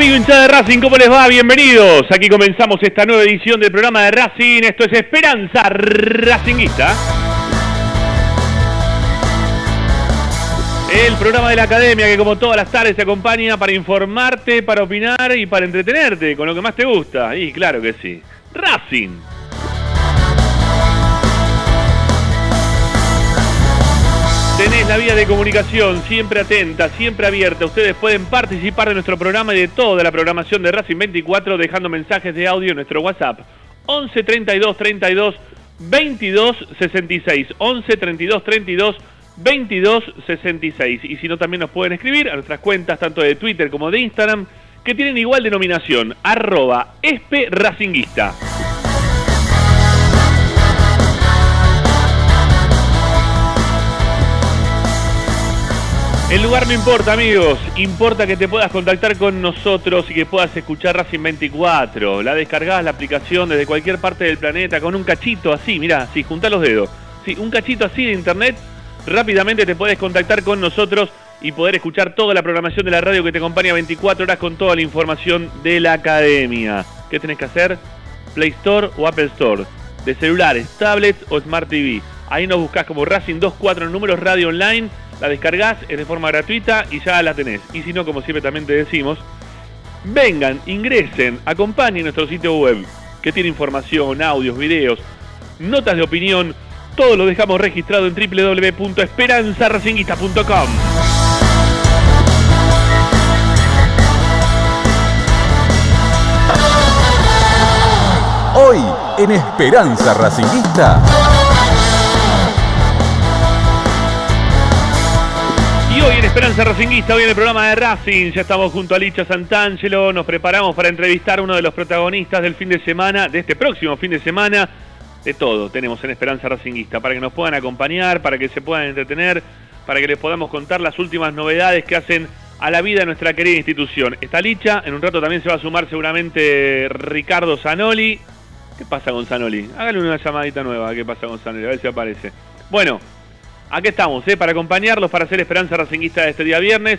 Amigo hinchada de Racing, ¿cómo les va? Bienvenidos. Aquí comenzamos esta nueva edición del programa de Racing. Esto es Esperanza Racinguista. El programa de la academia que como todas las tardes te acompaña para informarte, para opinar y para entretenerte con lo que más te gusta. Y claro que sí. Racing. Tenés la vía de comunicación siempre atenta, siempre abierta. Ustedes pueden participar de nuestro programa y de toda la programación de Racing 24 dejando mensajes de audio en nuestro WhatsApp. 11 32 32 22 66. 11 32 32 22 66. Y si no, también nos pueden escribir a nuestras cuentas tanto de Twitter como de Instagram que tienen igual denominación, arroba espe racinguista. El lugar no importa, amigos. Importa que te puedas contactar con nosotros y que puedas escuchar Racing 24. La descargás la aplicación desde cualquier parte del planeta con un cachito así, mirá, sí, junta los dedos. Sí, un cachito así de internet. Rápidamente te puedes contactar con nosotros y poder escuchar toda la programación de la radio que te acompaña 24 horas con toda la información de la academia. ¿Qué tenés que hacer? Play Store o Apple Store. De celulares, tablets o Smart TV. Ahí nos buscás como Racing 24 números radio online la descargas es de forma gratuita y ya la tenés. Y si no, como siempre también te decimos, vengan, ingresen, acompañen nuestro sitio web que tiene información, audios, videos, notas de opinión. Todo lo dejamos registrado en www.esperanzaracinguista.com. Hoy en Esperanza Racinguista. Esperanza Racinguista, hoy en el programa de Racing, ya estamos junto a Licha Santangelo, nos preparamos para entrevistar a uno de los protagonistas del fin de semana, de este próximo fin de semana, de todo tenemos en Esperanza Racinguista, para que nos puedan acompañar, para que se puedan entretener, para que les podamos contar las últimas novedades que hacen a la vida de nuestra querida institución. Está Licha, en un rato también se va a sumar seguramente Ricardo Zanoli. ¿Qué pasa con Zanoli? Hágale una llamadita nueva, ¿qué pasa con Zanoli? A ver si aparece. Bueno, Aquí estamos, ¿eh? para acompañarlos, para hacer Esperanza Racinguista de este día viernes,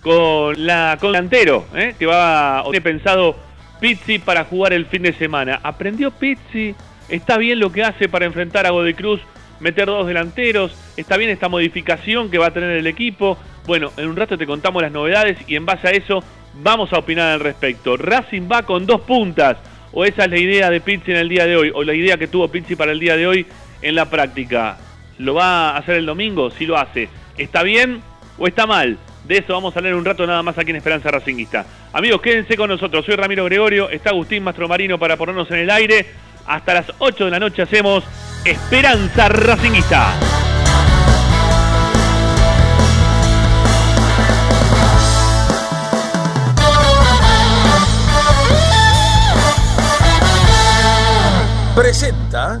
con la con delantero, ¿eh? que va, tiene pensado Pizzi para jugar el fin de semana. ¿Aprendió Pizzi? ¿Está bien lo que hace para enfrentar a Godoy Cruz? Meter dos delanteros, está bien esta modificación que va a tener el equipo. Bueno, en un rato te contamos las novedades y en base a eso vamos a opinar al respecto. Racing va con dos puntas, o esa es la idea de Pizzi en el día de hoy, o la idea que tuvo Pizzi para el día de hoy en la práctica. ¿Lo va a hacer el domingo? Si lo hace. ¿Está bien o está mal? De eso vamos a hablar un rato nada más aquí en Esperanza Racinguista. Amigos, quédense con nosotros. Soy Ramiro Gregorio, está Agustín Mastromarino para ponernos en el aire. Hasta las 8 de la noche hacemos Esperanza Racinguista. Presenta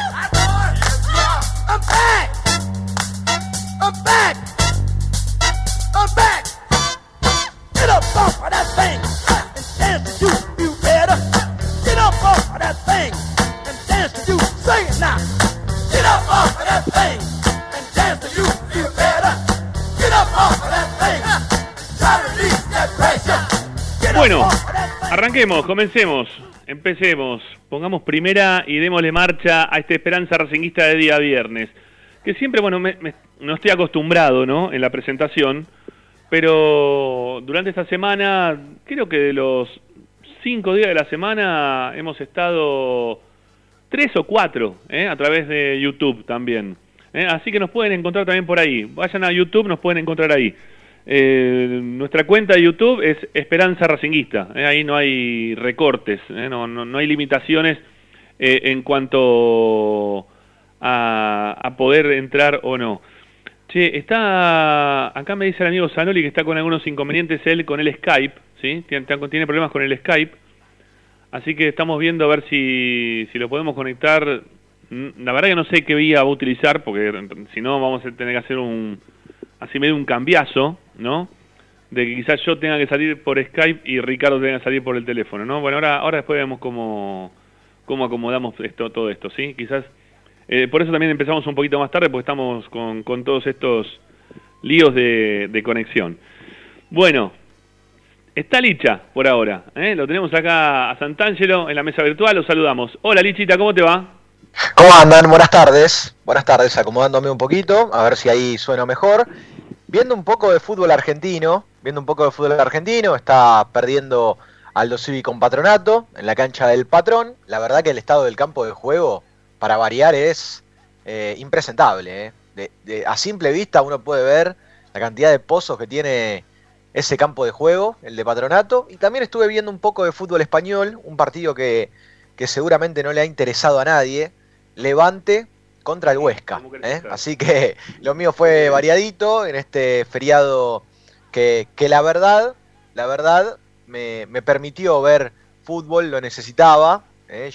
Bueno, arranquemos, comencemos, empecemos, pongamos primera y démosle marcha a esta esperanza racinguista de día viernes. Que siempre, bueno, me- me- no estoy acostumbrado, ¿no? En la presentación, pero durante esta semana, creo que de los cinco días de la semana hemos estado tres o cuatro, ¿eh? a través de YouTube también. ¿eh? Así que nos pueden encontrar también por ahí. Vayan a YouTube, nos pueden encontrar ahí. Eh, nuestra cuenta de YouTube es Esperanza Racinguista. ¿eh? Ahí no hay recortes, ¿eh? no, no, no hay limitaciones eh, en cuanto a, a poder entrar o no. Che, está. Acá me dice el amigo Zanoli que está con algunos inconvenientes él con el Skype, ¿sí? Tiene, problemas con el Skype. Así que estamos viendo a ver si, si lo podemos conectar. Mm, la verdad que no sé qué vía va a utilizar, porque si no vamos a tener que hacer un. Así medio un cambiazo, ¿no? De que quizás yo tenga que salir por Skype y Ricardo tenga que salir por el teléfono, ¿no? Bueno, ahora, ahora después vemos cómo, cómo acomodamos esto, todo esto, ¿sí? Quizás eh, por eso también empezamos un poquito más tarde, porque estamos con, con todos estos líos de, de, conexión. Bueno, está Licha por ahora. ¿eh? Lo tenemos acá a Santangelo en la mesa virtual. Lo saludamos. Hola Lichita, ¿cómo te va? ¿Cómo andan? Buenas tardes. Buenas tardes, acomodándome un poquito, a ver si ahí suena mejor. Viendo un poco de fútbol argentino, viendo un poco de fútbol argentino, está perdiendo Aldo Civi con Patronato en la cancha del Patrón. La verdad que el estado del campo de juego para variar, es eh, impresentable. Eh. a simple vista uno puede ver la cantidad de pozos que tiene ese campo de juego, el de Patronato. Y también estuve viendo un poco de fútbol español, un partido que, seguramente no le ha interesado a nadie. Levante contra el Huesca. ¿eh? Así que lo mío fue variadito en este feriado que, la verdad, la verdad, me, me permitió ver fútbol, lo necesitaba,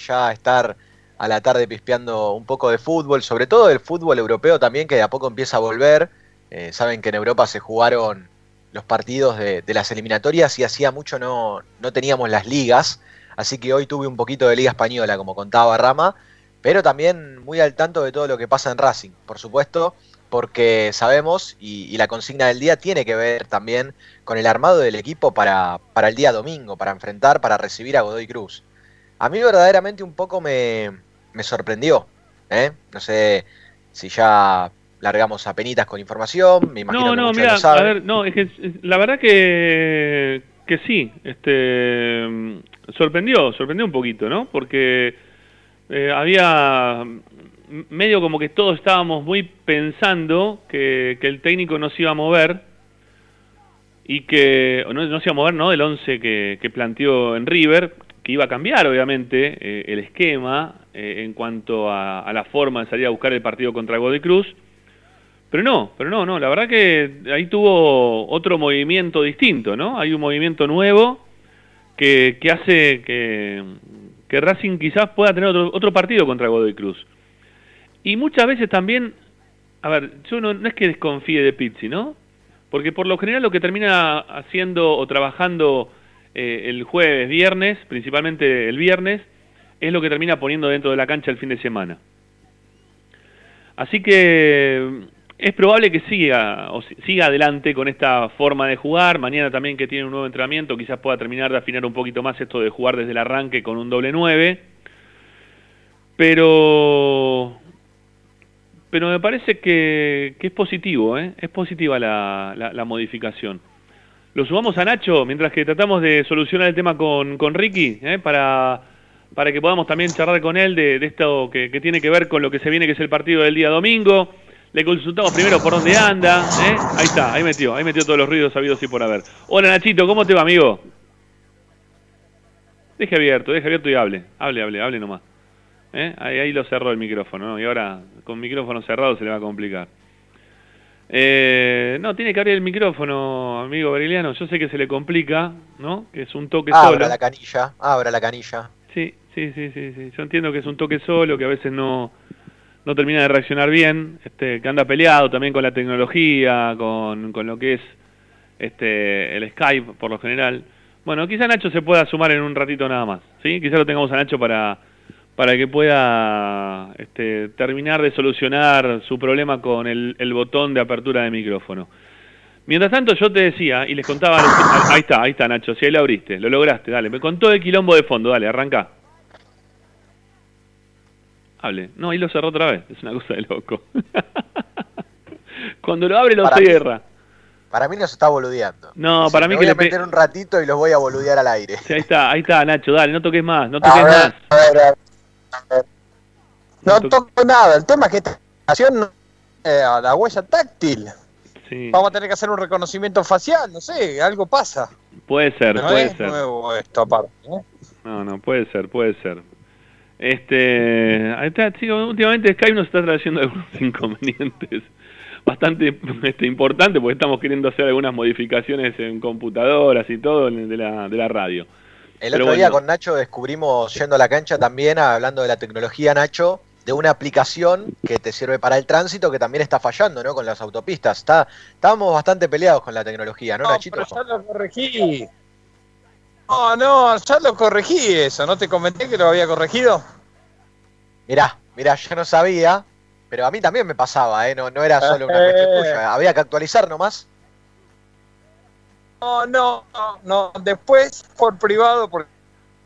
ya estar a la tarde pispeando un poco de fútbol, sobre todo del fútbol europeo también, que de a poco empieza a volver. Eh, saben que en Europa se jugaron los partidos de, las eliminatorias y hacía mucho no, no teníamos las ligas, así que hoy tuve un poquito de liga española, como contaba Rama, pero también muy al tanto de todo lo que pasa en Racing, por supuesto, porque sabemos, y, la consigna del día tiene que ver también con el armado del equipo para, para el día domingo, para enfrentar, para recibir a Godoy Cruz. A mí verdaderamente un poco me, me sorprendió. ¿eh? No sé si ya largamos a penitas con información, me imagino no, no, a ver, no, es que la verdad que, que sí, este, sorprendió, sorprendió un poquito, ¿no? Porque eh, había medio como que todos estábamos muy pensando que, que, el técnico no se iba a mover y que no, no se iba a mover, ¿no? Del 11 que, que planteó en River, que iba a cambiar obviamente eh, el esquema eh, en cuanto a, la forma de salir a buscar el partido contra Godoy Cruz, pero no, pero no, no, la verdad que ahí tuvo otro movimiento distinto, ¿no? Hay un movimiento nuevo que, que hace que, que, Racing quizás pueda tener otro, otro partido contra Godoy Cruz. Y muchas veces también, a ver, yo no, no es que desconfíe de Pizzi, ¿no? Porque por lo general lo que termina haciendo o trabajando eh, el jueves, viernes, principalmente el viernes, es lo que termina poniendo dentro de la cancha el fin de semana. Así que es probable que siga, o siga adelante con esta forma de jugar. Mañana también que tiene un nuevo entrenamiento, quizás pueda terminar de afinar un poquito más esto de jugar desde el arranque con un doble 9. Pero, pero me parece que, es positivo, ¿eh? es positiva la, la modificación. Lo sumamos a Nacho mientras que tratamos de solucionar el tema con, con Ricky, ¿eh? para, para que podamos también charlar con él de, esto que, tiene que ver con lo que se viene, que es el partido del día domingo. Le consultamos primero por dónde anda. ¿eh? Ahí está, ahí metió, ahí metió todos los ruidos sabidos y por haber. Hola Nachito, ¿cómo te va, amigo? Deje abierto, deje abierto y hable. Hable, hable, hable nomás. ¿Eh? Ahí, ahí lo cerró el micrófono, ¿no? Y ahora con micrófono cerrado se le va a complicar. Eh, no, tiene que abrir el micrófono, amigo Beriliano. Yo sé que se le complica, ¿no? Que es un toque solo. Abra la canilla, abra la canilla. Sí, sí, sí, sí, sí. Yo entiendo que es un toque solo, que a veces no, no termina de reaccionar bien, este, que anda peleado también con la tecnología, con, con lo que es este, el Skype por lo general. Bueno, quizá Nacho se pueda sumar en un ratito nada más, ¿sí? Quizá lo tengamos a Nacho para para que pueda este, terminar de solucionar su problema con el, botón de apertura de micrófono. Mientras tanto yo te decía y les contaba, ahí está, ahí está Nacho, si ahí lo abriste, lo lograste, dale, me contó el quilombo de fondo, dale, arranca. Hable, no, ahí lo cerró otra vez, es una cosa de loco. Cuando lo abre lo cierra. para mí no se está boludeando. No, para mí que voy a meter un ratito y los voy a boludear al aire. ahí está, ahí está Nacho, dale, no toques más, no toques más. No toco nada, el tema es que esta estación eh, a la huella táctil. Vamos a tener que hacer un reconocimiento facial, no sé, algo pasa. Puede ser, no puede es ser. nuevo esto aparte. ¿eh? No, no, puede ser, puede ser. Este, últimamente Skype nos está trayendo algunos inconvenientes. bastante este, importante porque estamos queriendo hacer algunas modificaciones en computadoras y todo de la, de la radio. El Pero otro día con Nacho descubrimos, yendo a la cancha también, hablando de la tecnología, Nacho, de una aplicación que te sirve para el tránsito que también está fallando, ¿no? Con las autopistas. Está, estábamos bastante peleados con la tecnología, ¿no, No, Nachito? pero ya lo corregí. No, no, ya lo corregí eso. ¿No te comenté que lo había corregido? Mirá, mirá, yo no sabía, pero a mí también me pasaba, ¿eh? No, no era solo una cuestión Eh. tuya. Había que actualizar nomás. No, no, no. Después, por privado, porque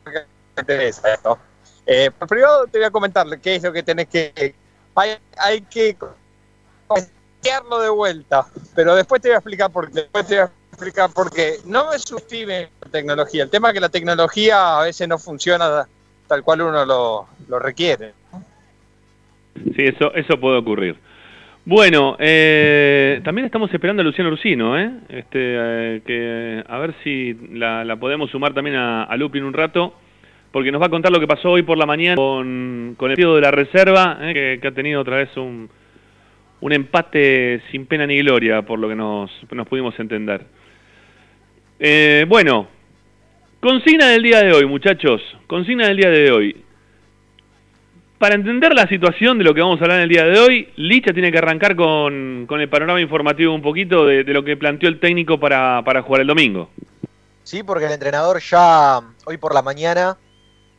me interesa esto. Eh, por privado te voy a comentar qué es lo que tenés que... Hay, hay que de vuelta, pero después te voy a explicar por qué. Después te voy a explicar por qué. No me subestime la tecnología. El tema es que la tecnología a veces no funciona tal cual uno lo, lo requiere. Sí, eso, eso puede ocurrir. Bueno, eh, también estamos esperando a Luciano Ursino, ¿eh? Este, eh, que a ver si la, podemos sumar también a, a Lupin un rato, porque nos va a contar lo que pasó hoy por la mañana con, con el partido de la reserva, ¿eh? que, que ha tenido otra vez un, un empate sin pena ni gloria, por lo que nos, nos pudimos entender. Eh, bueno, consigna del día de hoy, muchachos, consigna del día de hoy. Para entender la situación de lo que vamos a hablar en el día de hoy, Licha tiene que arrancar con, con el panorama informativo un poquito de, de lo que planteó el técnico para, para jugar el domingo. Sí, porque el entrenador ya hoy por la mañana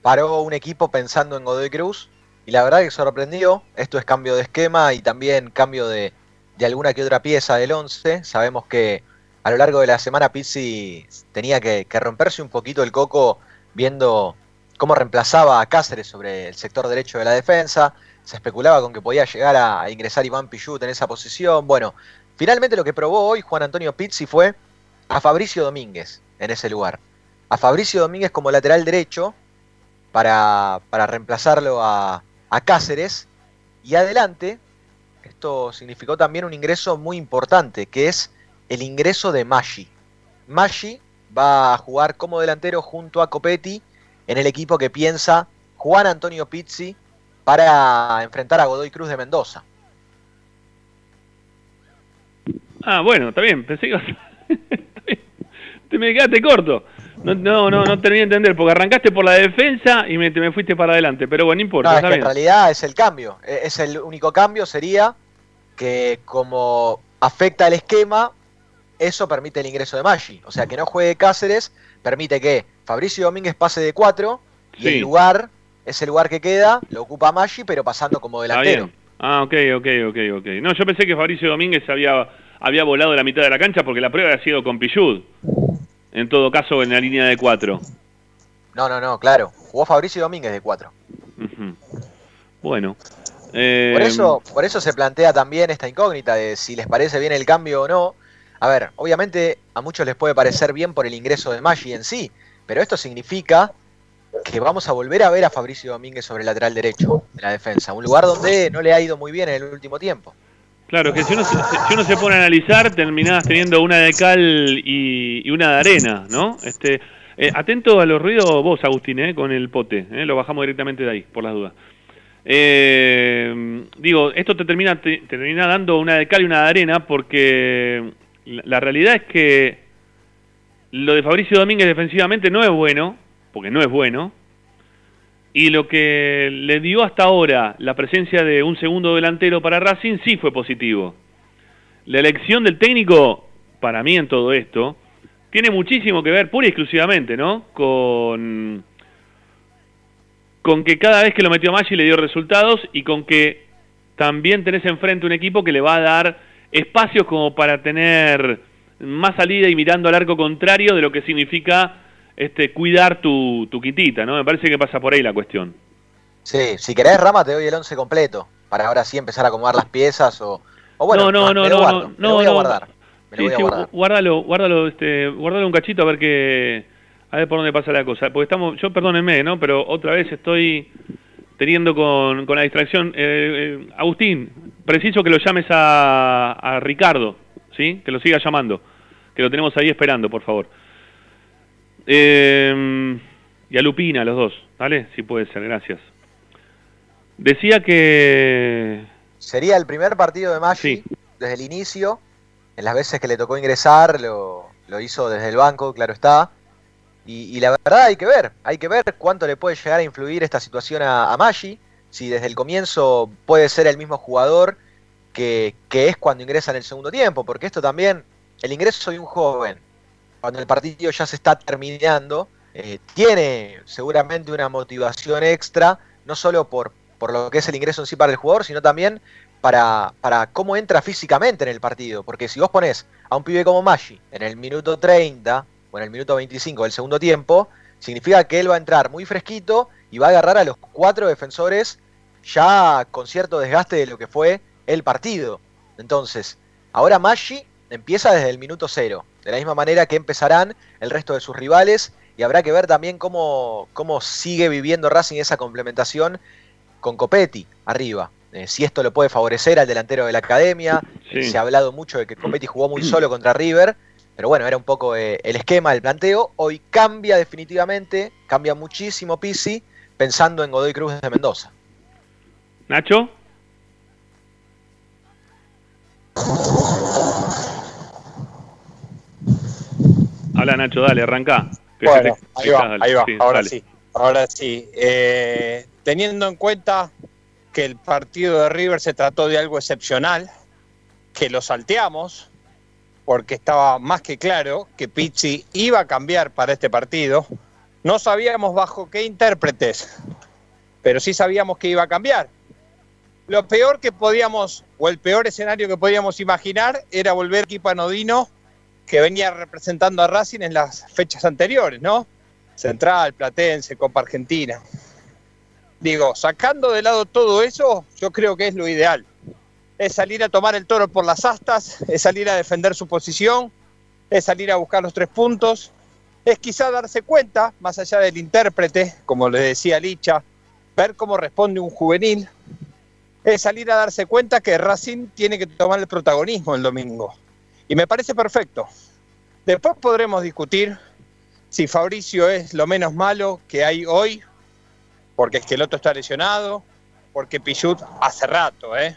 paró un equipo pensando en Godoy Cruz y la verdad que sorprendió. Esto es cambio de esquema y también cambio de, de alguna que otra pieza del 11. Sabemos que a lo largo de la semana Pizzi tenía que, romperse un poquito el coco viendo cómo reemplazaba a Cáceres sobre el sector derecho de la defensa. Se especulaba con que podía llegar a, ingresar Iván Pichut en esa posición. Bueno, finalmente lo que probó hoy Juan Antonio Pizzi fue a Fabricio Domínguez en ese lugar. A Fabricio Domínguez como lateral derecho para, para reemplazarlo a Cáceres. Y adelante, esto significó también un ingreso muy importante, que es el ingreso de Maggi. Maggi va a jugar como delantero junto a Copetti en el equipo que piensa Juan Antonio Pizzi para enfrentar a Godoy Cruz de Mendoza. Ah, bueno, está bien, pensé que. Te me quedaste corto. No, no, no, no terminé de entender, porque arrancaste por la defensa y me, te me fuiste para adelante. Pero bueno, no importa, No, es está que en realidad es el cambio. E- Es el único cambio sería que como afecta el esquema, eso permite el ingreso de Maggi. O sea, que no juegue Cáceres, permite que Fabricio Domínguez pase de 4 y Sí. el lugar, ese lugar que queda, lo ocupa Maggi, pero pasando como delantero. Ah, ok, ok, ok, ok. No, yo pensé que Fabricio Domínguez había, había volado la mitad de la cancha porque la prueba había sido con Pichud. En todo caso, en la línea de cuatro. No, no, no, claro. Jugó Fabricio Domínguez de 4. Ujú. Bueno. eh, Por eso, por eso se plantea también esta incógnita de si les parece bien el cambio o no. A ver, obviamente a muchos les puede parecer bien por el ingreso de Maggi en sí, pero esto significa que vamos a volver a ver a Fabricio Domínguez sobre el lateral derecho de la defensa, un lugar donde no le ha ido muy bien en el último tiempo. Claro, que si uno, uno se pone a analizar, terminás teniendo una de cal y, una de arena, ¿no? Este, eh, atento a los ruidos vos, Agustín, eh, con el pote, eh, lo bajamos directamente de ahí, por las dudas. Eh, digo, esto te termina, te, te termina dando una de cal y una de arena porque la, realidad es que lo de Fabricio Domínguez defensivamente no es bueno, porque no es bueno, y lo que le dio hasta ahora la presencia de un segundo delantero para Racing sí fue positivo. La elección del técnico, para mí en todo esto, tiene muchísimo que ver, pura y exclusivamente, ¿no? Con, con que cada vez que lo metió Maggi le dio resultados y con que también tenés enfrente un equipo que le va a dar espacios como para tener más salida y mirando al arco contrario de lo que significa este cuidar tu, tu quitita, ¿no? Me parece que pasa por ahí la cuestión. Sí, si querés Rama te doy el 11 completo, para ahora sí empezar a acomodar las piezas o, o bueno, no, no, me no, lo no, guardo, no, me lo no, voy a no. guardar. Me lo Sí, voy a guardar. guárdalo, guárdalo, este, guárdalo un cachito a ver qué, a ver por dónde pasa la cosa, porque estamos, yo perdónenme, ¿no? Pero otra vez estoy teniendo con, con la distracción. Eh, eh, Agustín, preciso que lo llames a, a Ricardo, ¿sí? Que lo siga llamando, que lo tenemos ahí esperando, por favor. Eh, y a Lupina, los dos, ¿vale? Si puede ser, gracias. Decía que Sería el primer partido de Maggi Sí. desde el inicio. En las veces que le tocó ingresar, lo, lo hizo desde el banco, claro está. Y, y, la verdad hay que ver, hay que ver cuánto le puede llegar a influir esta situación a, a Maggi. Si desde el comienzo puede ser el mismo jugador que, que es cuando ingresa en el segundo tiempo. Porque esto también, el ingreso de un joven, cuando el partido ya se está terminando, eh, tiene seguramente una motivación extra, no solo por, por lo que es el ingreso en sí para el jugador, sino también para, para cómo entra físicamente en el partido. Porque si vos pones a un pibe como Maggi en el minuto 30 o en el minuto 25 del segundo tiempo, significa que él va a entrar muy fresquito y va a agarrar a los cuatro defensores ya con cierto desgaste de lo que fue el partido. Entonces, ahora Maggi empieza desde el minuto cero, de la misma manera que empezarán el resto de sus rivales y habrá que ver también cómo, cómo sigue viviendo Racing esa complementación con Copetti arriba. Eh, si esto lo puede favorecer al delantero de la academia, sí. se ha hablado mucho de que Copetti jugó muy solo contra River, pero bueno, era un poco eh, el esquema, el planteo. Hoy cambia definitivamente, cambia muchísimo Pisi, pensando en Godoy Cruz de Mendoza. Nacho. Habla Nacho, dale, arranca. Bueno, ahí va, ahí va, sí, ahora dale. sí, ahora sí. Eh, teniendo en cuenta que el partido de River se trató de algo excepcional, que lo salteamos, porque estaba más que claro que Pizzi iba a cambiar para este partido. No sabíamos bajo qué intérpretes, pero sí sabíamos que iba a cambiar. Lo peor que podíamos, o el peor escenario que podíamos imaginar, era volver equipo anodino que venía representando a Racing en las fechas anteriores, ¿no? Central, Platense, Copa Argentina. Digo, sacando de lado todo eso, yo creo que es lo ideal. Es salir a tomar el toro por las astas, es salir a defender su posición, es salir a buscar los tres puntos, es quizá darse cuenta, más allá del intérprete, como le decía Licha, ver cómo responde un juvenil, es salir a darse cuenta que Racing tiene que tomar el protagonismo el domingo. Y me parece perfecto. Después podremos discutir si Fabricio es lo menos malo que hay hoy, porque es que el otro está lesionado, porque Pichut hace rato, ¿eh?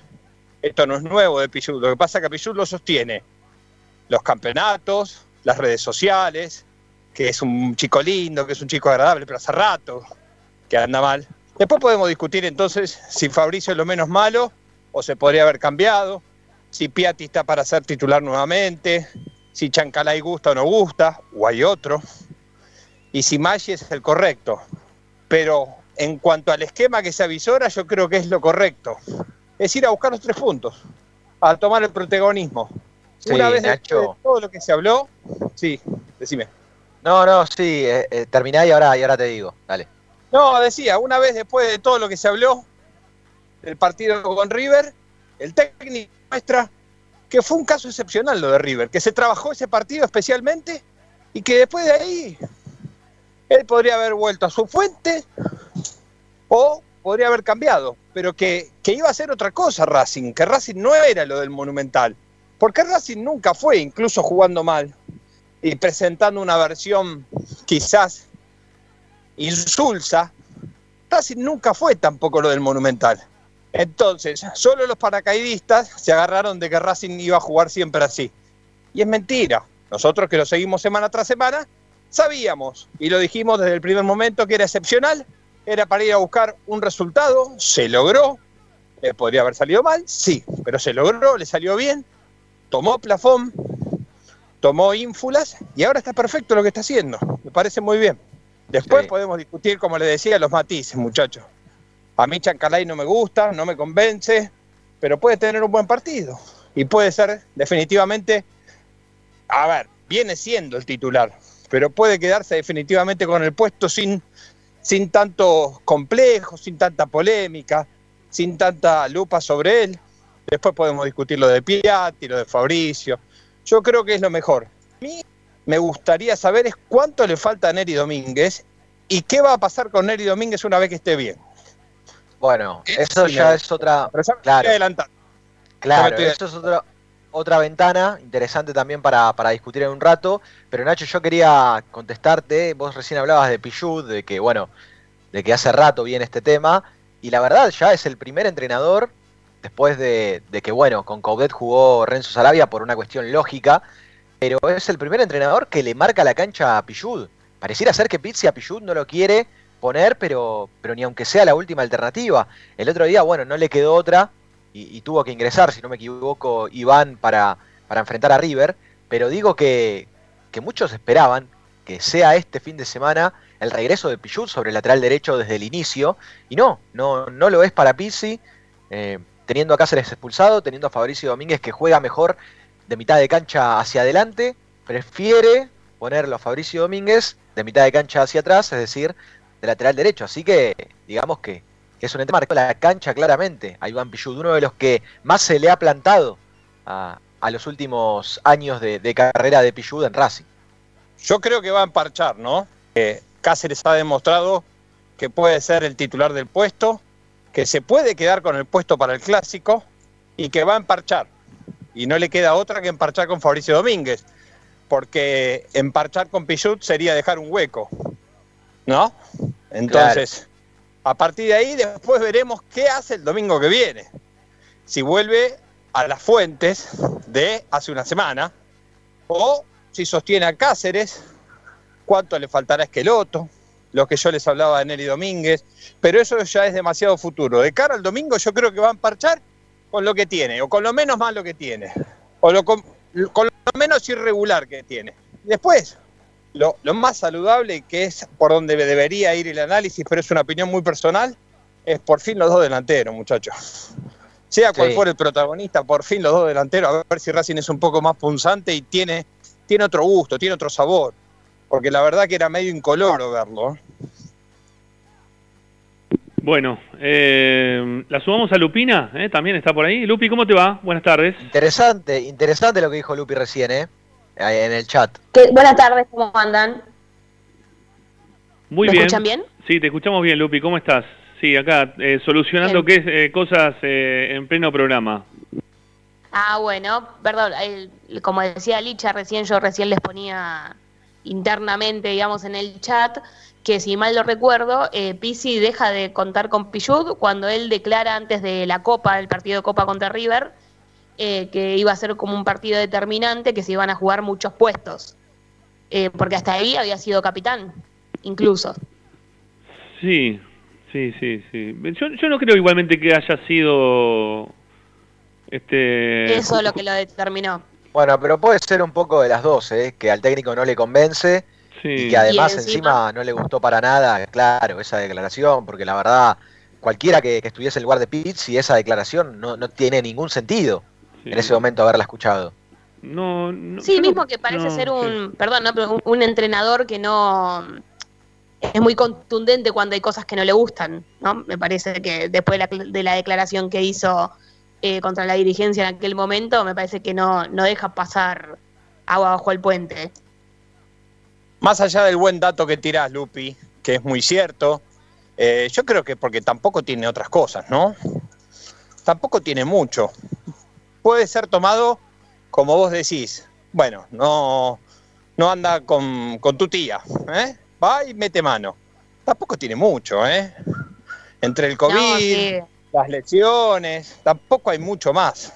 Esto no es nuevo de Pichut. Lo que pasa es que Pichut lo sostiene. Los campeonatos, las redes sociales, que es un chico lindo, que es un chico agradable, pero hace rato que anda mal. Después podemos discutir entonces si Fabricio es lo menos malo o se podría haber cambiado, si Piatti está para ser titular nuevamente, si Chancalay gusta o no gusta, o hay otro, y si Maggi es el correcto. Pero en cuanto al esquema que se avisora, yo creo que es lo correcto. Es ir a buscar los tres puntos, a tomar el protagonismo. Sí, Una vez de todo lo que se habló, sí, decime. No, no, sí, eh, eh, terminá y ahora, y ahora te digo, dale. No, decía, una vez después de todo lo que se habló del partido con River, el técnico muestra que fue un caso excepcional lo de River, que se trabajó ese partido especialmente y que después de ahí él podría haber vuelto a su fuente o podría haber cambiado, pero que, que iba a ser otra cosa Racing, que Racing no era lo del Monumental, porque Racing nunca fue, incluso jugando mal y presentando una versión quizás insulsa, Racing nunca fue tampoco lo del Monumental. Entonces, solo los paracaidistas se agarraron de que Racing iba a jugar siempre así. Y es mentira. Nosotros que lo seguimos semana tras semana, sabíamos y lo dijimos desde el primer momento que era excepcional, era para ir a buscar un resultado, se logró, eh, podría haber salido mal, sí, pero se logró, le salió bien, tomó plafón, tomó ínfulas y ahora está perfecto lo que está haciendo, me parece muy bien. Después Sí. podemos discutir, como le decía, los matices, muchachos. A mí Chancalay no me gusta, no me convence, pero puede tener un buen partido. Y puede ser definitivamente, a ver, viene siendo el titular, pero puede quedarse definitivamente con el puesto sin, sin tanto complejo, sin tanta polémica, sin tanta lupa sobre él. Después podemos discutir lo de Piatti, lo de Fabricio. Yo creo que es lo mejor. A mí me gustaría saber es cuánto le falta a Neri Domínguez y qué va a pasar con Neri Domínguez una vez que esté bien. Bueno, eso ya es otra, Pero ya me Claro. estoy adelantando. Claro, estoy- eso es otra, otra ventana interesante también para, para discutir en un rato. Pero Nacho, yo quería contestarte. Vos recién hablabas de Pichud, de que, bueno, de que hace rato viene este tema. Y la verdad, ya es el primer entrenador después de, que, bueno, con Coudet jugó Renzo Sarabia por una cuestión lógica, pero es el primer entrenador que le marca la cancha a Pichud. Pareciera ser que Pizzi a Pichud no lo quiere poner, pero, pero ni aunque sea la última alternativa. El otro día, bueno, no le quedó otra y, y tuvo que ingresar, si no me equivoco, Iván para, para enfrentar a River, pero digo que, que muchos esperaban que sea este fin de semana el regreso de Pichut sobre el lateral derecho desde el inicio, y no, no, no lo es para Pizzi, eh, teniendo a Cáceres expulsado, teniendo a Fabricio Domínguez que juega mejor de mitad de cancha hacia adelante, prefiere ponerlo a Fabricio Domínguez de mitad de cancha hacia atrás, es decir, de lateral derecho, así que digamos que, es un ente marcó la cancha claramente a Iván Pichut, uno de los que más se le ha plantado a, los últimos años de, de carrera de Pichud en Racing. Yo creo que va a emparchar, ¿no? Eh, Cáceres ha demostrado que puede ser el titular del puesto, que se puede quedar con el puesto para el clásico y que va a emparchar. Y no le queda otra que emparchar con Fabricio Domínguez, porque emparchar con Pichut sería dejar un hueco, ¿no? Entonces, a partir de ahí después veremos qué hace el domingo que viene. Si vuelve a las fuentes de hace una semana o si sostiene a Cáceres, cuánto le faltará a Esqueloto, lo que yo les hablaba de Nelly Domínguez, pero eso ya es demasiado futuro. De cara al domingo yo creo que va a emparchar con lo que tiene, o con lo menos malo que tiene, o lo, con, con lo menos irregular que tiene. Después, lo, lo, más saludable, que es por donde debería ir el análisis, pero es una opinión muy personal, es por fin los dos delanteros, muchachos. Sea cual sí. fuera el protagonista, por fin los dos delanteros, a ver si Racing es un poco más punzante y tiene, tiene otro gusto, tiene otro sabor porque la verdad que era medio incoloro verlo. Bueno, eh, la sumamos a Lupina, ¿eh? también está por ahí. Lupi, ¿cómo te va? Buenas tardes. Interesante, interesante lo que dijo Lupi recién, ¿eh? En el chat. ¿Qué? Buenas tardes, ¿cómo andan? Muy ¿Me bien. escuchan bien? Sí, te escuchamos bien, Lupi. ¿Cómo estás? Sí, acá, eh, solucionando qué, eh, cosas eh, en pleno programa. Ah, bueno, perdón, el, como decía Licha recién, yo recién les ponía internamente, digamos, en el chat, que si mal lo recuerdo, eh, Pisi deja de contar con Pichud cuando él declara antes de la Copa, el partido de Copa contra River, eh, que iba a ser como un partido determinante, que se iban a jugar muchos puestos. Eh, porque hasta ahí había sido capitán, incluso. Sí, sí, sí, sí. Yo, yo no creo igualmente que haya sido... Este... Eso es lo que lo determinó. Bueno, pero puede ser un poco de las dos, ¿eh? que al técnico no le convence sí. y que además ¿Y encima? encima? no le gustó para nada, claro, esa declaración, porque la verdad, cualquiera que, que estuviese en el lugar de Pizzi, esa declaración no, no tiene ningún sentido sí. en ese momento haberla escuchado. No, no sí, mismo que parece no, ser un, sí. perdón, no, pero un, un, entrenador que no es muy contundente cuando hay cosas que no le gustan, ¿no? Me parece que después de la, de la declaración que hizo eh, contra la dirigencia en aquel momento, me parece que no, no deja pasar agua bajo el puente. Más allá del buen dato que tirás, Lupi, que es muy cierto, eh, yo creo que porque tampoco tiene otras cosas, ¿no? Tampoco tiene mucho. Puede ser tomado, como vos decís, bueno, no, no anda con, con tu tía, ¿eh? va y mete mano. Tampoco tiene mucho, ¿eh? Entre el COVID... No, sí las lesiones, tampoco hay mucho más.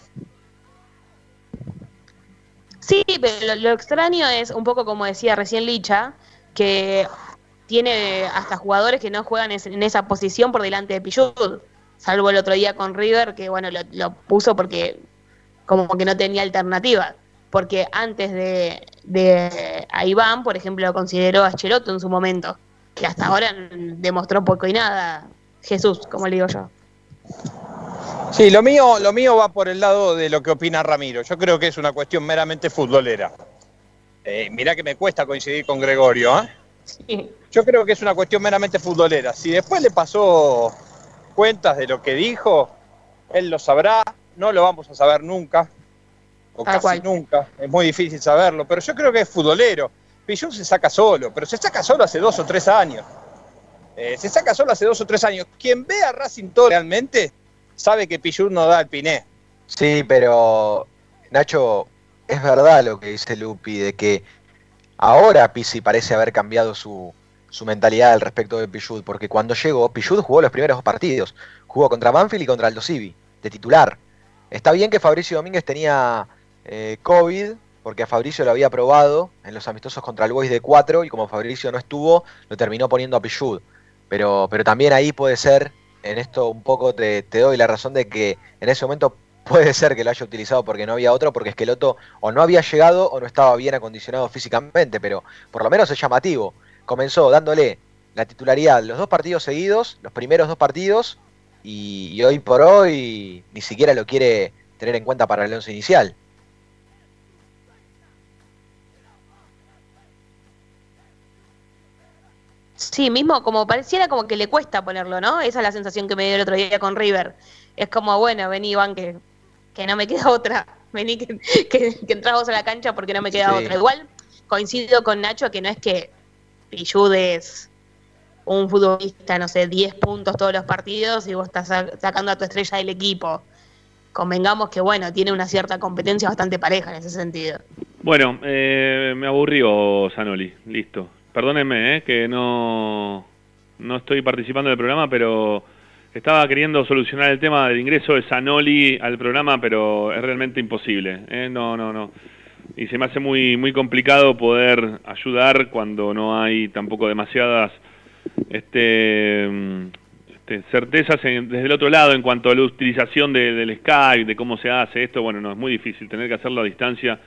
Sí, pero lo, lo, extraño es un poco como decía recién Licha, que tiene hasta jugadores que no juegan en esa posición por delante de Pichud, salvo el otro día con River, que bueno, lo, puso porque como que no tenía alternativa. Porque antes de, de Iván, por ejemplo, lo consideró a Cheloto en su momento, que hasta ahora demostró poco y nada. Jesús, como le digo yo. Sí, lo mío, lo mío va por el lado de lo que opina Ramiro. Yo creo que es una cuestión meramente futbolera. Eh, mirá que me cuesta coincidir con Gregorio. ¿eh? Sí. Yo creo que es una cuestión meramente futbolera. Si después le pasó cuentas de lo que dijo, él lo sabrá. No lo vamos a saber nunca. O casi nunca. Es muy difícil saberlo. Pero yo creo que es futbolero. Pillón se saca solo, pero se saca solo hace dos o tres años. Eh, se saca solo hace dos o tres años. Quien ve a Racing todo realmente sabe que Pichur no da el piné. Sí, pero Nacho, es verdad lo que dice Lupi, de que ahora Pizzi parece haber cambiado su, su mentalidad al respecto de Pichud, porque cuando llegó, Pichud jugó los primeros dos partidos. Jugó contra Banfield y contra Aldo Civi. de titular. Está bien que Fabricio Domínguez tenía eh, COVID, porque a Fabricio lo había probado en los amistosos contra el Boys de 4 y como Fabricio no estuvo, lo terminó poniendo a Pichud. Pero, pero también ahí puede ser, en esto un poco te, doy la razón de que en ese momento puede ser que lo haya utilizado porque no había otro, porque Esqueloto o no había llegado o no estaba bien acondicionado físicamente, pero por lo menos es llamativo. Comenzó dándole la titularidad los dos partidos seguidos, los primeros dos partidos, y, y hoy por hoy ni siquiera lo quiere tener en cuenta para el once inicial. Sí, mismo como pareciera como que le cuesta ponerlo, ¿no? Esa es la sensación que me dio el otro día con River. Es como, bueno, vení, Iván, que, que no me queda otra. Vení, que, que, que entras vos a la cancha porque no me queda Sí. otra. Igual coincido con Nacho que no es que Pillud es un futbolista, no sé, 10 puntos todos los partidos y vos estás sa- sacando a tu estrella del equipo. Convengamos que, bueno, tiene una cierta competencia bastante pareja en ese sentido. Bueno, eh, me aburrió Zanoli, listo. Perdónenme, eh, que no, no estoy participando del programa, pero estaba queriendo solucionar el tema del ingreso de Zanoli al programa, pero es realmente imposible. eh, No, no, no. Y se me hace muy, muy complicado poder ayudar cuando no hay tampoco demasiadas este, este, certezas en- desde el otro lado en cuanto a la utilización de- del Skype, de cómo se hace esto. Bueno, no, es muy difícil tener que hacerlo a distancia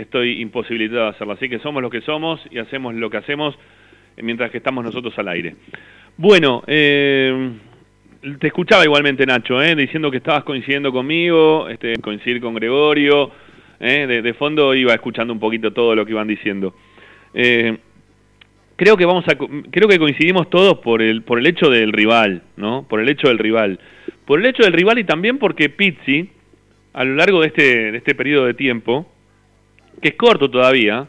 estoy imposibilitado de hacerlo. Así que somos lo que somos y hacemos lo que hacemos mientras que estamos nosotros al aire. Bueno, eh, te escuchaba igualmente Nacho, eh, diciendo que estabas coincidiendo conmigo, este, coincidir con Gregorio, eh, de, fondo iba escuchando un poquito todo lo que iban diciendo. Eh, creo que vamos a creo que coincidimos todos por el por el hecho del rival, ¿no? Por el hecho del rival. Por el hecho del rival y también porque Pizzi a lo largo de este de este periodo de tiempo que es corto todavía,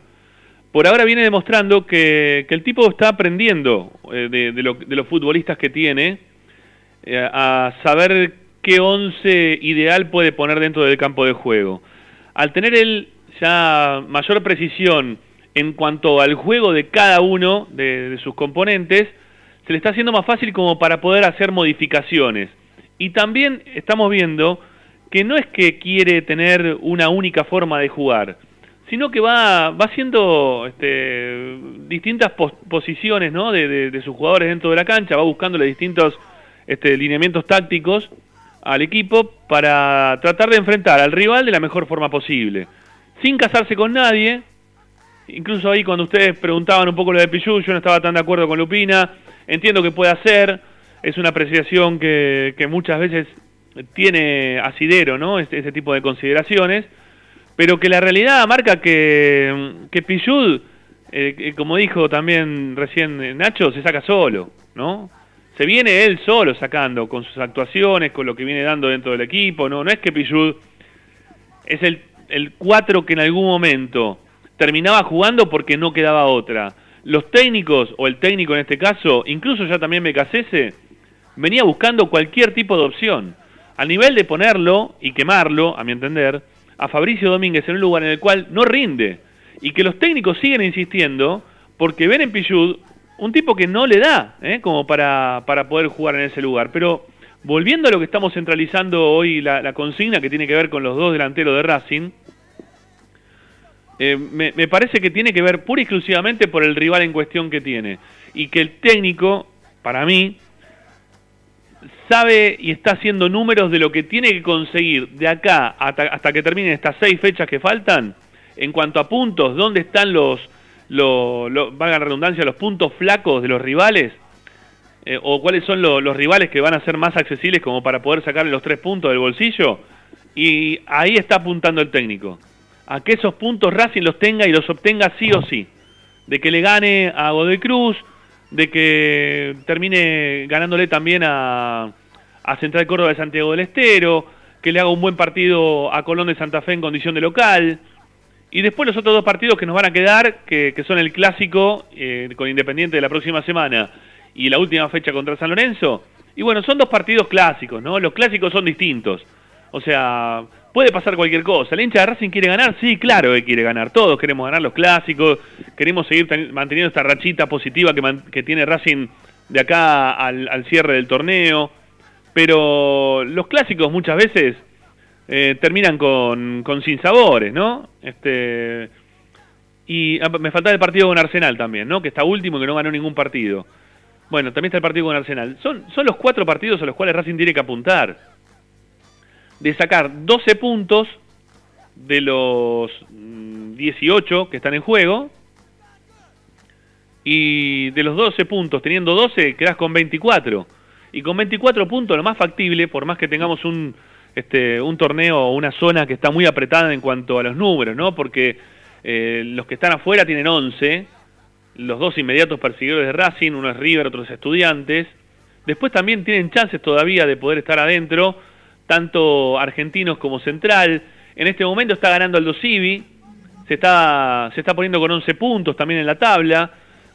por ahora viene demostrando que, que el tipo está aprendiendo eh, de, de lo- de los futbolistas que tiene eh, a saber qué once ideal puede poner dentro del campo de juego. Al tener él ya mayor precisión en cuanto al juego de cada uno de, de sus componentes, se le está haciendo más fácil como para poder hacer modificaciones. Y también estamos viendo que no es que quiere tener una única forma de jugar, sino que va, va haciendo este, distintas pos- posiciones ¿no? de, sus jugadores dentro de la cancha, va buscándole distintos este, lineamientos tácticos al equipo para tratar de enfrentar al rival de la mejor forma posible, sin casarse con nadie. Incluso ahí cuando ustedes preguntaban un poco lo de Pichu, yo no estaba tan de acuerdo con Lupina, entiendo que puede hacer, es una apreciación que, que muchas veces tiene asidero, ¿no? Este, ese tipo de consideraciones, pero que la realidad marca que, que Pichud, eh, como dijo también recién eh, Nacho, se saca solo, ¿no? Se viene él solo sacando, con sus actuaciones, con lo que viene dando dentro del equipo, no, no es que Pichud es el, el 4 que en algún momento terminaba jugando porque no quedaba otra. Los técnicos, o el técnico en este caso, incluso ya también Becasese, venía buscando cualquier tipo de opción. Al nivel de ponerlo y quemarlo, a mi entender, a Fabricio Domínguez en un lugar en el cual no rinde. Y que los técnicos siguen insistiendo porque ven en Pichud un tipo que no le da ¿eh? como para, para poder jugar en ese lugar. Pero volviendo a lo que estamos centralizando hoy, la, consigna que tiene que ver con los dos delanteros de Racing, eh, me, me parece que tiene que ver pura y exclusivamente por el rival en cuestión que tiene. Y que el técnico, para mí, sabe y está haciendo números de lo que tiene que conseguir de acá hasta, hasta que terminen estas seis fechas que faltan, en cuanto a puntos, dónde están los, los, los valga la redundancia, los puntos flacos de los rivales, eh, o cuáles son lo- los rivales que van a ser más accesibles como para poder sacarle los tres puntos del bolsillo, y ahí está apuntando el técnico, a que esos puntos Racing los tenga y los obtenga sí o sí, de que le gane a Godoy Cruz, de que termine ganándole también a, a Central Córdoba de Santiago del Estero, que le haga un buen partido a Colón de Santa Fe en condición de local. Y después los otros dos partidos que nos van a quedar, que, que son el clásico eh, con Independiente de la próxima semana y la última fecha contra San Lorenzo. Y bueno, son dos partidos clásicos, ¿no? Los clásicos son distintos. O sea, puede pasar cualquier cosa. ¿El hincha de Racing quiere ganar? Sí, claro que quiere ganar. Todos queremos ganar los clásicos. Queremos seguir ten- manteniendo esta rachita positiva que, que tiene Racing de acá al, al cierre del torneo. Pero los clásicos muchas veces eh, terminan con, con sinsabores, ¿no? Este, y ah, me faltaba el partido con Arsenal también, ¿no? Que está último y que no ganó ningún partido. Bueno, también está el partido con Arsenal. Son, son los cuatro partidos a los cuales Racing tiene que apuntar. De sacar 12 puntos de los 18 mm, que están en juego. Y de los 12 puntos, teniendo 12, quedas con 24. Y con 24 puntos, lo más factible, por más que tengamos un, este, un torneo o una zona que está muy apretada en cuanto a los números, ¿no? Porque eh, los que están afuera tienen 11, los dos inmediatos perseguidores de Racing, uno es River, otro es Estudiantes. Después también tienen chances todavía de poder estar adentro, tanto argentinos como central. En este momento está ganando Aldo Civi, se está, se está poniendo con 11 puntos también en la tabla.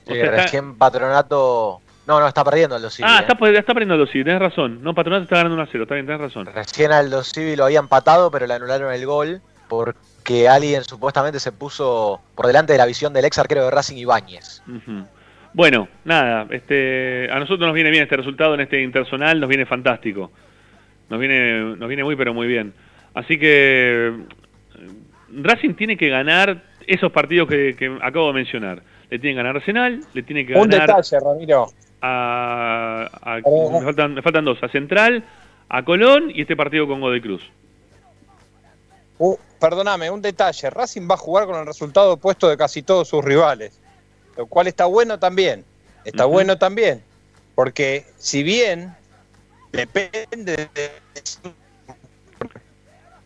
O recién Patronato... No, no, está perdiendo Aldo Civi. Ah, está, ¿eh? está, perdiendo Aldo Civi, tenés razón. No, Patronato está ganando 1 a 0, está bien, tenés razón. Recién Aldo Civi lo había empatado, pero le anularon el gol porque alguien supuestamente se puso por delante de la visión del ex arquero de Racing Ibáñez. Bueno, nada, este, a nosotros nos viene bien este resultado en este intersonal, nos viene fantástico. Nos viene, nos viene muy pero muy bien. Así que Racing tiene que ganar esos partidos que, acabo de mencionar. Le tiene que ganar Arsenal, le tiene que ganar... Un detalle, Ramiro. A, me, faltan, me faltan dos, a Central, a Colón y este partido con Godoy Cruz. Uh, perdóname, un detalle. Racing va a jugar con el resultado opuesto de casi todos sus rivales, lo cual está bueno también. Está bueno también, porque si bien depende de...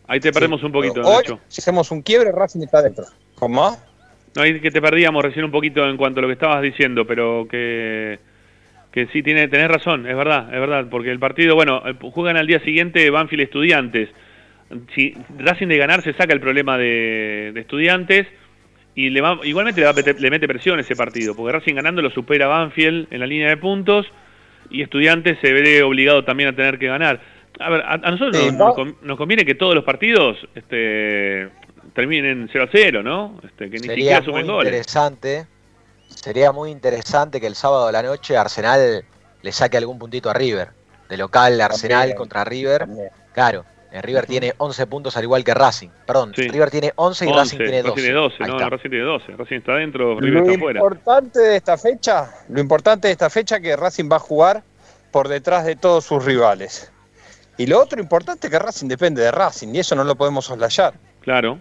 Ahí te perdemos un poquito, Hoy, Si hacemos un quiebre, Racing está dentro. ¿Cómo? No, ahí que te perdíamos recién un poquito en cuanto a lo que estabas diciendo, pero que que sí tiene tenés razón, es verdad, es verdad, porque el partido, bueno, juegan al día siguiente Banfield Estudiantes si Racing de ganar se saca el problema de, estudiantes y le va, igualmente le, mete presión ese partido, porque Racing ganando lo supera Banfield en la línea de puntos y estudiantes se ve obligado también a tener que ganar. A ver, a, nosotros nos, conviene que todos los partidos este, terminen 0 a 0, ¿no? Este, que ni sería muy interesante, Sería muy interesante que el sábado de la noche Arsenal le saque algún puntito a River. De local Arsenal contra River. Claro, eh, River tiene 11 puntos al igual que Racing. Perdón, River tiene 11 y Racing tiene 12. tiene 12, no, Racing tiene 12. Racing está dentro, River lo está fuera. Importante de esta fecha, lo importante de esta fecha es que Racing va a jugar por detrás de todos sus rivales. Y lo otro importante es que Racing depende de Racing y eso no lo podemos soslayar. Claro.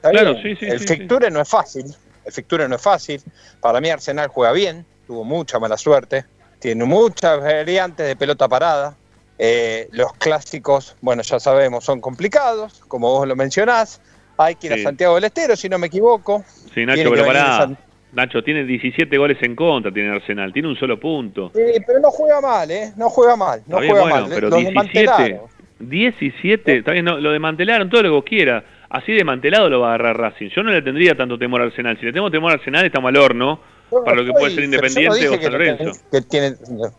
claro, sí, sí. El Ficture no es fácil. El Ficture no es fácil. Para mí Arsenal juega bien, tuvo mucha mala suerte, tiene muchas variantes de pelota parada eh, los clásicos, bueno, ya sabemos, son complicados, como vos lo mencionás. Hay que ir a Santiago del Estero, si no me equivoco. Sí, Nacho, pero pará. Nacho, tiene 17 goles en contra, tiene Arsenal, tiene un solo punto. Sí, pero no juega mal, ¿eh? No juega mal, no juega mal. Pero 17, 17, está bien, lo desmantelaron, todo lo que vos quieras. Así desmantelado lo va a agarrar Racing. Yo no le tendría tanto temor a Arsenal. Si le tengo temor a Arsenal, está mal horno. para lo que puede ser Independiente o San Lorenzo.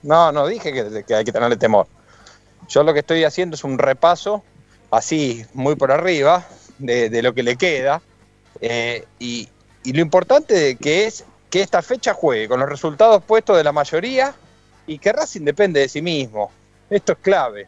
no, no dije que hay que tenerle temor. Yo lo que estoy haciendo es un repaso, así, muy por arriba, de, lo que le queda. Eh, y, lo importante que es que esta fecha juegue con los resultados puestos de la mayoría y que Racing depende de sí mismo. Esto es clave.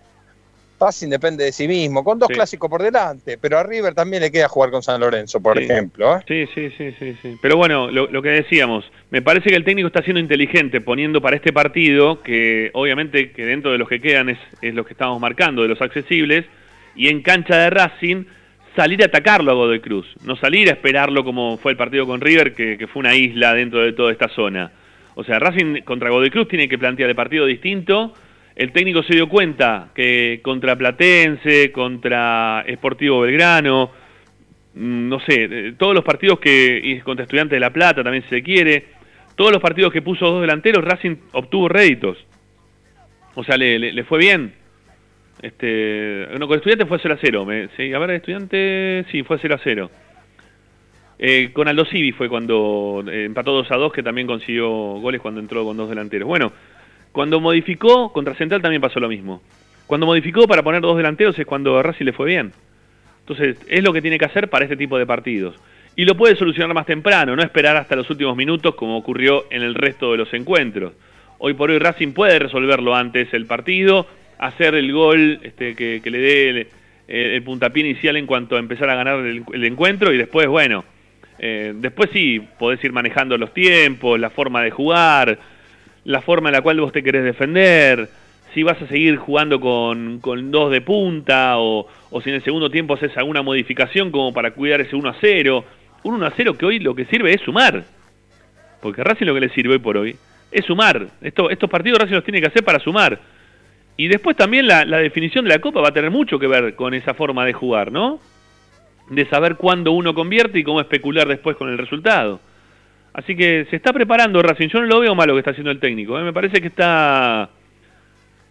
Racing depende de sí mismo, con dos clásicos por delante, pero a River también le queda jugar con San Lorenzo, por ejemplo. ¿eh? Sí, sí, sí, sí, sí. Pero bueno, lo, que decíamos, me parece que el técnico está siendo inteligente poniendo para este partido, que obviamente que dentro de los que quedan es, es lo que estamos marcando, de los accesibles, y en cancha de Racing salir a atacarlo a Godoy Cruz, no salir a esperarlo como fue el partido con River, que, que fue una isla dentro de toda esta zona. O sea, Racing contra Godoy Cruz tiene que plantear el partido distinto el técnico se dio cuenta que contra Platense, contra Sportivo Belgrano, mm, no sé, todos los partidos que, y contra Estudiantes de La Plata también se quiere, todos los partidos que puso dos delanteros, Racing obtuvo réditos. O sea, le, fue bien. Este, no, con Estudiantes fue 0 a 0. Me, sí, a ver, Estudiantes, sí, fue 0 a 0. Eh, con Aldo Civi fue cuando eh, empató 2 a 2, que también consiguió goles cuando entró con dos delanteros. Bueno, cuando modificó, contra Central también pasó lo mismo. Cuando modificó para poner dos delanteros es cuando Racing le fue bien. Entonces, es lo que tiene que hacer para este tipo de partidos. Y lo puede solucionar más temprano, no esperar hasta los últimos minutos como ocurrió en el resto de los encuentros. Hoy por hoy Racing puede resolverlo antes el partido, hacer el gol este, que, que le dé el, el puntapié inicial en cuanto a empezar a ganar el, el encuentro y después, bueno, eh, después sí, podés ir manejando los tiempos, la forma de jugar, la forma en la cual vos te querés defender, si vas a seguir jugando con, con dos de punta o, o si en el segundo tiempo haces alguna modificación como para cuidar ese 1 a 0. Un 1 a 0 que hoy lo que sirve es sumar. Porque Racing lo que le sirve hoy por hoy es sumar. Esto, estos partidos Racing los tiene que hacer para sumar. Y después también la, la definición de la Copa va a tener mucho que ver con esa forma de jugar, ¿no? De saber cuándo uno convierte y cómo especular después con el resultado. Así que se está preparando Racing. Yo no lo veo mal lo que está haciendo el técnico. ¿eh? Me parece que está,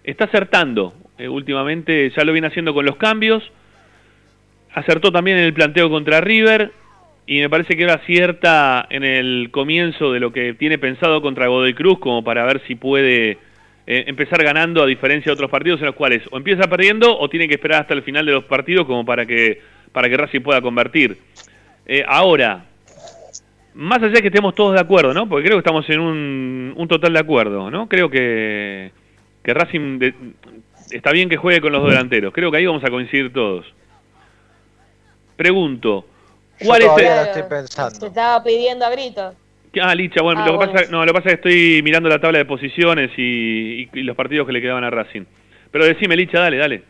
está acertando. Eh, últimamente ya lo viene haciendo con los cambios. Acertó también en el planteo contra River. Y me parece que ahora acierta en el comienzo de lo que tiene pensado contra Godoy Cruz, como para ver si puede eh, empezar ganando, a diferencia de otros partidos en los cuales o empieza perdiendo o tiene que esperar hasta el final de los partidos como para que, para que Racing pueda convertir. Ahora, más allá de que estemos todos de acuerdo, ¿no? Porque creo que estamos en un, un total de acuerdo, ¿no? Creo que, que Racing de- está bien que juegue con los delanteros. Creo que ahí vamos a coincidir todos. Pregunto, Yo ¿cuál es el... todavía lo estoy pensando. Se estaba pidiendo a gritos. Ah, Licha, bueno, Ah, lo, que bueno. pasa, no, lo que pasa es que estoy mirando la tabla de posiciones y, y- y los partidos que le quedaban a Racing. Pero decime, Licha, dale, dale.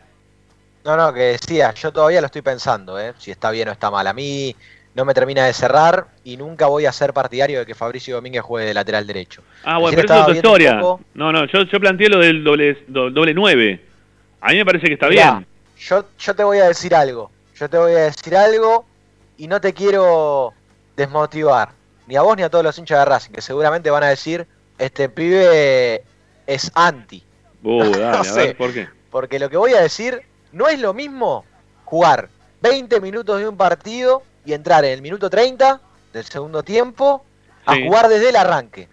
No, no, que decía, yo todavía lo estoy pensando, ¿eh? si está bien o está mal. A mí no me termina de cerrar y nunca voy a ser partidario de que Fabricio Domínguez juegue de lateral derecho. Ah, bueno, Recién pero eso es otra historia. poco- No, no, yo, yo planteé lo del doble, do- doble 9. A mí me parece que está Mirá, bien. Yo, yo te voy a decir algo. Yo te voy a decir algo y no te quiero desmotivar. Ni a vos ni a todos los hinchas de Racing, que seguramente van a decir, este pibe es anti. Uh, dale, a sé. ver, ¿por qué? Porque lo que voy a decir, no es lo mismo jugar 20 minutos de un partido y entrar en el minuto 30 del segundo tiempo a Sí. jugar desde el arranque.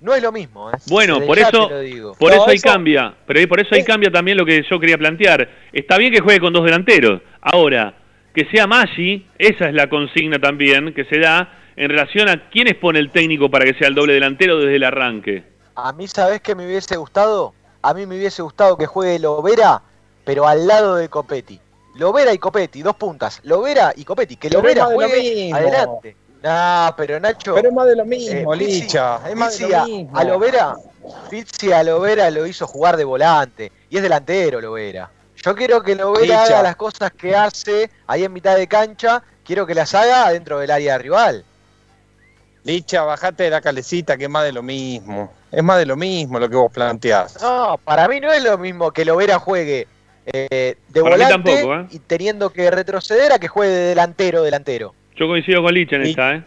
No es lo mismo. ¿eh? Bueno, Desde por eso, te lo digo. por No, eso ahí eso- cambia. Pero ahí- por eso ahí Es- cambia también lo que yo quería plantear. Está bien que juegue con dos delanteros. Ahora, que sea Maggi, esa es la consigna también que se da en relación a quién pone el técnico para que sea el doble delantero desde el arranque. A mí, ¿sabés qué me hubiese gustado? A mí me hubiese gustado que juegue Lovera, pero al lado de Copetti. Lovera y Copetti, dos puntas. Lovera y Copetti. Que Lovera de juegue adelante. No, pero Nacho. Pero es más de lo eh, mismo, Pizzi- Licha. Es más de lo a- mismo. A Lovera, Pizzi a Lovera lo hizo jugar de volante. Y es delantero Lovera. Yo quiero que Lovera Licha. haga las cosas que hace ahí en mitad de cancha. Quiero que las haga dentro del área rival. Licha, bajate de la calecita, que es más de lo mismo. Es más de lo mismo lo que vos planteás. No, para mí no es lo mismo que Lovera juegue eh, de Para volante tampoco, ¿eh? y teniendo que retroceder a que juegue de delantero, delantero. Yo coincido con Licha en Y- esta, ¿eh?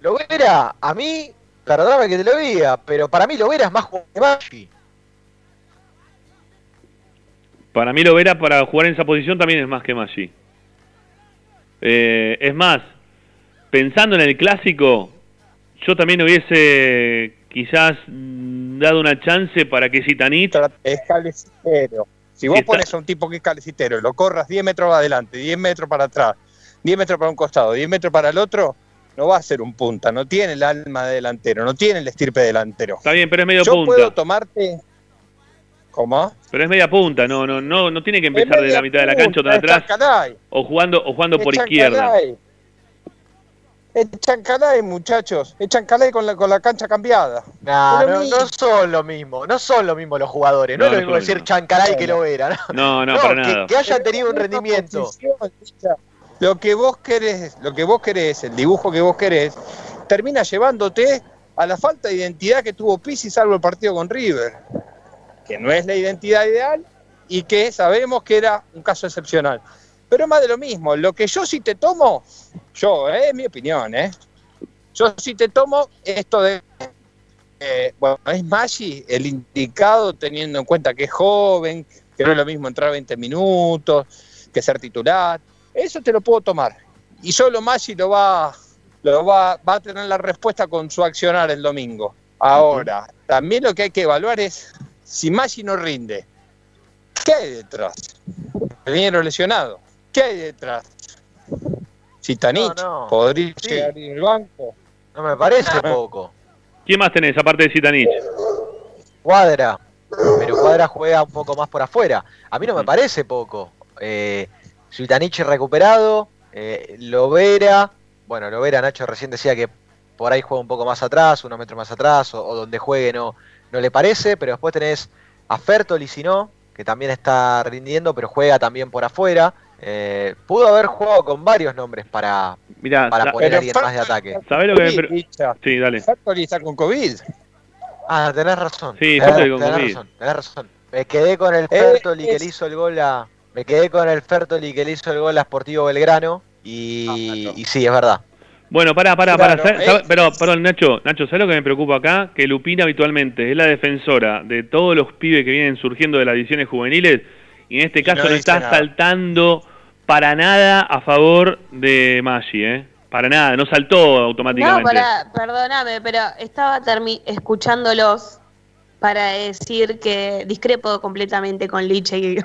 Lovera, a mí, perdóname que te lo diga, pero para mí Lovera es más jugador que Maggi. Para mí Lovera para jugar en esa posición también es más que Maggi. Eh, es más, pensando en el clásico, yo también hubiese quizás dado una chance para que Zitanich Es calecitero. Si vos está- pones a un tipo que es calecitero y lo corras 10 metros adelante, 10 metros para atrás, 10 metros para un costado, 10 metros para el otro, no va a ser un punta. No tiene el alma de delantero, no tiene el estirpe delantero. está bien, pero es medio Yo punta. puedo tomarte. ¿Cómo? Pero es media punta, no, no, no, no tiene que empezar de la mitad de la cancha o de atrás o jugando o jugando por izquierda. Es Chancalay, muchachos. Es Chancalay con la, con la cancha cambiada. Nah, lo no, no son lo mismo, no son lo mismo los jugadores, no, No, es lo mismo lo decir. Chancalay que Lovera, ¿no? No, no, No, para que, nada. que hayan tenido un rendimiento. Lo que vos querés, lo que vos querés, el dibujo que vos querés, termina llevándote a la falta de identidad que tuvo Pizzi salvo el partido con River, que no es la identidad ideal y que sabemos que era un caso excepcional. Pero es más de lo mismo, lo que yo sí te tomo, yo, eh, es mi opinión, ¿eh? Yo sí te tomo esto de, eh, bueno, es Maggi el indicado teniendo en cuenta que es joven, que no es lo mismo entrar 20 minutos, que ser titular. Eso te lo puedo tomar. Y solo Maggi lo va, lo va, va a tener la respuesta con su accionar el domingo. Ahora, también lo que hay que evaluar es si Maggi no rinde. ¿Qué hay detrás? El dinero lesionado. ¿Qué hay detrás? Si Tanich No, no. podría Sí. llegar en el banco. No me parece poco. ¿Quién más tenés aparte de Zitanich? Cuadra, pero Cuadra juega un poco más por afuera. A mí no me parece poco. Eh, Suitanichi recuperado, eh, Lovera, bueno, Lovera, Nacho recién decía que por ahí juega un poco más atrás, unos metros más atrás, o, o donde juegue no, no le parece, pero después tenés a Fertoli, si no, que también está rindiendo, pero juega también por afuera. Eh, pudo haber jugado con varios nombres para, Mirá, para poner alguien más de ataque. ¿sabés lo que me Sí, pre- Licha. Sí, dale. Fertoli está con COVID. Ah, tenés razón. Sí, tenés, Fertoli con tenés COVID. razón, tenés razón. Me quedé con el Eh, Fertoli que le hizo el gol a. Me quedé con el Fertoli que le hizo el gol a Sportivo Belgrano. Y, Ah, no. y sí, es verdad. Bueno, pará, pará, Claro, pará. ¿sabes- eh. Pero, perdón, Nacho, Nacho, ¿sabes lo que me preocupa acá? Que Lupina habitualmente es la defensora de todos los pibes que vienen surgiendo de las divisiones juveniles y en este caso no no, está nada. saltando para nada a favor de Maggi, ¿eh? Para nada, no saltó No, automáticamente. para, perdóname, pero estaba termi- escuchándolos para decir que discrepo completamente con Liche y,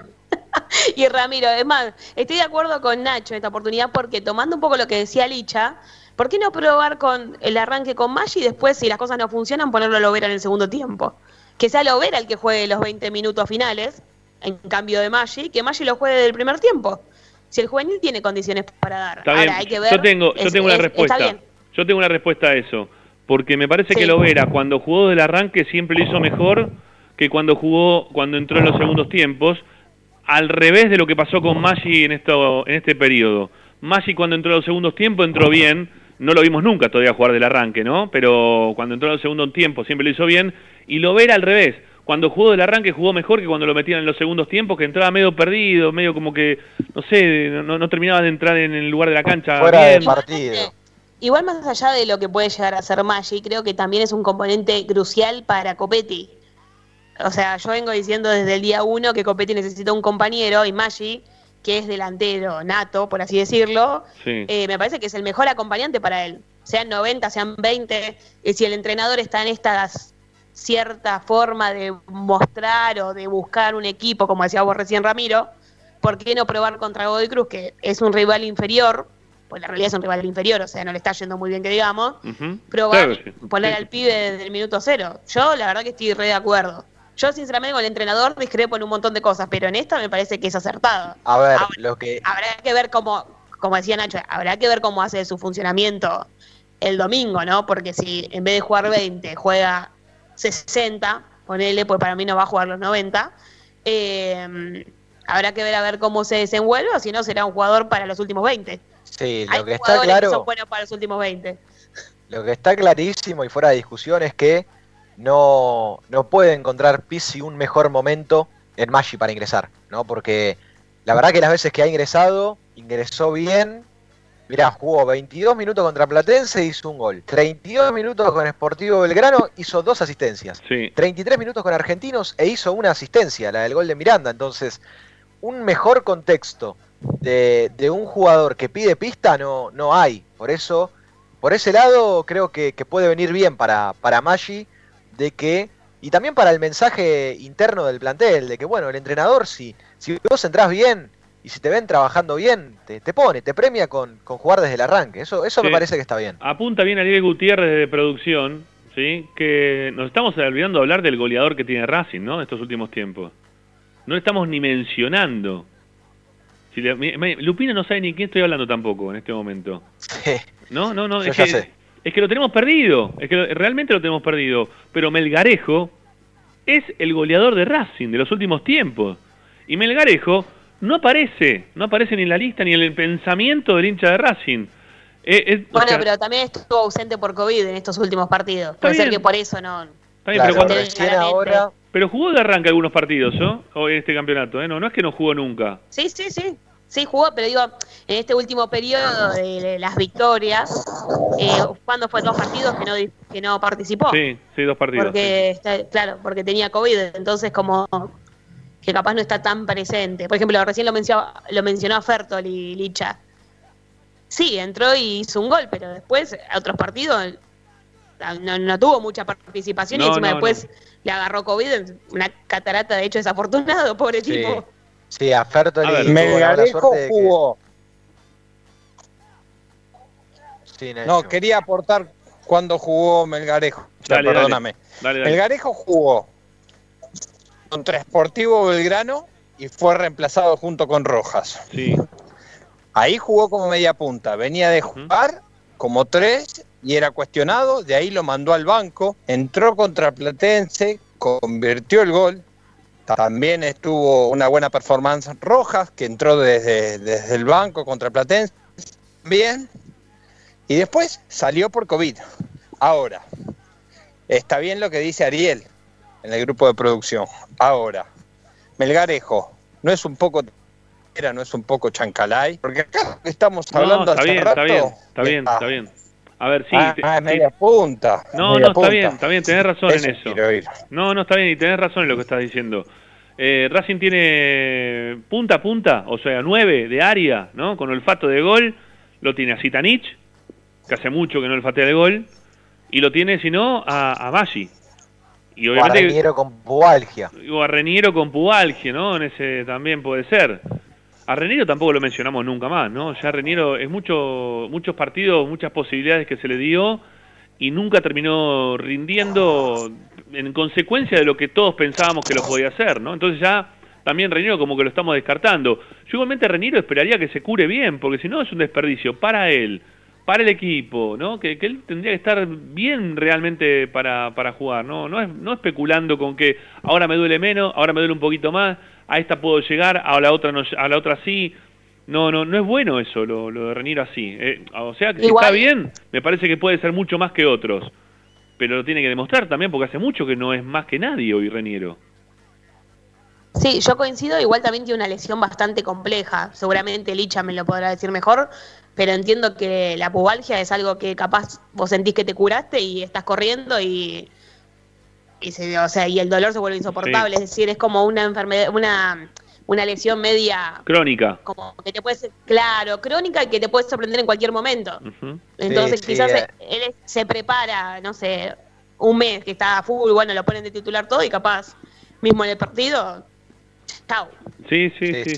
y Ramiro. Es más, estoy de acuerdo con Nacho en esta oportunidad porque tomando un poco lo que decía Licha, ¿por qué no probar con el arranque con Maggi y después, si las cosas no funcionan, ponerlo a Lovera en el segundo tiempo? Que sea Lovera el que juegue los 20 minutos finales, en cambio de Maggi, que Maggi lo juegue del primer tiempo. Si el juvenil tiene condiciones para dar. Está Ahora bien. hay que ver. yo tengo, yo es- tengo una es- respuesta. Está bien. Yo tengo una respuesta a eso. Porque me parece que Sí. Lovera, cuando jugó del arranque, siempre lo hizo mejor que cuando jugó, cuando entró en los segundos tiempos. Al revés de lo que pasó con Maggi en, esto, en este periodo. Maggi cuando entró en los segundos tiempos entró bien. No lo vimos nunca todavía jugar del arranque, ¿no? Pero cuando entró en los segundos tiempos siempre lo hizo bien. Y Lovera al revés. Cuando jugó del arranque jugó mejor que cuando lo metían en los segundos tiempos, que entraba medio perdido, medio como que, no sé, no, no terminaba de entrar en el lugar de la cancha. Fuera de partido. Igual más allá de lo que puede llegar a ser Maggi, creo que también es un componente crucial para Copetti. O sea, yo vengo diciendo desde el día uno que Copetti necesita un compañero y Maggi, que es delantero nato, por así decirlo, Sí. eh, me parece que es el mejor acompañante para él. Sean 90, sean 20, y si el entrenador está en esta cierta forma de mostrar o de buscar un equipo, como decía vos recién Ramiro, ¿por qué no probar contra Godoy Cruz, que es un rival inferior? Pues la realidad es un rival inferior, o sea, no le está yendo muy bien que digamos. Probar, Claro que sí. poner Sí, al pibe desde el minuto cero. Yo la verdad que estoy re de acuerdo. Yo sinceramente con el entrenador discrepo en un montón de cosas, pero en esta me parece que es acertado. A ver, Ahora, lo que. Habrá que ver cómo, como decía Nacho, habrá que ver cómo hace su funcionamiento el domingo, ¿no? Porque si en vez de jugar 20 juega 60, ponele, pues para mí no va a jugar los 90. eh, habrá que ver a ver cómo se desenvuelve, o si no será un jugador para los últimos 20. Sí, Hay lo que está jugadores que son claro. buenos para los últimos 20. Lo que está clarísimo y fuera de discusión es que no, no puede encontrar Pizzi un mejor momento en Maggi para ingresar, ¿no? Porque la verdad que las veces que ha ingresado, ingresó bien. Mirá, jugó 22 minutos contra Platense, hizo un gol. 32 minutos con Sportivo Belgrano, hizo dos asistencias. Sí. 33 minutos con Argentinos e hizo una asistencia, la del gol de Miranda. Entonces, un mejor contexto de, de un jugador que pide pista no, no hay. Por eso, por ese lado, creo que, que puede venir bien para, para Maggi, de que, y también para el mensaje interno del plantel, de que, bueno, el entrenador, si, si vos entrás bien y si te ven trabajando bien, te, te pone, te premia con, con jugar desde el arranque. Eso, eso me parece que está bien. Apunta bien Ariel Gutiérrez de producción, ¿sí? Que nos estamos olvidando de hablar del goleador que tiene Racing, ¿no? Estos últimos tiempos. No estamos ni mencionando. Si le- me- me- Lupina no sabe ni quién estoy hablando tampoco en este momento. Sí. No, no, no. Yo Es ya que, sé. es que lo tenemos perdido. Es que lo- realmente lo tenemos perdido. Pero Melgarejo es el goleador de Racing de los últimos tiempos. Y Melgarejo no aparece. No aparece ni en la lista ni en el pensamiento del hincha de Racing. Eh, es- o Bueno, sea, pero también estuvo ausente por COVID en estos últimos partidos. Puede bien. ser que por eso no. está bien, Claro, pero, cuando- Te- recién claramente. ahora, pero jugó de arranque algunos partidos, ¿no? O en este campeonato, ¿eh? No, no es que no jugó nunca. Sí, sí, sí. Sí, jugó, pero digo, en este último periodo de las victorias, eh, cuando fue dos partidos que no, que no participó. Sí, sí, dos partidos. porque, está- claro, porque tenía COVID, entonces como que capaz no está tan presente. Por ejemplo, recién lo mencionó, lo mencionó a Fertol y Licha. Sí, entró y hizo un gol, pero después a otros partidos ah, no, no tuvo mucha participación y encima no, después no. le agarró COVID, una catarata de hecho desafortunado, pobre Sí. tipo. sí, a Fertoli Melgarejo que- jugó. Sí. No, quería aportar cuando jugó Melgarejo. Dale. perdóname. Dale, dale. Melgarejo jugó contra Sportivo Belgrano y fue reemplazado junto con Rojas. Sí. Ahí jugó como media punta, venía de jugar como tres y era cuestionado, de ahí lo mandó al banco, entró contra Platense, convirtió el gol, también estuvo una buena performance Rojas, que entró desde, desde el banco contra Platense, bien, y después salió por COVID. Ahora, está bien lo que dice Ariel en el grupo de producción. Ahora, Melgarejo, no es un poco era, no es un poco chancalay, porque acá estamos hablando no, está hace bien, rato. está bien, está bien, Ah, está bien. A ver, sí. ah, te- ah, media punta. No, media no, está bien, está bien, tenés razón en eso. No, no está bien y tenés razón en lo que estás diciendo. Eh, Racing tiene punta a punta, o sea, nueve de área, ¿no? Con olfato de gol. Lo tiene a Zitanich, que hace mucho que no olfatea de gol. Y lo tiene, si no, a, a Maggi. Y obviamente. Guaraniero con pubalgia. O a Reniero con pubalgia, ¿no? En ese también puede ser. A Reniero tampoco lo mencionamos nunca más, ¿no? Ya Reniero es mucho, muchos partidos, muchas posibilidades que se le dio y nunca terminó rindiendo en consecuencia de lo que todos pensábamos que lo podía hacer, ¿no? Entonces ya también Reniero como que lo estamos descartando. Yo igualmente a Reniero esperaría que se cure bien, porque si no es un desperdicio para él, para el equipo, ¿no? Que, que él tendría que estar bien realmente para, para jugar, ¿no? No, es, no especulando con que ahora me duele menos, ahora me duele un poquito más, a esta puedo llegar, a la otra no, a la otra sí. No, no, no es bueno eso, lo, lo de Reniero así. Eh, o sea, que si Igual- está bien, me parece que puede ser mucho más que otros. Pero lo tiene que demostrar también, porque hace mucho que no es más que nadie hoy Reniero. Sí, yo coincido, igual también tiene una lesión bastante compleja. Seguramente Licha me lo podrá decir mejor, pero entiendo que la pubalgia es algo que capaz vos sentís que te curaste y estás corriendo y, y se- o sea, y el dolor se vuelve insoportable. Sí. Es decir, es como una enfermedad, una, una lesión media Crónica. como que te puede ser, claro, crónica y que te puede sorprender en cualquier momento. Entonces Sí, sí, quizás eh. él se prepara, no sé, un mes que está a full, bueno, lo ponen de titular todo y capaz mismo en el partido, chao. Sí, sí, Sí, sí, sí,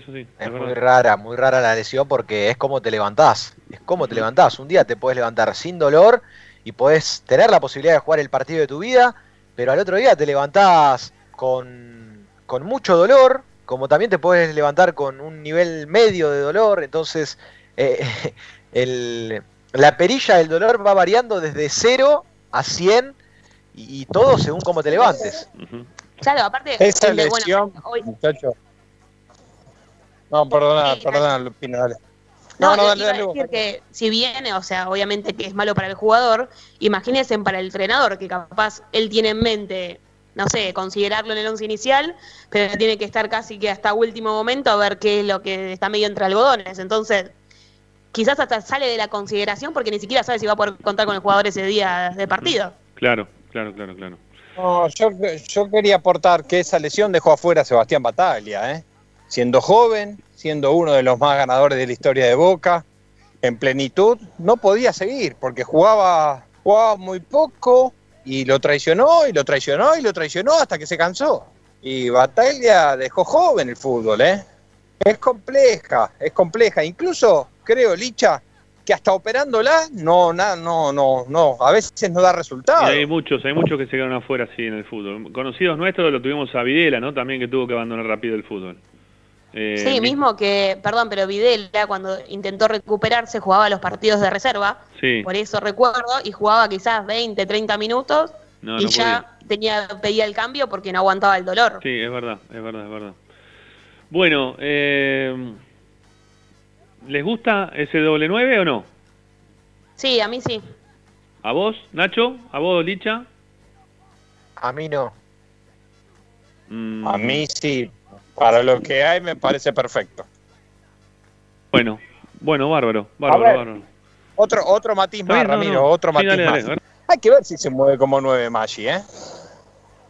sí. Eso sí, es Es muy rara, muy rara la lesión porque es como te levantás. Es como te levantás. Un día te puedes levantar sin dolor y podés tener la posibilidad de jugar el partido de tu vida, pero al otro día te levantás con, con mucho dolor, como también te puedes levantar con un nivel medio de dolor. Entonces, eh, el- la perilla del dolor va variando desde 0 a 100 y, y todo según cómo te levantes. Claro, aparte, Esa de- bueno, lesión, hoy- muchacho. No, perdona, Sí, perdona, Lupino, dale. No, No, no, dale, decir que si bien, o sea, obviamente que es malo para el jugador, imagínense para el entrenador, que capaz él tiene en mente, no sé, considerarlo en el once inicial, pero tiene que estar casi que hasta último momento a ver qué es lo que está medio entre algodones. Entonces, quizás hasta sale de la consideración porque ni siquiera sabe si va a poder contar con el jugador ese día de partido. Claro, claro, claro, claro. No, yo, yo quería aportar que esa lesión dejó afuera a Sebastián Bataglia, ¿eh? Siendo joven, siendo uno de los más ganadores de la historia de Boca, en plenitud, no podía seguir porque jugaba, jugaba muy poco y lo traicionó y lo traicionó y lo traicionó hasta que se cansó. Y Bataglia dejó joven el fútbol, ¿eh? Es compleja, es compleja. Incluso creo, Licha, que hasta operándola no, na- no, no, no, a veces no da resultado. hay muchos, hay muchos que se quedaron afuera así en el fútbol. Conocidos nuestros lo tuvimos a Videla, ¿no? También que tuvo que abandonar rápido el fútbol. Eh, Sí, mi- mismo que, perdón, pero Videla cuando intentó recuperarse jugaba los partidos de reserva, Sí, por eso recuerdo, y jugaba quizás 20, 30 minutos no, y no ya tenía pedía el cambio porque no aguantaba el dolor. Sí, es verdad, es verdad, es verdad. Bueno, eh, ¿les gusta ese doble nueve o no? Sí, a mí sí. ¿A vos, Nacho? ¿A vos, Licha? A mí no. Mm, A mí sí, para lo que hay me parece perfecto. Bueno, bueno, bárbaro, bárbaro, ver. bárbaro. Otro, otro matiz más, no, Ramiro, no. otro Sí, matiz dale, dale, más. Hay que ver si se mueve como nueve Maggi, ¿eh?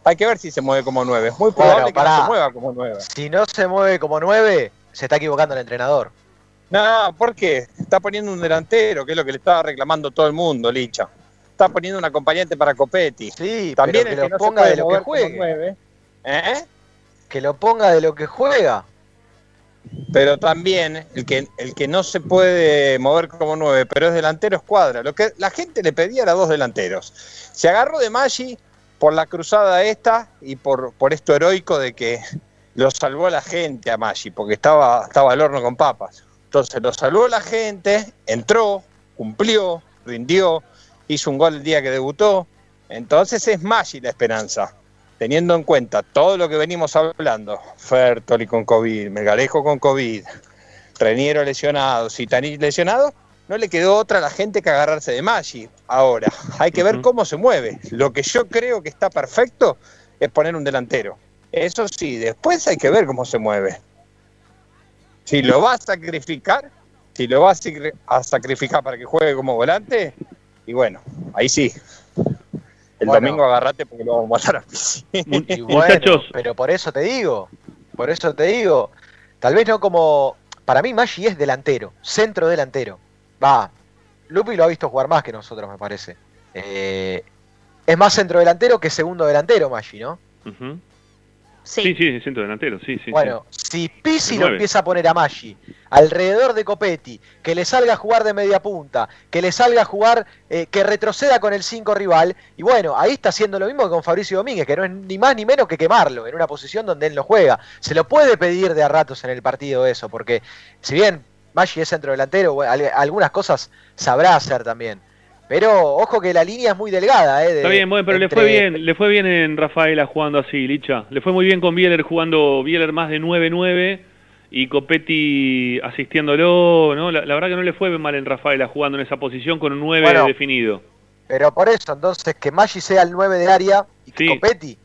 Hay que ver si se mueve como nueve. Es muy probable Bueno, que no se mueva como nueve. Si no se mueve como 9, se está equivocando el entrenador. No, ¿por qué? Está poniendo un delantero, que es lo que le estaba reclamando todo el mundo, Licha. Está poniendo un acompañante para Copetti. Sí, También pero el que lo no se ponga puede de lo que como juegue. nueve. ¿Eh? Que lo ponga de lo que juega. Pero también el que, el que no se puede mover como nueve, pero es delantero es cuadra. Lo que la gente le pedía era dos delanteros. Se agarró de Maggi por la cruzada esta y por, por esto heroico de que lo salvó la gente a Maggi, porque estaba, estaba al horno con papas. Entonces lo salvó la gente, entró, cumplió, rindió, hizo un gol el día que debutó. Entonces es Maggi la esperanza, teniendo en cuenta todo lo que venimos hablando. Fertoli con COVID, Megalejo con COVID, Reniero lesionado, Citani lesionado, no le quedó otra a la gente que agarrarse de Maggi. Ahora, hay que ver cómo se mueve. Lo que yo creo que está perfecto es poner un delantero. Eso sí, después hay que ver cómo se mueve. Si lo va a sacrificar, si lo va a sacrificar para que juegue como volante, y bueno, ahí sí. El Bueno. domingo agarrate porque lo vamos a matar a Pizzi. Y bueno, Muchachos. pero por eso te digo, por eso te digo, tal vez no como, para mí Maggi es delantero, centro delantero. Va, Lupi lo ha visto jugar más que nosotros, me parece. Eh, es más centro delantero que segundo delantero Maggi, ¿no? Sí. Sí, sí, centro delantero, sí, sí. bueno, si Pizzi lo empieza a poner a Maggi alrededor de Copetti, que le salga a jugar de media punta, que le salga a jugar, eh, que retroceda con el 5 rival, y bueno, ahí está haciendo lo mismo que con Fabricio Domínguez, que no es ni más ni menos que quemarlo en una posición donde él no juega. Se lo puede pedir de a ratos en el partido eso, porque si bien Maggi es centro delantero, algunas cosas sabrá hacer también. Pero ojo que la línea es muy delgada, ¿eh? de- Está bien, bueno, pero le fue bien, le fue bien en Rafaela jugando así, Licha. Le fue muy bien con Bieler jugando Bieler más de 9-9 y Copetti asistiéndolo, ¿no? La, la verdad que no le fue mal en Rafaela jugando en esa posición con un 9 Bueno. definido. Pero por eso, entonces, que Maggi sea el 9 del área y que Sí. Copetti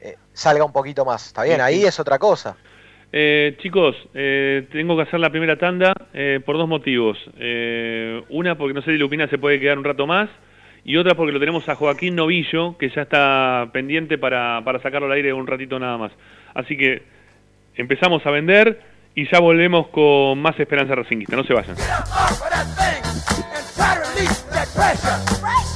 eh, salga un poquito más. Está bien, Sí, ahí sí. es otra cosa. Eh, chicos, eh, tengo que hacer la primera tanda eh, por dos motivos. Eh, una, porque no sé si Lupina se puede quedar un rato más. Y otra, porque lo tenemos a Joaquín Novillo, que ya está pendiente para, para sacarlo al aire un ratito nada más. Así que empezamos a vender y ya volvemos con más Esperanza Racinguista. No se vayan.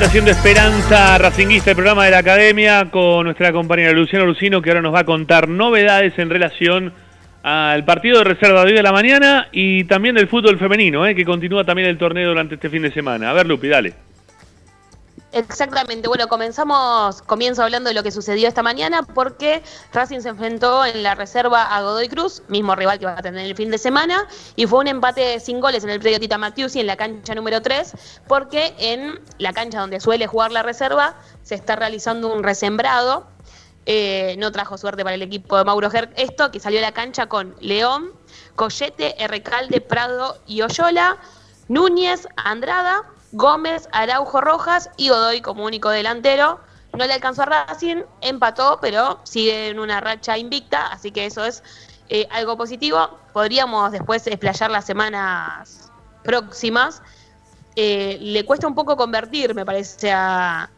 Adelante haciendo Esperanza Racinguista, el programa de la Academia, con nuestra compañera Luciano Lucino, que ahora nos va a contar novedades en relación al partido de reserva de hoy de la mañana y también del fútbol femenino, eh, que continúa también el torneo durante este fin de semana. A ver, Lupi, dale. Exactamente, bueno, comenzamos, comienzo hablando de lo que sucedió esta mañana porque Racing se enfrentó en la reserva a Godoy Cruz, mismo rival que va a tener el fin de semana, y fue un empate sin goles en el predio Tita Matiusi en la cancha número 3, porque en la cancha donde suele jugar la reserva se está realizando un resembrado. Eh, no trajo suerte para el equipo de Mauro Ger esto, que salió a la cancha con León, Collete, Recalde, Prado y Oyola, Núñez, Andrada, Gómez, Araujo Rojas y Godoy como único delantero. No le alcanzó a Racing, empató, pero sigue en una racha invicta, así que eso es eh, algo positivo. Podríamos después explayar las semanas próximas. Eh, le cuesta un poco convertir, me parece, a,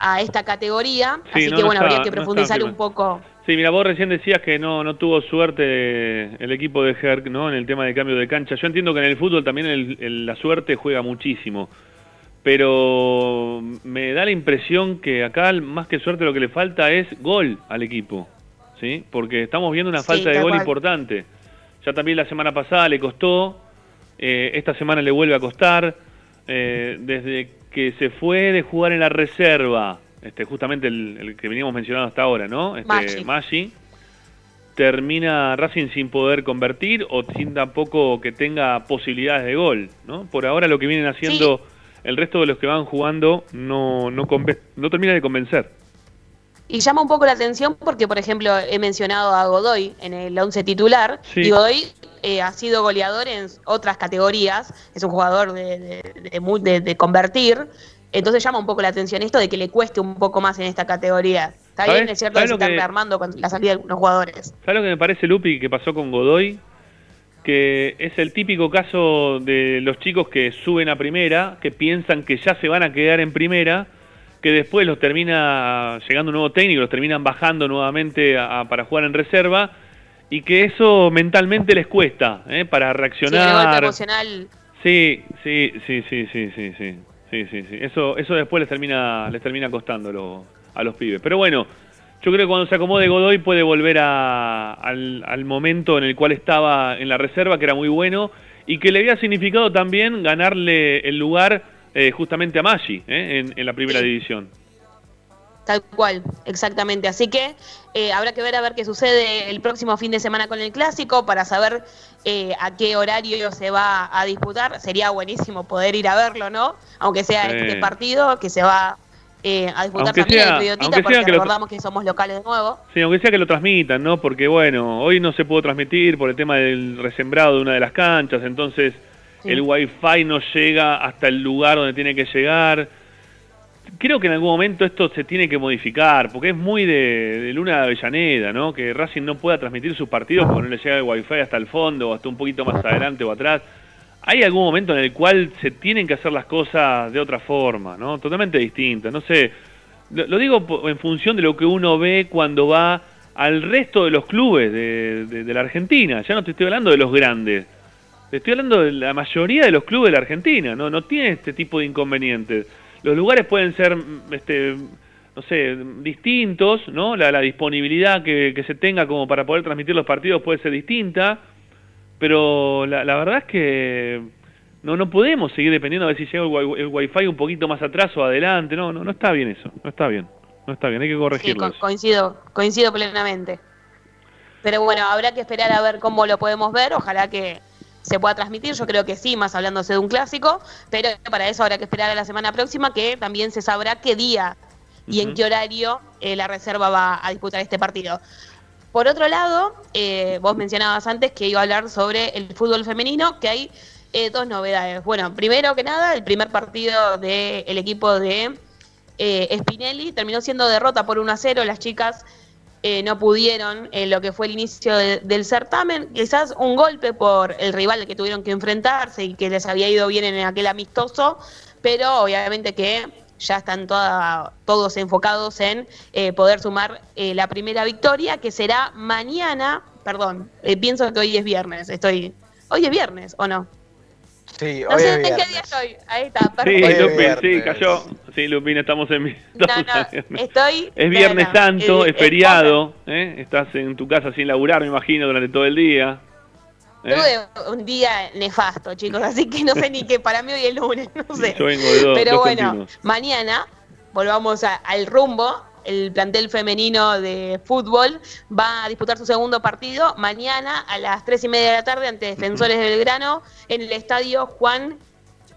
a esta categoría, Sí, así no, que no bueno, está- habría que profundizar un poco. Sí, mira, vos recién decías que no, no tuvo suerte el equipo de Herc, ¿no? En el tema de cambio de cancha. Yo entiendo que en el fútbol también el- el- la suerte juega muchísimo. Pero me da la impresión que acá, más que suerte, lo que le falta es gol al equipo. ¿Sí? Porque estamos viendo una Sí, falta de gol cual. importante. Ya también la semana pasada le costó. eh, esta semana le vuelve a costar. eh, desde que se fue de jugar en la reserva, este, justamente el, el que veníamos mencionando hasta ahora, ¿no? Este, Maggi. Maggi, termina Racing sin poder convertir o sin tampoco que tenga posibilidades de gol, ¿no? Por ahora lo que vienen haciendo el resto de los que van jugando no, no, no termina de convencer. Y llama un poco la atención porque, por ejemplo, he mencionado a Godoy en el 11 titular. Sí. Y Godoy eh, ha sido goleador en otras categorías. Es un jugador de, de- convertir. Entonces llama un poco la atención esto de que le cueste un poco más en esta categoría. Está ¿Sabes? bien, es cierto que ¿Sabes se lo están que- rearmando con la salida de algunos jugadores. ¿Sabes lo que me parece, Lupi, que pasó con Godoy? Que es el típico caso de los chicos que suben a primera, que piensan que ya se van a quedar en primera, que después los termina llegando un nuevo técnico, los terminan bajando nuevamente a- a- para jugar en reserva, y que eso mentalmente les cuesta, ¿eh? para Sí, reaccionar. emocional. Sí, sí, sí, sí, sí, sí, sí, sí, sí, sí. Eso, eso después les termina, les termina costando lo- a los pibes. Pero bueno, yo creo que cuando se acomode Godoy puede volver a- al, al momento en el cual estaba en la reserva, que era muy bueno, y que le había significado también ganarle el lugar eh, justamente a Maggi ¿eh? en, en la primera Sí. división. Tal cual, exactamente. Así que eh, habrá que ver a ver qué sucede el próximo fin de semana con el clásico para saber eh, a qué horario se va a disputar. Sería buenísimo poder ir a verlo, ¿no? Aunque sea Sí. este partido que se va eh, a disputar Aunque también sea- en el Idiotita, aunque porque sea que lo- recordamos que somos locales de nuevo. Sí, aunque sea que lo transmitan, ¿no? Porque bueno, hoy no se pudo transmitir por el tema del resembrado de una de las canchas, entonces Sí. el wifi no llega hasta el lugar donde tiene que llegar. Creo que en algún momento esto se tiene que modificar, porque es muy de, de Luna de Avellaneda, ¿no? Que Racing no pueda transmitir sus partidos porque no le llega el wifi hasta el fondo o hasta un poquito más adelante o atrás. Hay algún momento en el cual se tienen que hacer las cosas de otra forma, ¿no? Totalmente distintas. No sé, lo, digo en función de lo que uno ve cuando va al resto de los clubes de, la Argentina. Ya no te estoy hablando de los grandes. Estoy hablando de la mayoría de los clubes de la Argentina, no, no tiene este tipo de inconvenientes. Los lugares pueden ser, mm, este, no sé, distintos, ¿no? La, la disponibilidad que, que se tenga como para poder transmitir los partidos puede ser distinta, pero la, la verdad es que no no podemos seguir dependiendo de si llega el, el wifi un poquito más atrás o adelante, no, no, no está bien eso, no está bien, no está bien, hay que Sí, corregirlo. co- eso. coincido, coincido plenamente. Pero bueno, habrá que esperar a ver cómo lo podemos ver. Ojalá que se pueda transmitir. Yo creo que sí, más hablándose de un clásico. Pero para eso habrá que esperar a la semana próxima, que también se sabrá qué día y en qué horario eh, la reserva va a disputar este partido. Por otro lado, eh, vos mencionabas antes que iba a hablar sobre el fútbol femenino, que hay eh, dos novedades. Bueno, primero que nada, el primer partido del equipo de eh, Spinelli terminó siendo derrota por 1 a 0. Las chicas eh, no pudieron en lo que fue el inicio de- del certamen. Quizás un golpe por el rival al que tuvieron que enfrentarse y que les había ido bien en aquel amistoso, pero obviamente que ya están toda- todos enfocados en eh, poder sumar eh, la primera victoria, que será mañana. Perdón, eh, pienso que hoy es viernes. Estoy. Hoy es viernes, ¿o no? Sí, No hoy sé es en qué viernes. día estoy. Ahí está, Sí, perfecto. Hoy es Lupin, sí, viernes. cayó. Sí, Lupin, estamos en... No, estamos estoy. Es Viernes no, no, Santo, es feriado, ¿eh? estás en tu casa sin laburar, me imagino, durante todo el día. ¿Eh? Tuve un día nefasto, chicos, así que no sé ni qué. Para mí hoy es lunes, no sé. Yo vengo de dos, Pero dos bueno, continuos. mañana volvamos a- al rumbo. El plantel femenino de fútbol va a disputar su segundo partido mañana a las tres y media de la tarde ante Defensores del Belgrano en el estadio Juan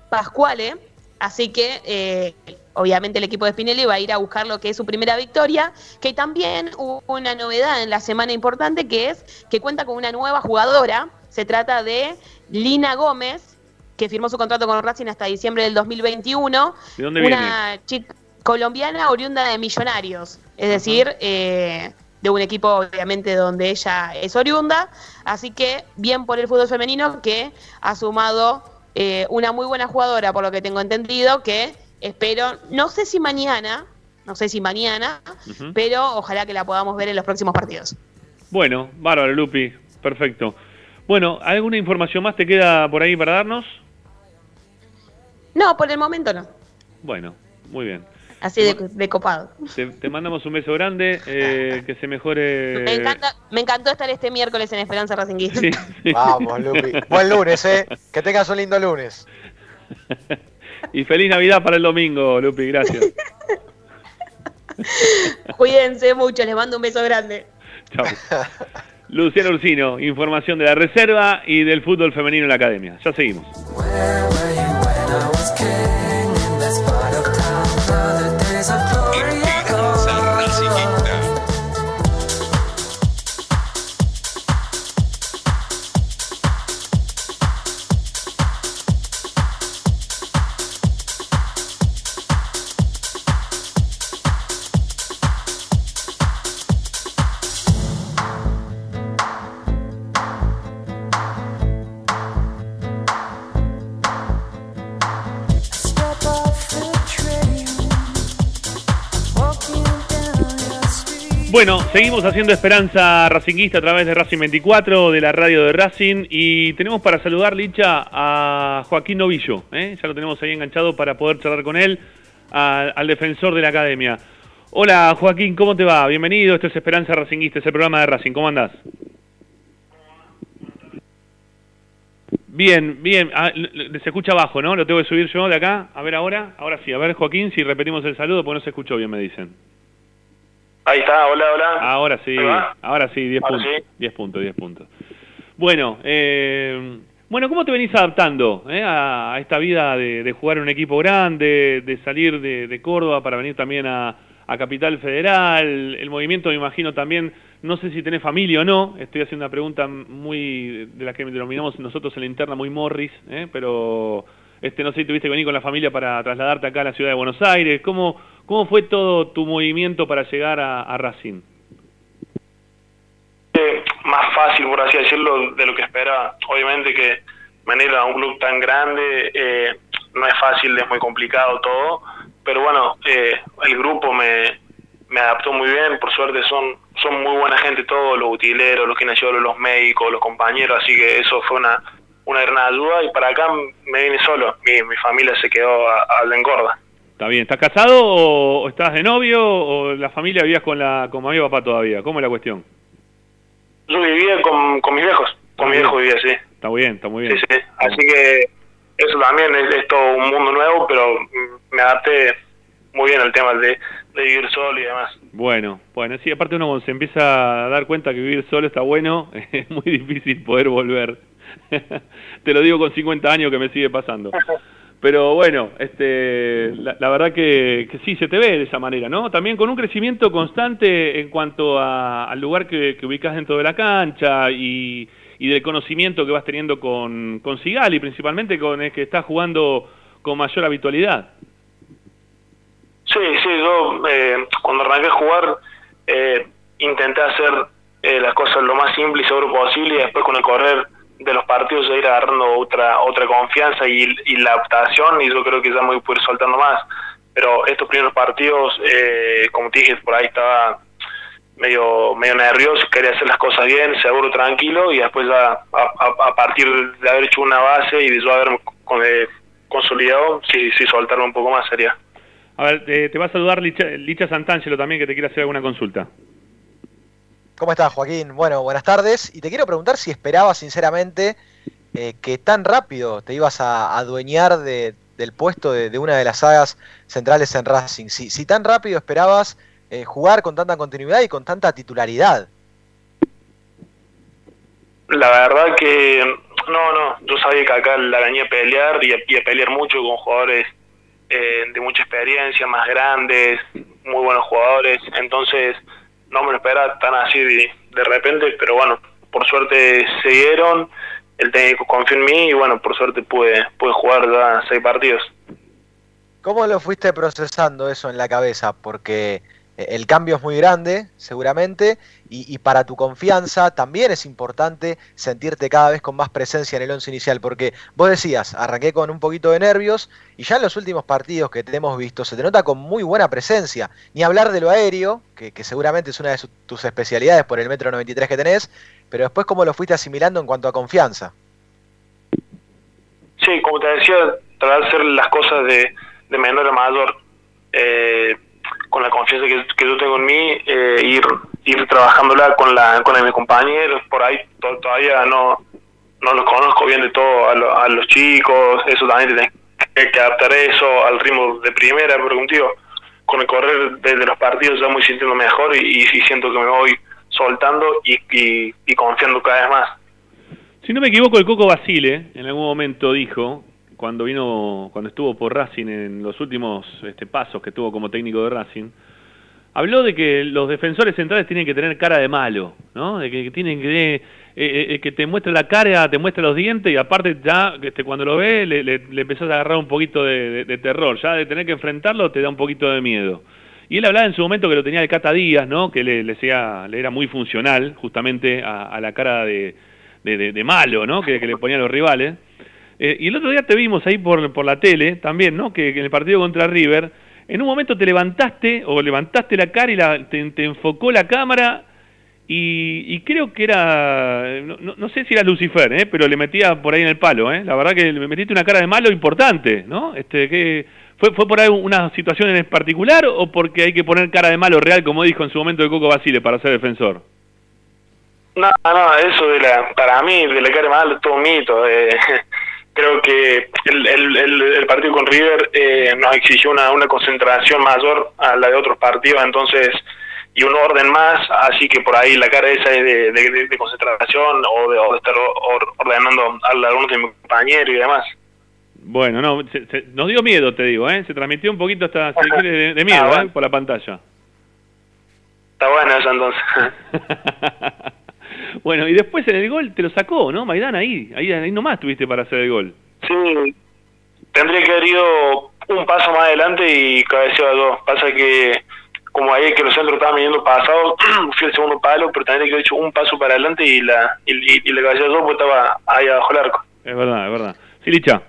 Pascuale. Así que, eh, obviamente, el equipo de Spinelli va a ir a buscar lo que es su primera victoria. Que también hubo una novedad en la semana importante, que es que cuenta con una nueva jugadora. Se trata de Lina Gómez, que firmó su contrato con Racing hasta diciembre del 2021. ¿De dónde una chica colombiana oriunda de Millonarios. Es decir, eh, de un equipo, obviamente, donde ella es oriunda. Así que, bien por el fútbol femenino, que ha sumado eh, una muy buena jugadora, por lo que tengo entendido, que espero, no sé si mañana, no sé si mañana, pero ojalá que la podamos ver en los próximos partidos. Bueno, bárbaro, Lupi, perfecto. Bueno, ¿alguna información más te queda por ahí para darnos? No, por el momento no. Bueno, muy bien. Así de, de copado. Te, te mandamos un beso grande, eh, que se mejore... Me, encanta, me encantó estar este miércoles en Esperanza Racinguista. Sí, sí. Vamos, Lupi. Buen lunes, ¿eh? Que tengas un lindo lunes. Y feliz Navidad para el domingo, Lupi, gracias. Cuídense mucho, les mando un beso grande. Chao. Luciano Ursino, información de la reserva y del fútbol femenino en la academia. Ya seguimos. Bueno, seguimos haciendo Esperanza Racinguista a través de Racing 24, de la radio de Racing, y tenemos para saludar, Licha, a Joaquín Novillo, ¿eh? ya lo tenemos ahí enganchado para poder charlar con él, al defensor de la academia. Hola Joaquín, ¿cómo te va? Bienvenido, esto es Esperanza Racinguista, es el programa de Racing, ¿cómo andás? Bien, bien, Ah, se escucha abajo, ¿no? Lo tengo que subir yo de acá, a ver ahora, ahora sí, a ver Joaquín, si repetimos el saludo, porque no se escuchó bien, me dicen. Ahí está, hola, hola. Ahora sí, ahora sí, 10 Ahora puntos. sí. 10 puntos, 10 puntos. Bueno, eh, bueno, ¿cómo te venís adaptando eh, a, a esta vida de, de jugar en un equipo grande, de salir de, de Córdoba para venir también a, a Capital Federal? El movimiento, me imagino también, no sé si tenés familia o no, estoy haciendo una pregunta muy de la que denominamos nosotros en la interna muy Morris, eh, pero este no sé si tuviste que venir con la familia para trasladarte acá a la ciudad de Buenos Aires. ¿Cómo, cómo fue todo tu movimiento para llegar a, a Racing? Eh, más fácil, por así decirlo, de lo que esperaba. Obviamente que venir a un club tan grande eh, no es fácil, es muy complicado todo, pero bueno, eh, el grupo me, me adaptó muy bien, por suerte son son muy buena gente todos, los utileros, los kinesiólogos, los médicos, los compañeros, así que eso fue una, una gran ayuda y para acá me vine solo. Mi, mi familia se quedó a, a Engorda. Está bien. ¿Estás casado o, estás de novio o la familia vivías con la con mamá y papá todavía? ¿Cómo es la cuestión? Yo vivía con, con mis viejos, con mi viejo vivía, sí. Está bien, está muy bien. Sí, sí. Así que eso también es, es todo un mundo nuevo, pero me adapté muy bien al tema de, de vivir solo y demás. Bueno, bueno, sí, aparte uno se empieza a dar cuenta que vivir solo está bueno, es muy difícil poder volver. Te lo digo con 50 años que me sigue pasando. Pero bueno, este, la, verdad que, que sí, se te ve de esa manera, ¿no? También con un crecimiento constante en cuanto a- al lugar que, que ubicas dentro de la cancha y, y del conocimiento que vas teniendo con, con Sigali, principalmente con el que estás jugando con mayor habitualidad. Sí, sí, yo eh, cuando arranqué a jugar eh, intenté hacer eh, las cosas lo más simple y seguro posible y después con el correr de los partidos ya ir agarrando otra otra confianza y, la adaptación y yo creo que ya me voy a poder soltando más. Pero estos primeros partidos, eh, como te dije, por ahí estaba medio medio nervioso, quería hacer las cosas bien, seguro, tranquilo y después ya a, partir de haber hecho una base y de yo haberme con- eh, consolidado, sí, sí soltarme un poco más sería. A ver, te, te va a saludar Licha, Licha Santangelo también que te quiere hacer alguna consulta. ¿Cómo estás, Joaquín? Bueno, buenas tardes. Y te quiero preguntar si esperabas sinceramente eh, que tan rápido te ibas a adueñar de- del puesto de, una de las sagas centrales en Racing. Si, tan rápido esperabas eh, jugar con tanta continuidad y con tanta titularidad. La verdad que no, no, yo sabía que acá la venía a pelear y a, y pelear mucho con jugadores eh, de mucha experiencia, más grandes, muy buenos jugadores, entonces no me lo esperaba tan así de, repente, pero bueno, por suerte se dieron, el técnico confió en mí y bueno, por suerte pude, pude jugar ya seis partidos. ¿Cómo lo fuiste procesando eso en la cabeza? Porque eh, el cambio es muy grande, seguramente, y, para tu confianza también es importante sentirte cada vez con más presencia en el once inicial, porque vos decías, arranqué con un poquito de nervios, y ya en los últimos partidos que te hemos visto se te nota con muy buena presencia. Ni hablar de lo aéreo, que, seguramente es una de tus especialidades por el metro 93 que tenés, pero después cómo lo fuiste asimilando en cuanto a confianza. Sí, como te decía, tratar de hacer las cosas de, de menor a mayor, eh, con la confianza que, que yo tengo en mí, eh, ir ir trabajándola con la con mis compañeros, por ahí to- todavía no no los conozco bien de todo a, lo- a los chicos, eso también te tenés que, que adaptar eso al ritmo de primera, pero contigo, con el correr desde los partidos ya voy sintiendo mejor y, y siento que me voy soltando y, y, y confiando cada vez más. Si no me equivoco, el Coco Basile en algún momento dijo, cuando vino, cuando estuvo por Racing en los últimos este, pasos que tuvo como técnico de Racing, habló de que los defensores centrales tienen que tener cara de malo, ¿no? De que, tienen que eh, eh, que te muestra la cara, te muestra los dientes y aparte ya este, cuando lo ve le, le, empezás a agarrar un poquito de, de- de terror, ya de tener que enfrentarlo te da un poquito de miedo. Y él hablaba en su momento que lo tenía el Cata Díaz, ¿no? Que le, sea- le era muy funcional justamente a, a la cara de, de, de- de malo, ¿no? Que, que le ponían los rivales. Eh, y el otro día te vimos ahí por, por la tele también, ¿no? Que, que en el partido contra River, en un momento te levantaste o levantaste la cara y la, te, enfocó la cámara y, y creo que era, no, no- sé si era Lucifer, ¿eh? Pero le metía por ahí en el palo, ¿eh? La verdad que le metiste una cara de malo importante, ¿no? Este, que ¿Fue, ¿Fue por ahí una situación en particular o porque hay que poner cara de malo real, como dijo en su momento el Coco Basile, para ser defensor? No, no, eso de la, para mí, de la cara mal, es todo un mito. eh, creo que el, el, el, el partido con River eh, nos exigió una, una concentración mayor a la de otros partidos, entonces, y un orden más, así que por ahí la cara esa es de, de, concentración o de, o de estar or- ordenando a algunos de mis compañeros y demás. Bueno, no, se- se- nos dio miedo, te digo, ¿eh? Se transmitió un poquito hasta de, de miedo, Ah, ¿eh? Por la pantalla. Está bueno eso entonces. bueno, y después en el gol te lo sacó, ¿no? Maidana ahí, ahí, ahí nomás tuviste para hacer el gol. Sí, tendría que haber ido un paso más adelante y cabeceaba dos. Pasa que, como ahí que los centros estaban viniendo pasados, fui al segundo palo, pero tendría que haber hecho un paso para adelante y la y, y, y la cabeceaba dos porque estaba ahí abajo el arco. Es verdad, es verdad. Sí, Licha.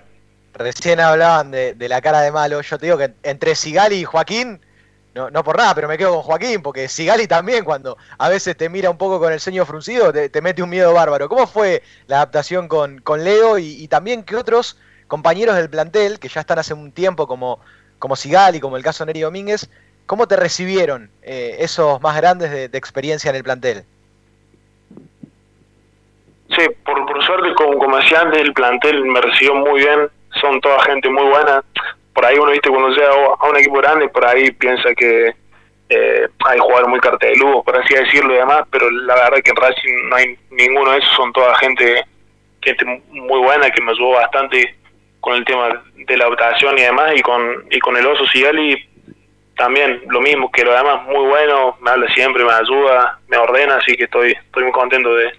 Recién hablaban de, de la cara de malo. Yo te digo que entre Sigali y Joaquín no, no por nada, pero me quedo con Joaquín, porque Sigali también cuando a veces te mira un poco con el ceño fruncido, te, te mete un miedo bárbaro. ¿Cómo fue la adaptación con, con Leo y, también que otros compañeros del plantel, que ya están hace un tiempo como, como Sigali, como el caso Neri Domínguez, ¿cómo te recibieron eh, esos más grandes de, experiencia en el plantel? Sí, por, por suerte, como, antes, el plantel me recibió muy bien, son toda gente muy buena. Por ahí uno, viste, cuando llega a un equipo grande, por ahí piensa que eh, hay jugadores muy carteludos, por así decirlo y demás, pero la verdad que en Racing no hay ninguno de esos, son toda gente, gente muy buena que me ayudó bastante con el tema de la adaptación y demás, y con, y con el Oso Sigali también lo mismo, que lo demás muy bueno, me habla siempre, me ayuda, me ordena, así que estoy, estoy muy contento de,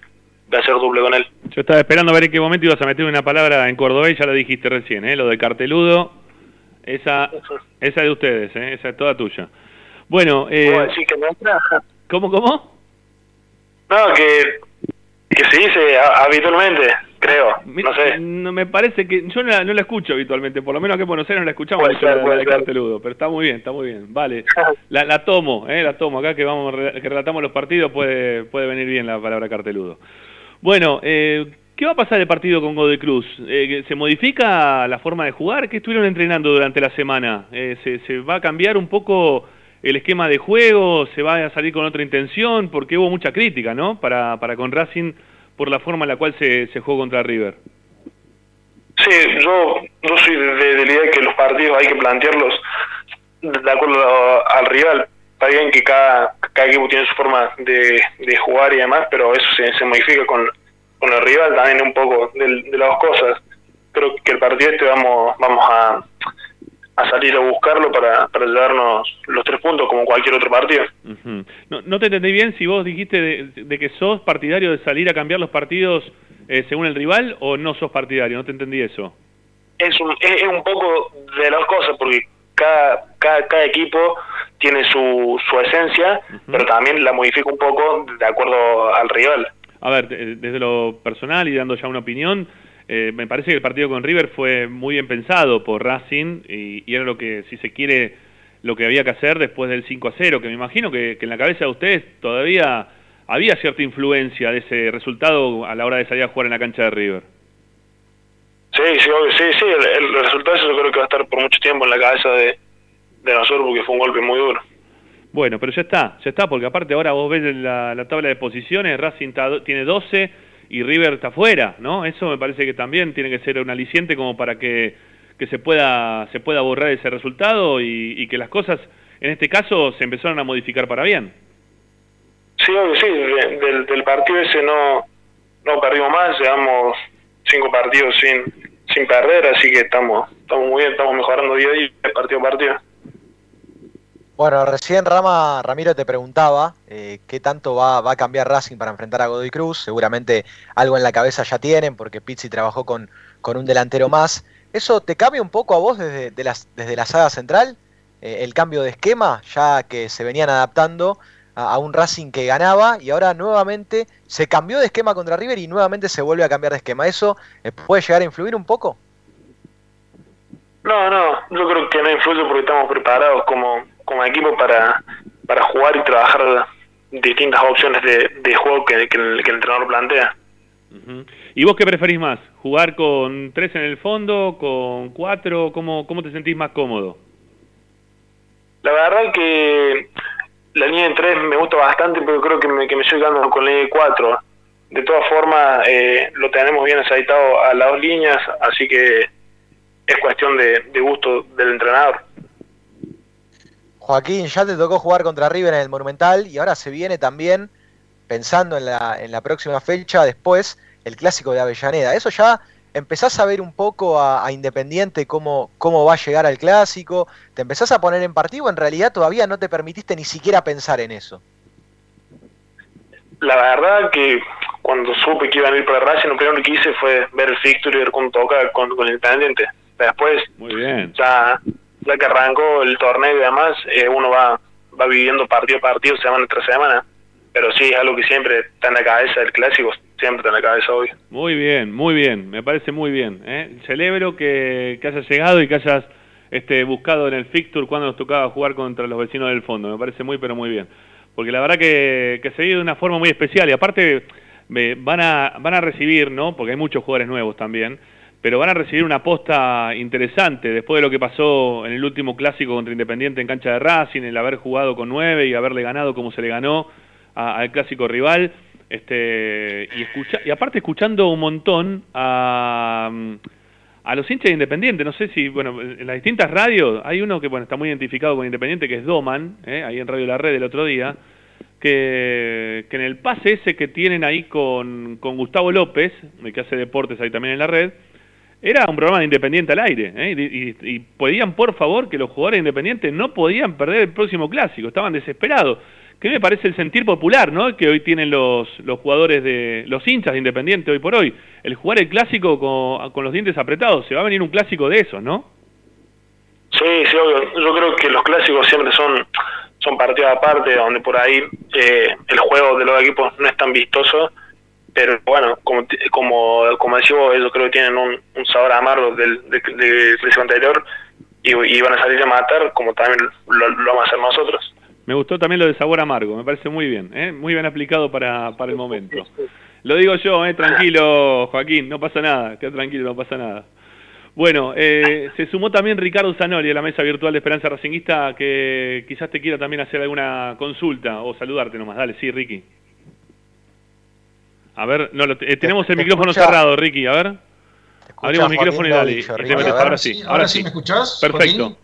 de hacer doble con él. Yo estaba esperando a ver en qué momento ibas a meter una palabra en cordobés, ya lo dijiste recién, ¿eh? lo de carteludo, esa, esa es de ustedes, ¿eh? esa es toda tuya. Bueno, eh, ¿Puedo decir que nuestra? ¿cómo, cómo? No, que, que se dice habitualmente, creo, no sé. No, me parece que yo no la, no la escucho habitualmente, por lo menos que en Buenos Aires no la escuchamos Puede mucho ser, la, la de carteludo, pero está muy bien, está muy bien, vale. La, la tomo, eh, la tomo, acá que vamos que relatamos los partidos puede, puede venir bien la palabra carteludo. Bueno, eh, ¿qué va a pasar el partido con Godoy Cruz? Eh, ¿Se modifica la forma de jugar? ¿Qué estuvieron entrenando durante la semana? Eh, ¿se, ¿Se va a cambiar un poco el esquema de juego? ¿Se va a salir con otra intención? Porque hubo mucha crítica, ¿no? Para, para con Racing por la forma en la cual se, se jugó contra River. Sí, yo, yo soy de, la idea de que los partidos hay que plantearlos de acuerdo al rival. Está bien que cada, cada equipo tiene su forma de, de jugar y demás, pero eso se, se modifica con, con el rival también un poco de, de las dos cosas. Creo que el partido este vamos, vamos a, a salir a buscarlo para, para llevarnos los tres puntos como cualquier otro partido. Ujú. no, no te entendí bien si vos dijiste de, de que sos partidario de salir a cambiar los partidos eh, según el rival o no sos partidario, no te entendí eso. es un, es, es un poco de las cosas, porque cada, cada, cada equipo tiene su, su esencia, pero también la modifica un poco de acuerdo al rival. A ver, de- desde lo personal y dando ya una opinión, eh, me parece que el partido con River fue muy bien pensado por Racing y, era lo que, si se quiere, lo que había que hacer después del 5 a 0, que me imagino que, en la cabeza de ustedes todavía había cierta influencia de ese resultado a la hora de salir a jugar en la cancha de River. Sí, sí, obvio, sí, sí, el, el resultado yo creo que va a estar por mucho tiempo en la cabeza de, de nosotros porque fue un golpe muy duro. Bueno, pero ya está, ya está, porque aparte ahora vos ves la, la tabla de posiciones, Racing do- tiene 12 y River está fuera, ¿no? Eso me parece que también tiene que ser un aliciente como para que, que se pueda se pueda borrar ese resultado y, que las cosas, en este caso, se empezaron a modificar para bien. Sí, sí, de- del, del partido ese no, no perdimos más, llevamos cinco partidos sin, sin perder, así que estamos, estamos muy bien, estamos mejorando día a día, partido a partido. Bueno, recién Rama, Ramiro te preguntaba eh, qué tanto va, va a cambiar Racing para enfrentar a Godoy Cruz. Seguramente algo en la cabeza ya tienen, porque Pizzi trabajó con, con un delantero más. ¿Eso te cambia un poco a vos desde, de las, desde la saga central? Eh, el cambio de esquema, ya que se venían adaptando a, un Racing que ganaba y ahora nuevamente se cambió de esquema contra River y nuevamente se vuelve a cambiar de esquema. ¿Eso eh, puede llegar a influir un poco? No, no, yo creo que no influye porque estamos preparados como, como equipo para, para jugar y trabajar distintas opciones de, de juego que, que el, que el entrenador plantea. ¿Y vos qué preferís más? ¿Jugar con tres en el fondo, con cuatro? ¿Cómo, cómo te sentís más cómodo? La verdad que la línea de 3 me gusta bastante, pero creo que me, que me estoy quedando con la línea de 4. De todas formas, eh, lo tenemos bien aceitado a las dos líneas, así que es cuestión de, de gusto del entrenador. Joaquín, ya te tocó jugar contra River en el Monumental y ahora se viene también, pensando en la, en la próxima fecha, después, el clásico de Avellaneda. ¿Eso ya empezás a ver un poco a, a Independiente cómo, cómo va a llegar al clásico? ¿Te empezás a poner en partido? En realidad todavía no te permitiste ni siquiera pensar en eso. La verdad que cuando supe que iban a ir para Racing, lo primero que hice fue ver el fixture y ver cómo toca con, con el Independiente. Después, Muy bien. ya, ya que arrancó el torneo y demás, eh, uno va, va viviendo partido a partido, semana tras semana. Pero sí, es algo que siempre está en la cabeza del clásico, siempre está en la cabeza hoy. Muy bien, muy bien, me parece muy bien. ¿eh? Celebro que, que hayas llegado y que hayas este, buscado en el fixture cuando nos tocaba jugar contra los vecinos del fondo. Me parece muy, pero muy bien. Porque la verdad que, que se vive de una forma muy especial y aparte me- van, a, van a recibir, ¿no? Porque hay muchos jugadores nuevos también, pero van a recibir una aposta interesante después de lo que pasó en el último clásico contra Independiente en cancha de Racing, el haber jugado con nueve y haberle ganado como se le ganó al clásico rival. Este, y, escucha, y aparte escuchando un montón a, a los hinchas de Independiente, no sé si, bueno, en las distintas radios, hay uno que bueno está muy identificado con Independiente, que es Doman, ¿eh? ahí en Radio La Red el otro día, que, que en el pase ese que tienen ahí con, con Gustavo López, que hace deportes ahí también en la red, era un programa de Independiente al aire, ¿eh? y, podían, por favor, que los jugadores de Independiente no podían perder el próximo clásico, estaban desesperados. Que me parece el sentir popular, ¿no? Que hoy tienen los, los jugadores de los hinchas de Independiente hoy por hoy. El jugar el clásico con, con los dientes apretados, se va a venir un clásico de esos, ¿no? Sí, sí, obvio. Yo creo que los clásicos siempre son son partidos aparte, donde por ahí eh, el juego de los equipos no es tan vistoso, pero bueno, como como, como decís vos, ellos creo que tienen un, un sabor amargo del, del, del anterior y, y van a salir a matar, como también lo, lo vamos a hacer nosotros. Me gustó también lo de sabor amargo, me parece muy bien, ¿eh? muy bien aplicado para, para el momento. Lo digo yo, ¿eh? tranquilo Joaquín, no pasa nada, queda tranquilo, no pasa nada. Bueno, eh, se sumó también Ricardo Zanoli a la mesa virtual de Esperanza Racinguista, que quizás te quiera también hacer alguna consulta o saludarte nomás. Dale, sí, Ricky. A ver, no, lo- eh, tenemos el te micrófono escucha- cerrado, Ricky, a ver. Abrimos el micrófono y dale. Dovich, y te Ricky, metes. a ver. ahora sí, ahora sí. me escuchás? Perfecto. Joaquín?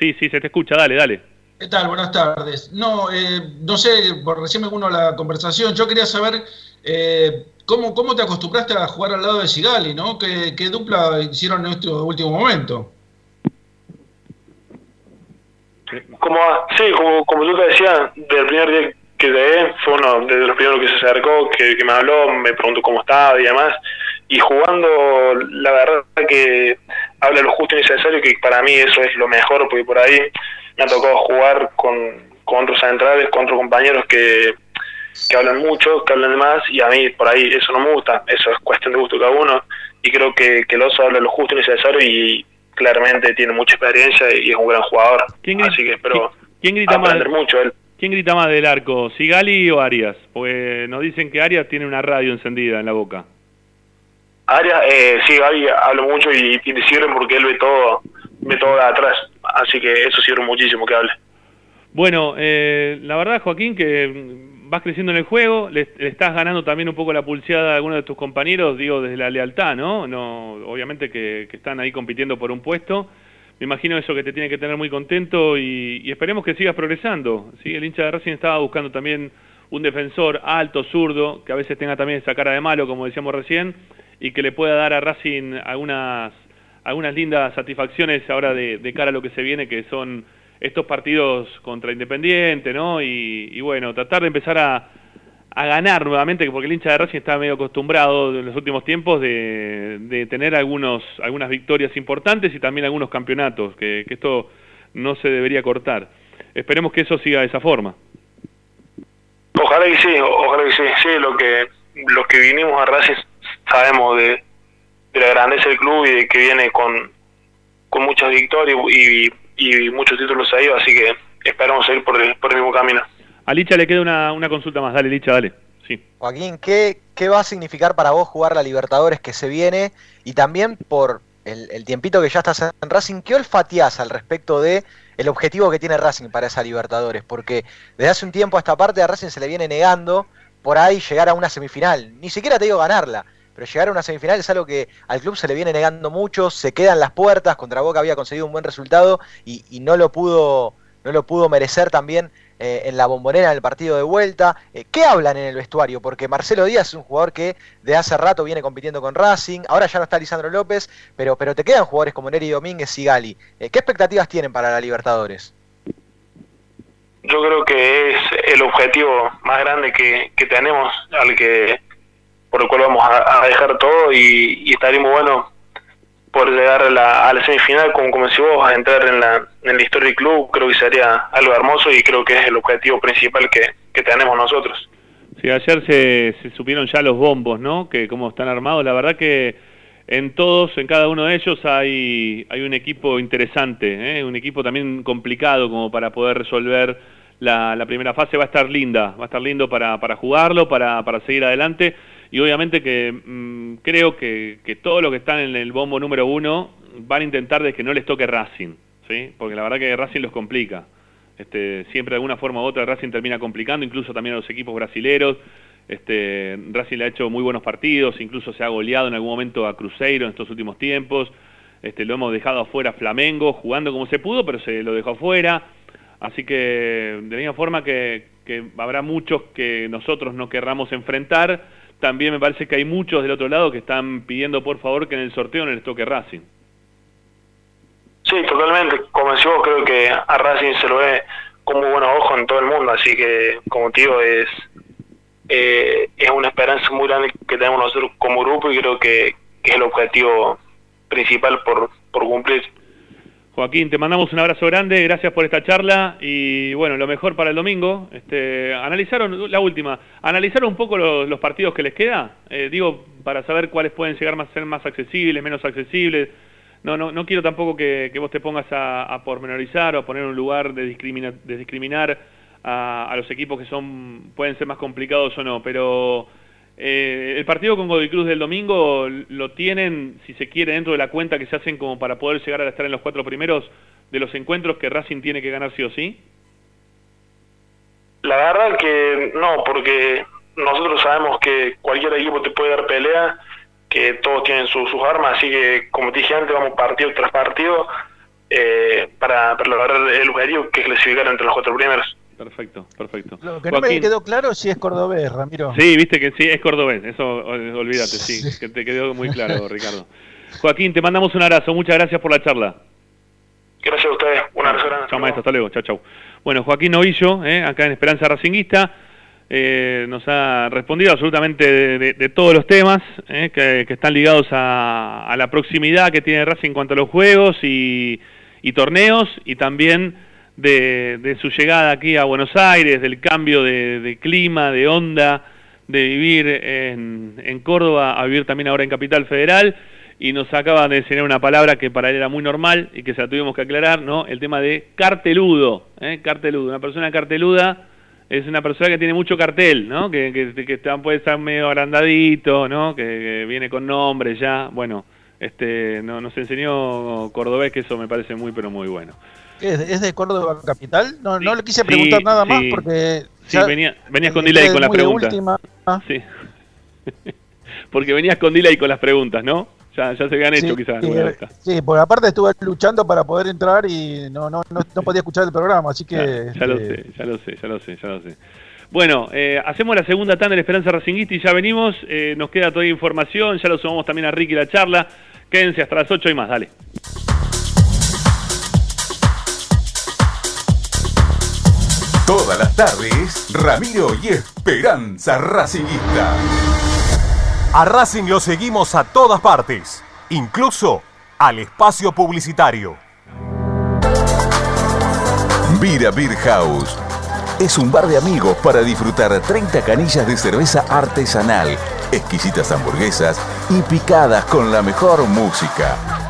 Sí, sí, se te escucha, dale, dale. ¿Qué tal? Buenas tardes. No, eh, no sé, por recién me uno la conversación. Yo quería saber eh, ¿cómo, cómo te acostumbraste a jugar al lado de Sigali, ¿no? ¿Qué, qué dupla hicieron en este último momento? Como, sí, como, como yo te decía, del primer día que llegué, fue uno de los primeros que se acercó, que, que me habló, me preguntó cómo estaba y demás. Y jugando, la verdad que habla lo justo y necesario, que para mí eso es lo mejor, porque por ahí me ha tocado jugar con, con otros centrales, con otros compañeros que, que hablan mucho, que hablan de más, y a mí por ahí eso no me gusta, eso es cuestión de gusto de cada uno. Y creo que, que el oso habla lo justo y necesario y claramente tiene mucha experiencia y es un gran jugador. ¿Quién grita- Así que espero ¿Quién grita más? aprender mucho él. ¿Quién grita más del arco, Sigali o Arias? Porque nos dicen que Arias tiene una radio encendida en la boca. Arias, eh, sí, Gaby habla mucho y, y sirve porque él ve todo, ve todo de atrás. Así que eso sirve muchísimo que hable. Bueno, eh, la verdad, Joaquín, que vas creciendo en el juego, le, le estás ganando también un poco la pulseada a algunos de tus compañeros, digo, desde la lealtad, ¿no? no obviamente que, que están ahí compitiendo por un puesto. Me imagino eso que te tiene que tener muy contento y, esperemos que sigas progresando. ¿sí? El hincha de Racing estaba buscando también un defensor alto, zurdo, que a veces tenga también esa cara de malo, como decíamos recién, y que le pueda dar a Racing algunas, algunas lindas satisfacciones ahora de, de cara a lo que se viene, que son estos partidos contra Independiente, ¿no? Y, y bueno, tratar de empezar a, a ganar nuevamente, porque el hincha de Racing está medio acostumbrado en los últimos tiempos de, de tener algunos, algunas victorias importantes y también algunos campeonatos, que, que esto no se debería cortar. Esperemos que eso siga de esa forma. Ojalá que sí, ojalá que sí. Sí, lo que, los que vinimos a Racing sabemos de, de la grandeza del club y de que viene con, con muchas victorias y, y muchos títulos ahí, así que esperamos seguir por el, por el mismo camino. A Licha le queda una, una consulta más. Dale, Licha, dale. Sí. Joaquín, ¿qué, ¿qué va a significar para vos jugar la Libertadores que se viene? Y también por el, el tiempito que ya estás en Racing, ¿qué olfateás al respecto de el objetivo que tiene Racing para esa Libertadores? Porque desde hace un tiempo a esta parte a Racing se le viene negando por ahí llegar a una semifinal. Ni siquiera te digo ganarla, pero llegar a una semifinal es algo que al club se le viene negando mucho, se quedan las puertas, contra Boca había conseguido un buen resultado y, y no lo pudo, no lo pudo merecer también eh, en la bombonera en el partido de vuelta. Eh, ¿Qué hablan en el vestuario? Porque Marcelo Díaz es un jugador que de hace rato viene compitiendo con Racing, ahora ya no está Lisandro López, pero, pero te quedan jugadores como Neri Domínguez y Gali. Eh, ¿Qué expectativas tienen para la Libertadores? Yo creo que es el objetivo más grande que, que tenemos, al que por el cual vamos a, dejar todo y, y estaría muy bueno por llegar a la, a la semifinal, como, como si vos, a entrar en la, en la historia del club, creo que sería algo hermoso y creo que es el objetivo principal que, que tenemos nosotros. Sí, ayer se, se supieron ya los bombos, ¿no? Que cómo están armados. La verdad que en todos, en cada uno de ellos hay, hay un equipo interesante, ¿eh? un equipo también complicado como para poder resolver la, la, primera fase. Va a estar linda, va a estar lindo para, para jugarlo, para, para seguir adelante. Y obviamente que mm, creo que, que todos los que están en el bombo número uno van a intentar de que no les toque Racing, ¿sí? porque la verdad que Racing los complica. Este, siempre de alguna forma u otra Racing termina complicando, incluso también a los equipos brasileros. Este, Racing le ha hecho muy buenos partidos, incluso se ha goleado en algún momento a Cruzeiro en estos últimos tiempos. Este, lo hemos dejado afuera Flamengo, jugando como se pudo, pero se lo dejó afuera. Así que de la misma forma que, que habrá muchos que nosotros no querramos enfrentar, también me parece que hay muchos del otro lado que están pidiendo por favor que en el sorteo no les toque Racing. Sí, totalmente. Como decís creo que a Racing se lo ve con muy buenos ojos en todo el mundo, así que, como digo, es, eh, es una esperanza muy grande que tenemos nosotros como grupo y creo que, que es el objetivo principal por, por cumplir. Joaquín, te mandamos un abrazo grande, gracias por esta charla y bueno, lo mejor para el domingo. Este, analizaron, la última, analizaron un poco los, partidos que les queda, eh, digo, para saber cuáles pueden llegar a ser más accesibles, menos accesibles. No, no, no quiero tampoco que, que vos te pongas a, pormenorizar o a poner un lugar de, discrimina, de discriminar a, a, los equipos que son pueden ser más complicados o no, pero eh, el partido con Godoy Cruz del domingo lo tienen, si se quiere, dentro de la cuenta que se hacen como para poder llegar a estar en los cuatro primeros de los encuentros que Racing tiene que ganar sí o sí. La verdad que no, porque nosotros sabemos que cualquier equipo te puede dar pelea que todos tienen sus armas, así que como te dije antes, vamos partido tras partido eh, para, para, lograr el objetivo que es clasificar entre los cuatro primeros. Perfecto, perfecto. Lo que Joaquín. no me quedó claro si es cordobés, Ramiro. Sí, viste que sí, es cordobés, eso olvídate, sí, que te quedó muy claro, Ricardo. Joaquín, te mandamos un abrazo, muchas gracias por la charla. Gracias a ustedes, un abrazo grande. Chao, maestro, hasta luego, chao, chao. Bueno, Joaquín Novillo, eh, acá en Esperanza Racinguista. Eh, nos ha respondido absolutamente de, de, de todos los temas eh, que, que, están ligados a, a, la proximidad que tiene Racing en cuanto a los juegos y, y torneos y también de, su llegada aquí a Buenos Aires, del cambio de, de clima, de onda, de vivir en, Córdoba a vivir también ahora en Capital Federal y nos acaba de enseñar una palabra que para él era muy normal y que se la tuvimos que aclarar, ¿no? El tema de carteludo, ¿eh? carteludo, una persona carteluda es una persona que tiene mucho cartel, ¿no? Que, que, puede estar medio agrandadito, ¿no? Que, que, viene con nombre ya. Bueno, este, no, nos enseñó Cordobés que eso me parece muy, pero muy bueno. ¿Es, es de Córdoba Capital? No, sí, no le quise preguntar sí, nada más porque... Sí, venía, venías con delay con las preguntas. Última. Sí. porque venías con delay con las preguntas, ¿no? Ya, ya se habían hecho quizás. Sí, sí, porque aparte estuve luchando para poder entrar y no, no, no, no podía escuchar el programa, así que... Ya, ya, lo sé, ya lo sé, ya lo sé, ya lo sé. Bueno, eh, hacemos la segunda tanda de Esperanza Racinguista y ya venimos. Eh, nos queda toda información, ya lo sumamos también a Ricky la charla. Quédense hasta las 8 y más, dale. Todas las tardes, Ramiro y Esperanza Racinguista. A Racing lo seguimos a todas partes, incluso al espacio publicitario. Vira Beer House es un bar de amigos para disfrutar 30 canillas de cerveza artesanal, exquisitas hamburguesas y picadas con la mejor música.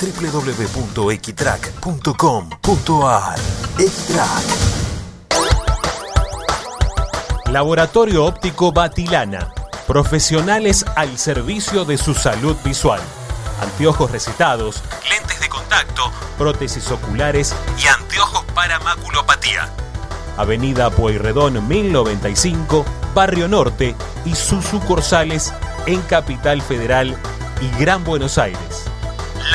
www.equitrack.com.ar Equitrack Laboratorio Óptico Batilana. Profesionales al servicio de su salud visual. Anteojos recetados, lentes de contacto, prótesis oculares y anteojos para maculopatía. Avenida Pueyrredón 1095, Barrio Norte y sus sucursales en Capital Federal y Gran Buenos Aires.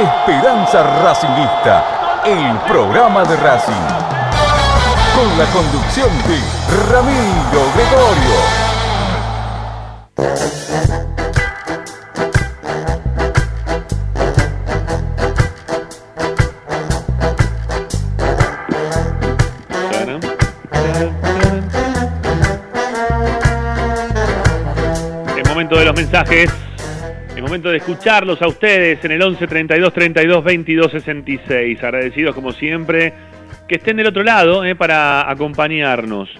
Esperanza Racingista, el programa de Racing. Con la conducción de Ramiro Gregorio. De los mensajes. Momento de escucharlos a ustedes en el 11 32 32 22 66. Agradecidos como siempre que estén del otro lado eh, para acompañarnos.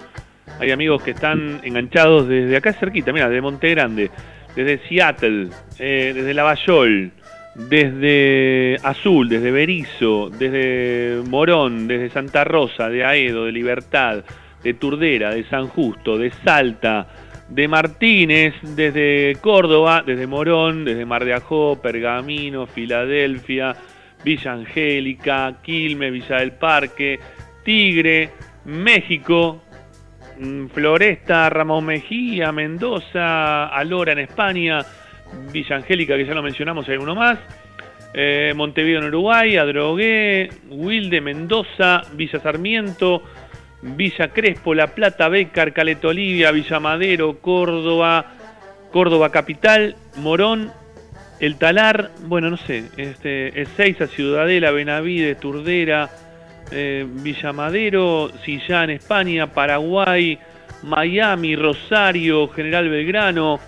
Hay amigos que están enganchados desde acá cerquita, mira, de Monte Grande, desde Seattle, eh, desde Lavallol, desde Azul, desde Berizo, desde Morón, desde Santa Rosa, de Aedo, de Libertad, de Turdera, de San Justo, de Salta, de Martínez, desde Córdoba, desde Morón, desde Mar de Ajó, Pergamino, Filadelfia, Villa Angélica, Quilmes, Villa del Parque, Tigre, México, mm, Floresta, Ramón Mejía, Mendoza, Alora en España, Villa Angélica, que ya lo mencionamos, hay uno más, eh, Montevideo en Uruguay, Adrogué, Wilde, Mendoza, Villa Sarmiento, Villa Crespo, La Plata, Bécar, Caleta Olivia, Villa Madero, Córdoba, Córdoba Capital, Morón, El Talar, bueno, no sé, este, Ezeiza, Ciudadela, Benavides, Turdera, eh, Villa Madero, Sillán, España, Paraguay, Miami, Rosario, General Belgrano,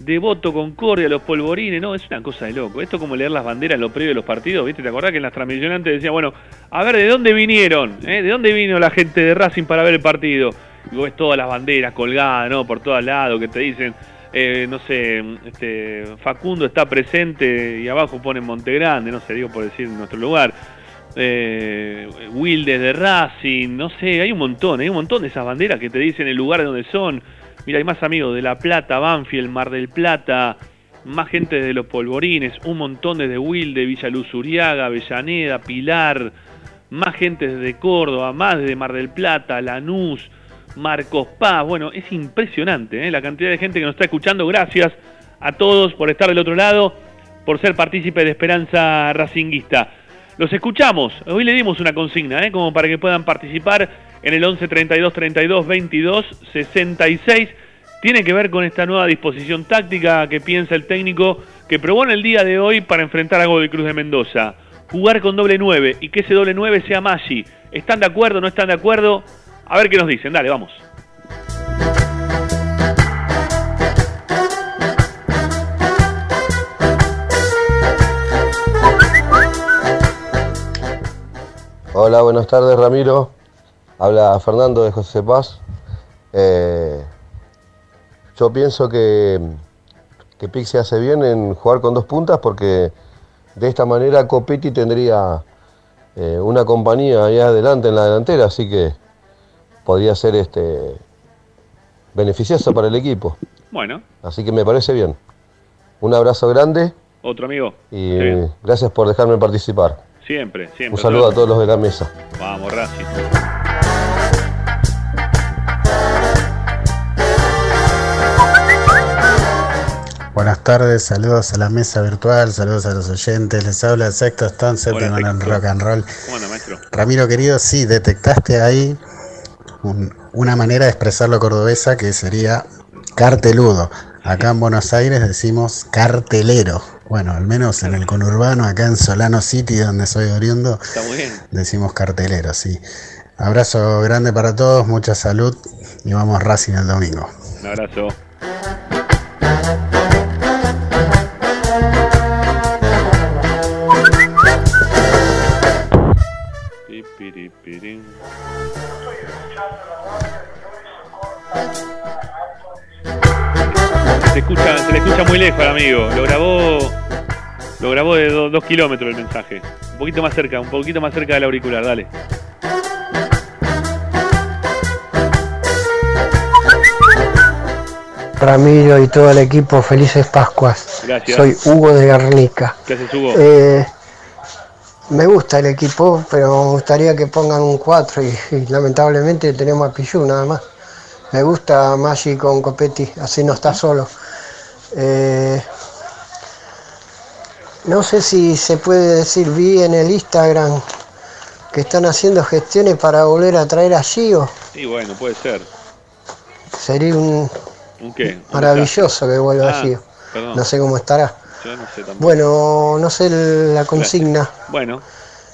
Devoto, Concordia, Los Polvorines, no, es una cosa de loco. Esto es como leer las banderas en lo previo de los partidos, ¿viste? ¿Te acordás que en las transmisiones antes decía, bueno, a ver, ¿de dónde vinieron? eh? ¿De dónde vino la gente de Racing para ver el partido? Y vos ves todas las banderas colgadas, ¿no? Por todos lados que te dicen, eh, no sé, este, Facundo está presente y abajo ponen Montegrande, no sé, digo por decir nuestro lugar. Eh, Wildes de Racing, no sé, hay un montón, hay un montón de esas banderas que te dicen el lugar de donde son. Mira, hay más amigos de La Plata, Banfield, Mar del Plata, más gente desde los polvorines, un montón desde Wilde, Villa Luz Uriaga, Avellaneda, Pilar, más gente desde Córdoba, más desde Mar del Plata, Lanús, Marcos Paz. Bueno, es impresionante ¿eh? la cantidad de gente que nos está escuchando. Gracias a todos por estar del otro lado, por ser partícipe de Esperanza Racinguista. Los escuchamos. Hoy le dimos una consigna, ¿eh? como para que puedan participar en el 11 32 32 22 66. Tiene que ver con esta nueva disposición táctica que piensa el técnico que probó en el día de hoy para enfrentar a Godoy Cruz de Mendoza. Jugar con doble 9 y que ese doble 9 sea Maggi. ¿Están de acuerdo? ¿No están de acuerdo? A ver qué nos dicen. Dale, vamos. Hola, buenas tardes Ramiro. Habla Fernando de José Paz. Eh, yo pienso que, que Pixie hace bien en jugar con dos puntas porque de esta manera Copetti tendría eh, una compañía ahí adelante en la delantera, así que podría ser este beneficioso para el equipo. Bueno, Así que me parece bien. Un abrazo grande otro amigo. y gracias por dejarme participar. Siempre, siempre. Un saludo a todos los de la mesa. Vamos, Racing. Buenas tardes, saludos a la mesa virtual, saludos a los oyentes. Les habla el sexto Stone, séptimo en el rock and roll. ¿Cómo anda, maestro? Ramiro querido, sí, detectaste ahí un- una manera de expresarlo cordobesa que sería carteludo. Acá en Buenos Aires decimos cartelero. Bueno, al menos en el conurbano, acá en Solano City, donde soy oriundo, Está muy bien. decimos cartelero, sí. Abrazo grande para todos, mucha salud y vamos Racing el domingo. Un abrazo. Se escucha, se le escucha muy lejos al amigo. Lo grabó, lo grabó de do- dos kilómetros el mensaje. Un poquito más cerca, un poquito más cerca del auricular, dale. Ramiro y todo el equipo, felices Pascuas. Gracias. Soy Hugo de Guernica. ¿Qué haces, Hugo? Eh, me gusta el equipo, pero me gustaría que pongan un 4 y, y lamentablemente tenemos a Pichu nada más. Me gusta Maggi con Copetti, así no está solo. Eh, no sé si se puede decir, vi en el Instagram que están haciendo gestiones para volver a traer a Gio. Sí, bueno, puede ser. Sería un ¿Un qué? ¿Un maravilloso que vuelva Ah, Gio. perdón. No sé cómo estará. Yo no sé tampoco. Bueno, no sé la consigna. Bueno.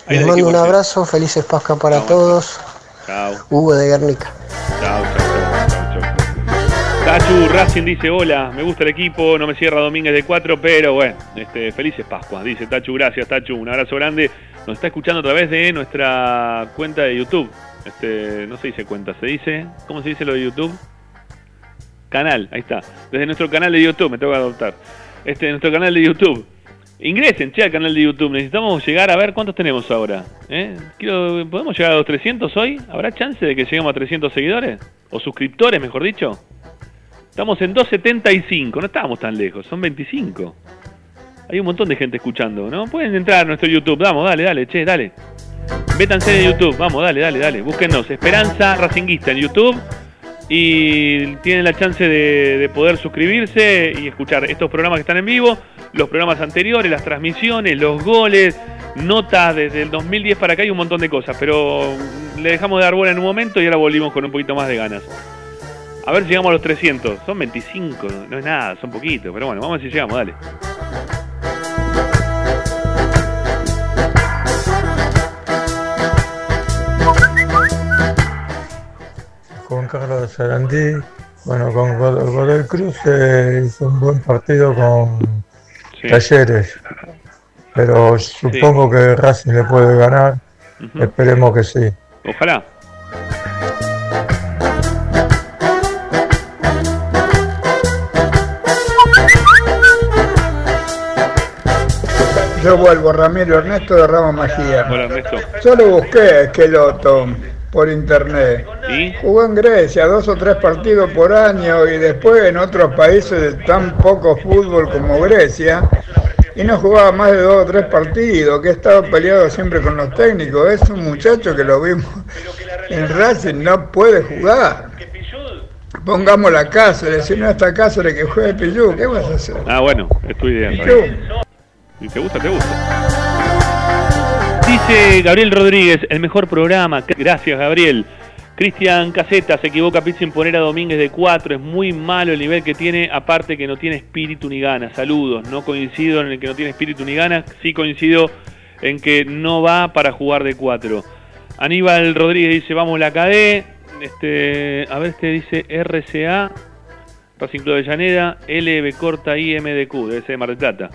Les mando un abrazo, felices Pascua para todos. Chao. Hugo de Guernica. Chao, chao, chao, chao, chao. Tachu Racing dice, hola, me gusta el equipo, no me cierra Domínguez de 4, pero bueno, este, felices Pascuas, dice Tachu, gracias Tachu, un abrazo grande. Nos está escuchando a través de nuestra cuenta de YouTube. Este, no se dice cuenta, se dice, ¿cómo se dice lo de YouTube? Canal, ahí está. Desde nuestro canal de YouTube, me tengo que adoptar. Este, nuestro canal de YouTube. Ingresen, che, al canal de YouTube. Necesitamos llegar a ver cuántos tenemos ahora. ¿eh? Quiero- ¿Podemos llegar a los 300 hoy? ¿Habrá chance de que lleguemos a 300 seguidores? ¿O suscriptores, mejor dicho? Estamos en 275, no estábamos tan lejos, son 25. Hay un montón de gente escuchando, ¿no? Pueden entrar a nuestro YouTube, vamos, dale, dale, che, dale. Métanse en YouTube, vamos, dale, dale, dale. Búsquennos, Esperanza Racinguista en YouTube. Y tienen la chance de, de poder suscribirse y escuchar estos programas que están en vivo, los programas anteriores, las transmisiones, los goles, notas desde el 2010 para acá y un montón de cosas. Pero le dejamos de dar bola en un momento y ahora volvimos con un poquito más de ganas. A ver si llegamos a los 300. Son 25, no es nada, son poquitos. Pero bueno, vamos a ver si llegamos, dale. Juan Carlos Sarandí. Bueno, con Godoy Cruz eh, hizo un buen partido con Talleres. Pero supongo que Racing le puede ganar. Esperemos que sí. Ojalá. Yo vuelvo, Ramiro Ernesto de Rama Magía. Hola Ernesto. Yo lo busqué, Esqueloto. Por internet. ¿Y? Jugó en Grecia dos o tres partidos por año y después en otros países de tan poco fútbol como Grecia. Y no jugaba más de dos o tres partidos, que ha estado peleado siempre con los técnicos. Es un muchacho que lo vimos en Racing, no puede jugar. Pongamos la Cáceres, si no está Cáceres que juegue Pillú, ¿qué vas a hacer? Ah, bueno, es tu idea. Pillú. Si te gusta, te gusta. Dice Gabriel Rodríguez, el mejor programa. Gracias, Gabriel. Cristian Caseta se equivoca Pizza en poner a Domínguez de 4. Es muy malo el nivel que tiene, aparte que no tiene espíritu ni ganas. Saludos. No coincido en el que no tiene espíritu ni ganas. Sí coincido en que no va para jugar de 4. Aníbal Rodríguez dice, vamos la KD. Este, a ver, este dice RCA, Racing Club de Llaneda, LB corta IMDQ, debe ser de Mar del Plata.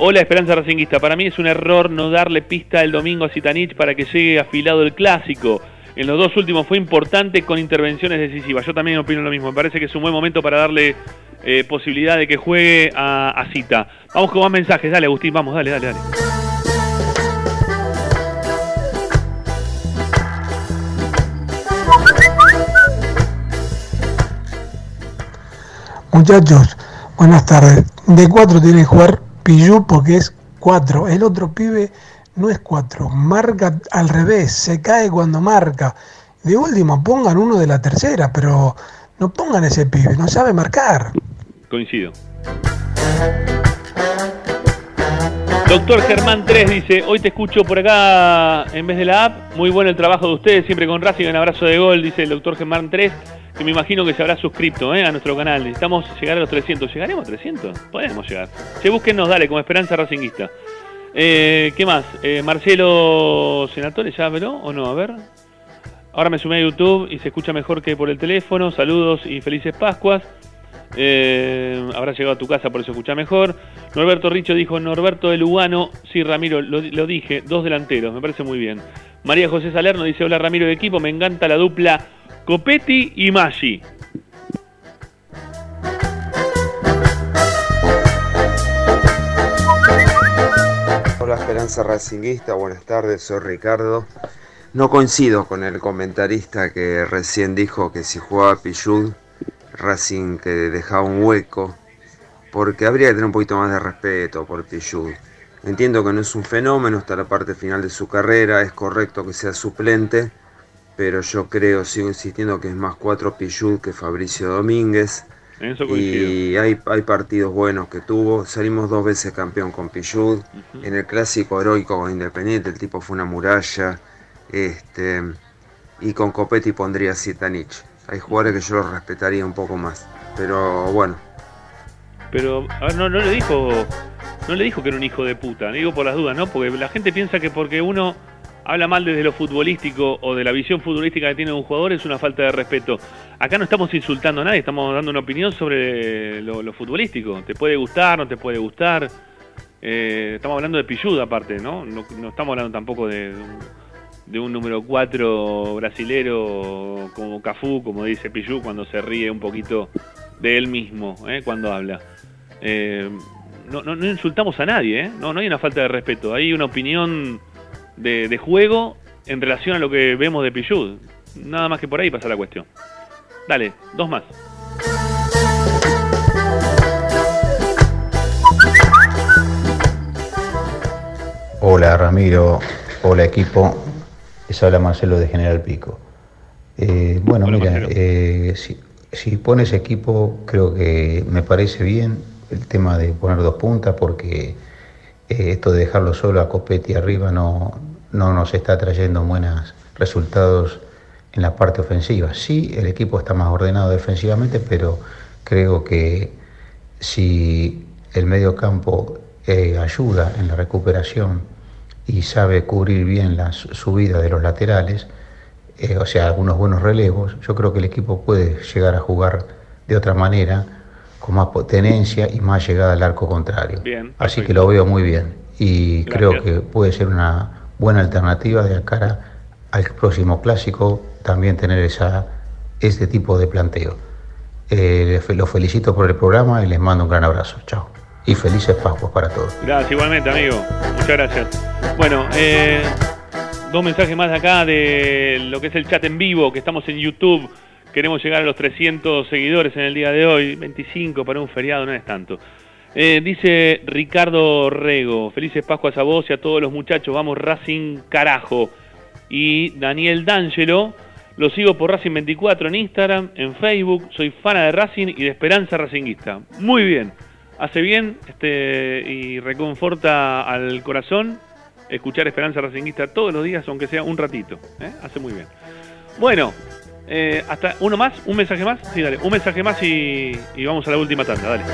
Hola Esperanza Racinguista, para mí es un error no darle pista el domingo a Zitanich para que llegue afilado el clásico. En los dos últimos fue importante con intervenciones decisivas. Yo también opino lo mismo. Me parece que es un buen momento para darle eh, posibilidad de que juegue a, a Cita. Vamos con más mensajes. Dale, Agustín, vamos, dale, dale, dale. Muchachos, buenas tardes. De cuatro tiene que jugar Pillú porque es cuatro. El otro pibe no es cuatro. Marca al revés. Se cae cuando marca. De último, pongan uno de la tercera, pero no pongan ese pibe. No sabe marcar. Coincido. Doctor Germán 3 dice, hoy te escucho por acá en vez de la app. Muy bueno el trabajo de ustedes, siempre con Racing, un abrazo de gol, dice el doctor Germán 3, que me imagino que se habrá suscrito ¿eh? a nuestro canal. Necesitamos llegar a los 300. ¿Llegaremos a 300? Podemos llegar. Che, búsquenos, dale, como Esperanza Racinguista. Eh, ¿Qué más? Eh, Marcelo Senatore, ¿ya habló o no? A ver. Ahora me sumé a YouTube y se escucha mejor que por el teléfono. Saludos y felices Pascuas. Habrá llegado a tu casa, por eso escucha mejor. Norberto Richo dijo Norberto de Lugano. Sí, Ramiro, lo, lo dije, dos delanteros, me parece muy bien. María José Salerno dice: Hola Ramiro de equipo, me encanta la dupla Copetti y Maggi. Hola Esperanza Racinguista, buenas tardes, soy Ricardo. No coincido con el comentarista que recién dijo que si jugaba Pichud, Racing que dejaba un hueco, porque habría que tener un poquito más de respeto por Pichud. Entiendo que no es un fenómeno, está la parte final de su carrera, es correcto que sea suplente, pero yo creo, sigo insistiendo que es más cuatro Pichud que Fabricio Domínguez. Eso. Y hay, hay partidos buenos que tuvo. Salimos dos veces campeón con Pichud. En el clásico heroico con Independiente, el tipo fue una muralla. Este, y con Copetti pondría Zitanich. Hay jugadores que yo los respetaría un poco más. Pero bueno, Pero, a ver, no, no le dijo. No le dijo que era un hijo de puta, digo por las dudas, ¿no? Porque la gente piensa que porque uno habla mal desde lo futbolístico o de la visión futbolística que tiene un jugador es una falta de respeto. Acá no estamos insultando a nadie, estamos dando una opinión sobre lo, futbolístico. Te puede gustar, no te puede gustar. Eh, estamos hablando de Pilluda aparte, ¿no? ¿no? estamos hablando tampoco de, de un- de un número 4 brasilero como Cafú, como dice Pillú cuando se ríe un poquito de él mismo, ¿eh? cuando habla. Eh, no, no, no insultamos a nadie, ¿eh? no, no hay una falta de respeto, hay una opinión de, de juego en relación a lo que vemos de Pillud. Nada más que por ahí pasa la cuestión. Dale, dos más. Hola Ramiro, hola equipo, les habla Marcelo de General Pico. Eh, bueno, mira, eh, si, si pones equipo, creo que me parece bien el tema de poner dos puntas porque eh, esto de dejarlo solo a Copetti arriba no, no nos está trayendo buenos resultados en la parte ofensiva. Sí, el equipo está más ordenado defensivamente, pero creo que si el medio campo eh, ayuda en la recuperación y sabe cubrir bien la su- subida de los laterales, eh, o sea, algunos buenos relevos, yo creo que el equipo puede llegar a jugar de otra manera, con más potencia y más llegada al arco contrario. Bien, Así que lo veo muy bien y Gracias. creo que puede ser una buena alternativa de cara al próximo clásico también tener esa, este tipo de planteo. Eh, los felicito por el programa y les mando un gran abrazo. Chao. Y felices Pascuas para todos. Gracias, igualmente, amigo. Muchas gracias. Bueno, eh, dos mensajes más de acá de lo que es el chat en vivo, que estamos en YouTube. Queremos llegar a los 300 seguidores en el día de hoy. 25 para un feriado no es tanto. Eh, dice Ricardo Rego, felices Pascuas a vos y a todos los muchachos, vamos Racing carajo. Y Daniel D'Angelo, lo sigo por Racing 24 en Instagram, en Facebook, soy fana de Racing y de Esperanza Racinguista. Muy bien, hace bien este, y reconforta al corazón escuchar Esperanza Racinguista todos los días, aunque sea un ratito. ¿eh? Hace muy bien. Bueno, eh, hasta uno más, un mensaje más. Sí, dale, un mensaje más y, y vamos a la última tanda, dale.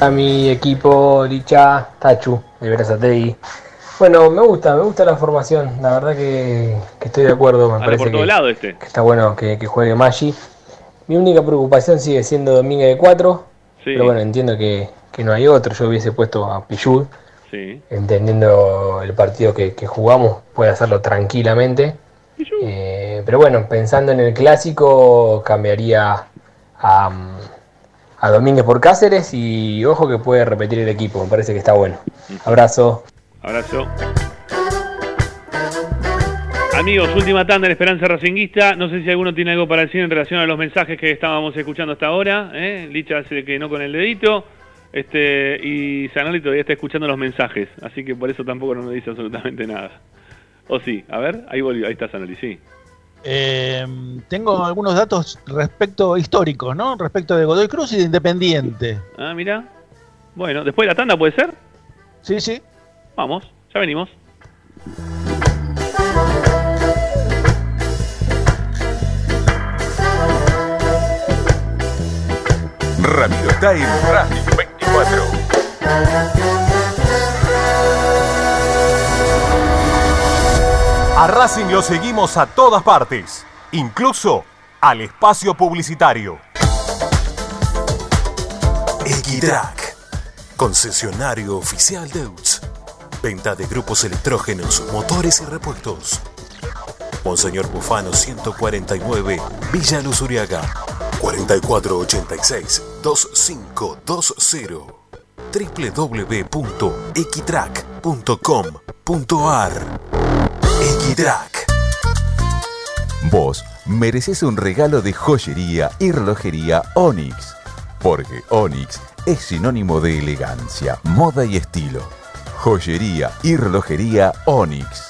A mi equipo Licha Tachu de Berazategui. Bueno, me gusta, me gusta la formación. La verdad que, que estoy de acuerdo. Me parece por todo que, lado este. que está bueno que, que juegue Maggi. Mi única preocupación sigue siendo Domínguez de 4. Sí. Pero bueno, entiendo que, que no hay otro. Yo hubiese puesto a Pichud. Sí. Entendiendo el partido que, que jugamos, puede hacerlo tranquilamente. Eh, pero bueno, pensando en el clásico, cambiaría a, a Domínguez por Cáceres y ojo que puede repetir el equipo. Me parece que está bueno. Abrazo. Abrazo. Amigos, última tanda en Esperanza Racinguista. No sé si alguno tiene algo para decir en relación a los mensajes que estábamos escuchando hasta ahora. ¿eh? Licha hace que no con el dedito. Este, y Zanoli todavía está escuchando los mensajes. Así que por eso tampoco no me dice absolutamente nada. O sí, a ver, ahí volvió, ahí está Zanoli, sí. Eh, tengo algunos datos respecto históricos, ¿no? Respecto de Godoy Cruz y de Independiente. Ah, mira. Bueno, después de la tanda puede ser. Sí, sí. Vamos, ya venimos. En Racing 24. A Racing lo seguimos a todas partes, incluso al espacio publicitario. Equitrack, concesionario oficial Deutz. Venta de grupos electrógenos, motores y repuestos. Monseñor Bufano 149, Villa Luz Uriaga. 4486-2520. www.equitrack.com.ar Equitrack. Vos mereces un regalo de joyería y relojería Onyx, porque Onyx es sinónimo de elegancia, moda y estilo. Joyería y relojería Onyx.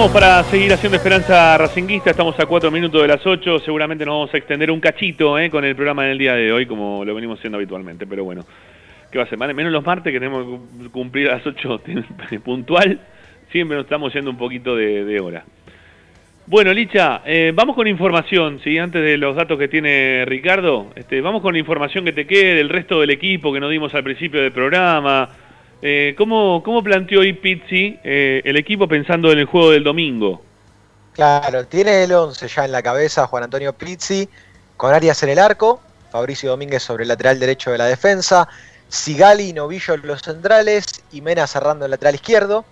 Bueno, ¿qué estamos para seguir haciendo Esperanza Racinguista? Estamos a cuatro minutos de las 8. Seguramente nos vamos a extender un cachito eh, con el programa del día de hoy, como lo venimos haciendo habitualmente. Pero bueno, ¿qué va a ser? Menos los martes que tenemos que cumplir a las 8 puntual. Siempre nos estamos yendo un poquito de, hora. Bueno, Licha, eh, vamos con información, ¿sí? Antes de los datos que tiene Ricardo, este, vamos con la información que te quede del resto del equipo que nos dimos al principio del programa eh, ¿cómo, ¿Cómo planteó hoy Pizzi eh, el equipo pensando en el juego del domingo? Claro, tiene el 11 ya en la cabeza Juan Antonio Pizzi, con Arias en el arco, Fabricio Domínguez sobre el lateral derecho de la defensa, Sigali y Novillo en los centrales y Mena cerrando el lateral izquierdo.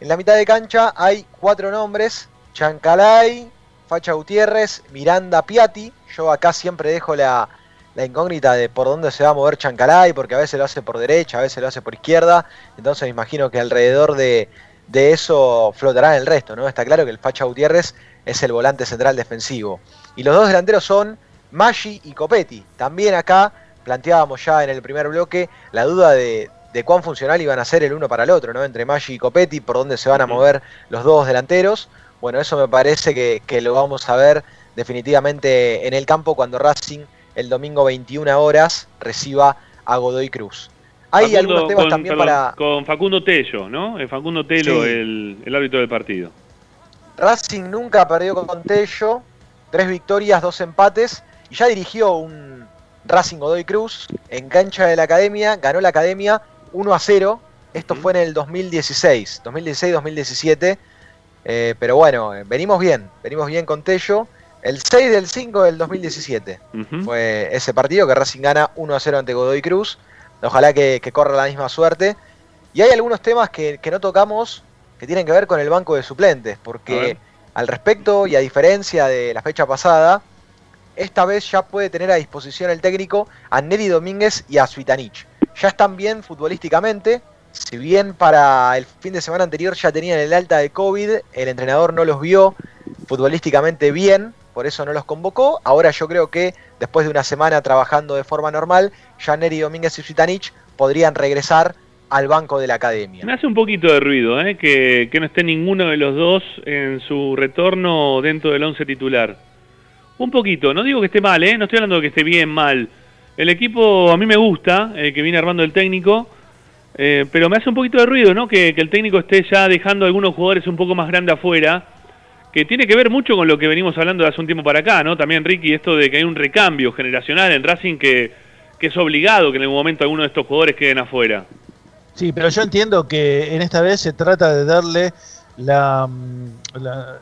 En la mitad de cancha hay cuatro nombres, Chancalay, Facha Gutiérrez, Miranda Piatti. Yo acá siempre dejo la, la incógnita de por dónde se va a mover Chancalay, porque a veces lo hace por derecha, a veces lo hace por izquierda, entonces me imagino que alrededor de, eso flotará el resto, ¿no? Está claro que el Facha Gutiérrez es el volante central defensivo. Y los dos delanteros son Maggi y Copetti. También acá planteábamos ya en el primer bloque la duda de, cuán funcional iban a ser el uno para el otro, ¿no? Entre Maggi y Copetti, por dónde se van a mover los dos delanteros. Bueno, eso me parece que, que lo vamos a ver definitivamente en el campo cuando Racing el domingo 21 horas reciba a Godoy Cruz. Hay algunos temas también para. Con Facundo Tello, ¿no? Eh, Facundo Tello, el, el árbitro del partido. Racing nunca perdió con Tello, tres victorias, dos empates, y ya dirigió un Racing Godoy Cruz en cancha de la academia, ganó la academia 1 a 0. Esto fue en el 2016, 2016-2017. Eh, pero bueno, venimos bien, venimos bien con Tello. El 6 del 5 del 2017 fue ese partido que Racing gana 1 a 0 ante Godoy Cruz. Ojalá que, corra la misma suerte. Y hay algunos temas que, no tocamos que tienen que ver con el banco de suplentes, porque al respecto y a diferencia de la fecha pasada, esta vez ya puede tener a disposición el técnico a Nelly Domínguez y a Suitanich. Ya están bien futbolísticamente, si bien para el fin de semana anterior ya tenían el alta de COVID, el entrenador no los vio futbolísticamente bien, por eso no los convocó. Ahora yo creo que después de una semana trabajando de forma normal, ya Neri Domínguez y Sutanich podrían regresar al banco de la academia. Me hace un poquito de ruido ¿eh? que, no esté ninguno de los dos en su retorno dentro del once titular. Un poquito, no digo que esté mal, ¿eh? no estoy hablando de que esté bien, mal. El equipo a mí me gusta, el que viene armando el técnico, eh, pero me hace un poquito de ruido ¿no? que, que el técnico esté ya dejando a algunos jugadores un poco más grandes afuera que tiene que ver mucho con lo que venimos hablando de hace un tiempo para acá, ¿no? También, Ricky, esto de que hay un recambio generacional en Racing que, es obligado que en algún momento alguno de estos jugadores queden afuera. Sí, pero yo entiendo que en esta vez se trata de darle la,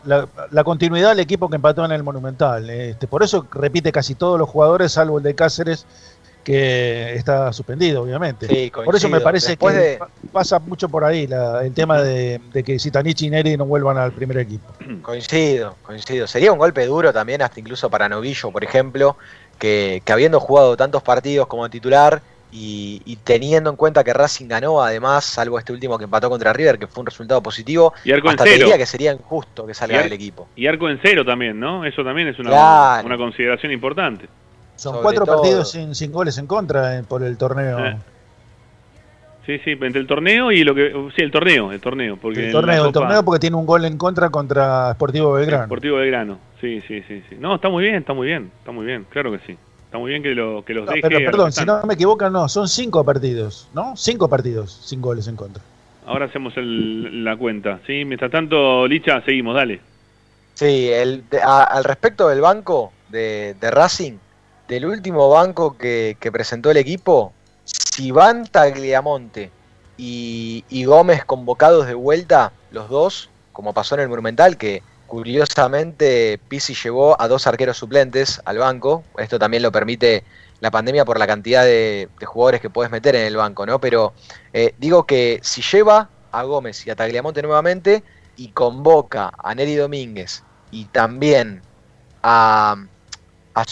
la, continuidad al equipo que empató en el Monumental. Este, por eso repite casi todos los jugadores, salvo el de Cáceres, que está suspendido, obviamente. por eso me parece que pasa mucho por ahí el tema de, que Zitanich y Neri no vuelvan al primer equipo. Coincido, coincido. Sería un golpe duro también, hasta incluso para Novillo, por ejemplo, que, habiendo jugado tantos partidos como titular y, teniendo en cuenta que Racing ganó, además, salvo este último que empató contra River, que fue un resultado positivo, y arco hasta en cero. diría que sería injusto que salga del equipo. Y arco en cero también, ¿no? Eso también es una, una consideración importante. Son cuatro partidos sin, sin, goles en contra eh, por el torneo. Eh. Sí, sí, entre el torneo y lo que. Sí, el torneo, el torneo. Porque el torneo, el torneo porque tiene un gol en contra contra Sportivo Belgrano. Sportivo Belgrano, sí, sí, sí, sí. No, está muy bien, está muy bien, está muy bien, claro que sí. Está muy bien que, lo, que los no, Pero perdón, si no me equivoco, no, son cinco partidos, ¿no? Cinco partidos sin goles en contra. Ahora hacemos el, la cuenta, ¿sí? Mientras tanto, Licha, seguimos, dale. Sí, el, al respecto del banco de, de Racing, del último banco que, presentó el equipo, si van Tagliamonte y, Gómez convocados de vuelta, los dos, como pasó en el Monumental, que curiosamente Pisi llevó a dos arqueros suplentes al banco, esto también lo permite la pandemia por la cantidad de, jugadores que puedes meter en el banco, ¿no? Pero eh, digo que si lleva a Gómez y a Tagliamonte nuevamente y convoca a Neri Domínguez y también a, a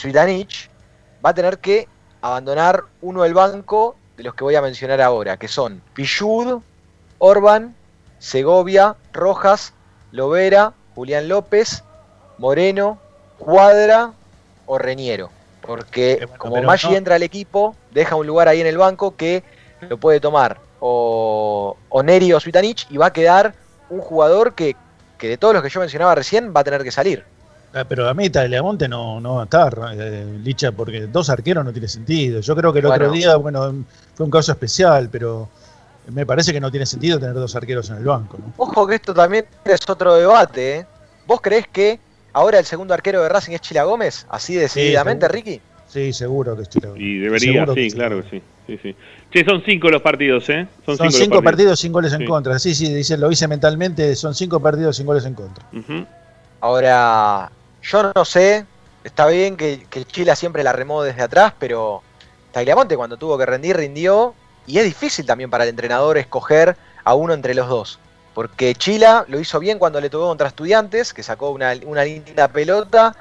va a tener que abandonar uno del banco de los que voy a mencionar ahora, que son Pichud, Orban, Segovia, Rojas, Lovera, Julián López, Moreno, Cuadra o Reñero. Porque como Maggi no- entra al equipo, deja un lugar ahí en el banco que lo puede tomar o, o Neri o Suitanich y va a quedar un jugador que, que de todos los que yo mencionaba recién va a tener que salir. Ah, Pero a mí Tagliamonte no, no va a estar, eh, Licha, porque dos arqueros no tiene sentido. Yo creo que el otro día, bueno, fue un caso especial, pero me parece que no tiene sentido tener dos arqueros en el banco. ¿no? Ojo que esto también es otro debate. ¿eh? ¿Vos creés que ahora el segundo arquero de Racing es Chila Gómez? Así decididamente. Ricky. Sí, seguro que es Chile. Y debería, Seguro sí, que sí. claro que sí. sí, sí. Che, son cinco los partidos, ¿eh? Son, cinco partidos sin goles en contra. Sí, sí, dice, lo hice mentalmente, son cinco partidos sin goles en contra. Ahora, yo no sé, está bien que, Chila siempre la remó desde atrás, pero Tagliamonte cuando tuvo que rendir, rindió. Y es difícil también para el entrenador escoger a uno entre los dos. Porque Chila lo hizo bien cuando le tocó contra estudiantes, que sacó una, linda pelota.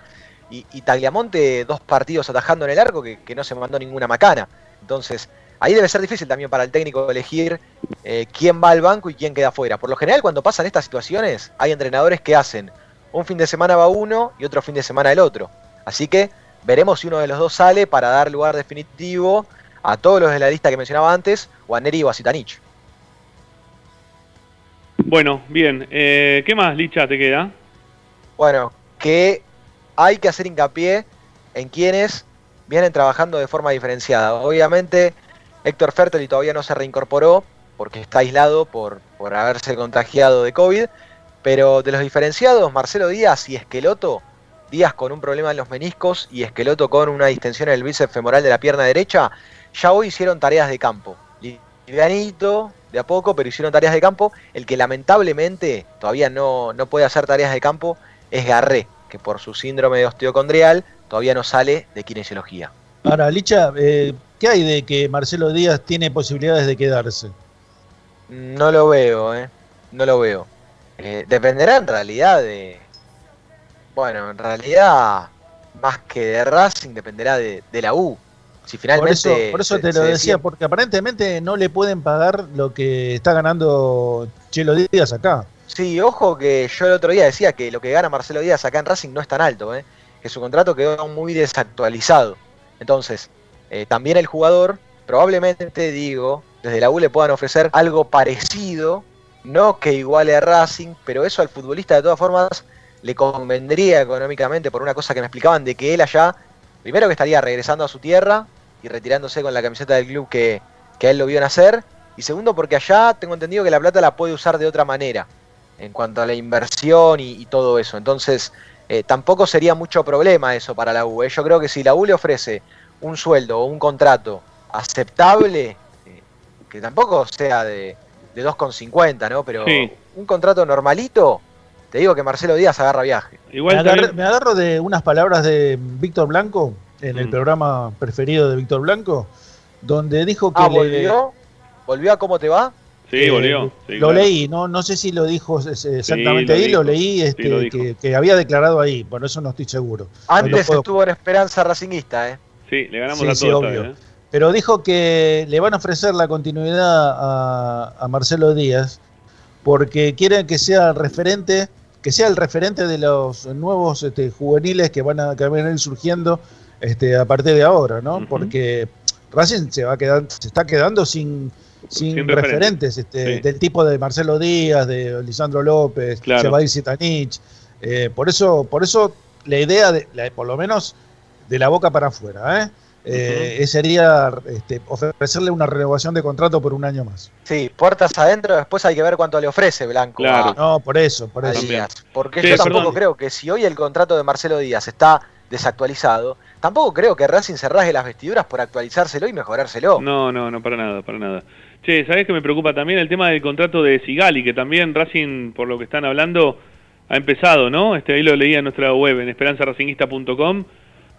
Y, Tagliamonte dos partidos atajando en el arco que, no se mandó ninguna macana. Entonces, ahí debe ser difícil también para el técnico elegir eh, quién va al banco y quién queda fuera. Por lo general, cuando pasan estas situaciones, hay entrenadores que hacen un fin de semana va uno y otro fin de semana el otro. Así que veremos si uno de los dos sale para dar lugar definitivo a todos los de la lista que mencionaba antes, o a Neri o a Zitanich. Bueno, bien. Eh, ¿Qué más, Licha, te queda? Bueno, que hay que hacer hincapié en quienes vienen trabajando de forma diferenciada. Obviamente, Héctor Fertoli todavía no se reincorporó porque está aislado por, por haberse contagiado de COVID. Pero de los diferenciados, Marcelo Díaz y Esqueloto, Díaz con un problema en los meniscos y Esqueloto con una distensión en el bíceps femoral de la pierna derecha, ya hoy hicieron tareas de campo. Livianito, de a poco, pero hicieron tareas de campo. El que lamentablemente todavía no, no puede hacer tareas de campo es Garré, que por su síndrome de osteocondrial todavía no sale de kinesiología. Ahora, Licha, eh, ¿qué hay de que Marcelo Díaz tiene posibilidades de quedarse? No lo veo, ¿eh? No lo veo. Eh, dependerá en realidad de... Bueno, en realidad, más que de Racing, dependerá de, de la U. Si Por finalmente... eso, por eso se- te lo decía, porque aparentemente no le pueden pagar lo que está ganando Chelo Díaz acá. Sí, ojo que yo el otro día decía que lo que gana Marcelo Díaz acá en Racing no es tan alto, ¿eh? que su contrato quedó muy desactualizado. Entonces, eh, también el jugador, probablemente digo, desde la U le puedan ofrecer algo parecido, no que iguale a Racing, pero eso al futbolista de todas formas le convendría económicamente por una cosa que me explicaban de que él allá, primero que estaría regresando a su tierra y retirándose con la camiseta del club que, que a él lo vio nacer, y segundo porque allá tengo entendido que la plata la puede usar de otra manera en cuanto a la inversión y, todo eso. Entonces, eh, tampoco sería mucho problema eso para la U. ¿eh? Yo creo que si la U le ofrece un sueldo o un contrato aceptable, eh, que tampoco sea de, de 2,50, ¿no? Pero Sí. un contrato normalito, te digo que Marcelo Díaz agarra viaje. Igual me, agarré- también- me agarro de unas palabras de Víctor Blanco, en el Mm. programa preferido de Víctor Blanco, donde dijo que Ah, le- volvió. ¿Volvió a cómo te va? Sí, eh, volvió. sí, lo claro. leí, no, no sé si lo dijo exactamente lo ahí, lo leí sí, este, lo que, que había declarado ahí, por eso no estoy seguro. No Antes puedo- estuvo en Esperanza Racinguista, ¿eh? Sí, le ganamos Sí, a sí, todos. obvio. ¿eh? Pero dijo que le van a ofrecer la continuidad a, a Marcelo Díaz porque quieren que sea el referente, que sea el referente de los nuevos este, juveniles que van a, que van a ir surgiendo este, a partir de ahora, ¿no? Porque Racing se va a quedar, se está quedando sin, sin, Sin referentes, referentes, este, sí. del tipo de Marcelo Díaz, de Lisandro López, Claro. se va a ir Zitanich. Eh, por eso, por eso la idea de, la- por lo menos de la boca para afuera, ¿eh? Eh, eh, sería este, ofrecerle una renovación de contrato por un año más. Sí, puertas adentro, después hay que ver cuánto le ofrece Blanco. Claro. a- No, por eso, por eso. Díaz. Porque Sí, yo tampoco perdón. creo que si hoy el contrato de Marcelo Díaz está desactualizado, tampoco creo que Racing se rasgue las vestiduras por actualizárselo y mejorárselo. No, no, no, para nada, para nada. Che, ¿sabés que me preocupa también el tema del contrato de Sigali, que también Racing, por lo que están hablando, ha empezado, ¿no? Este, ahí lo leí en nuestra web, en esperanzaracinguista.com,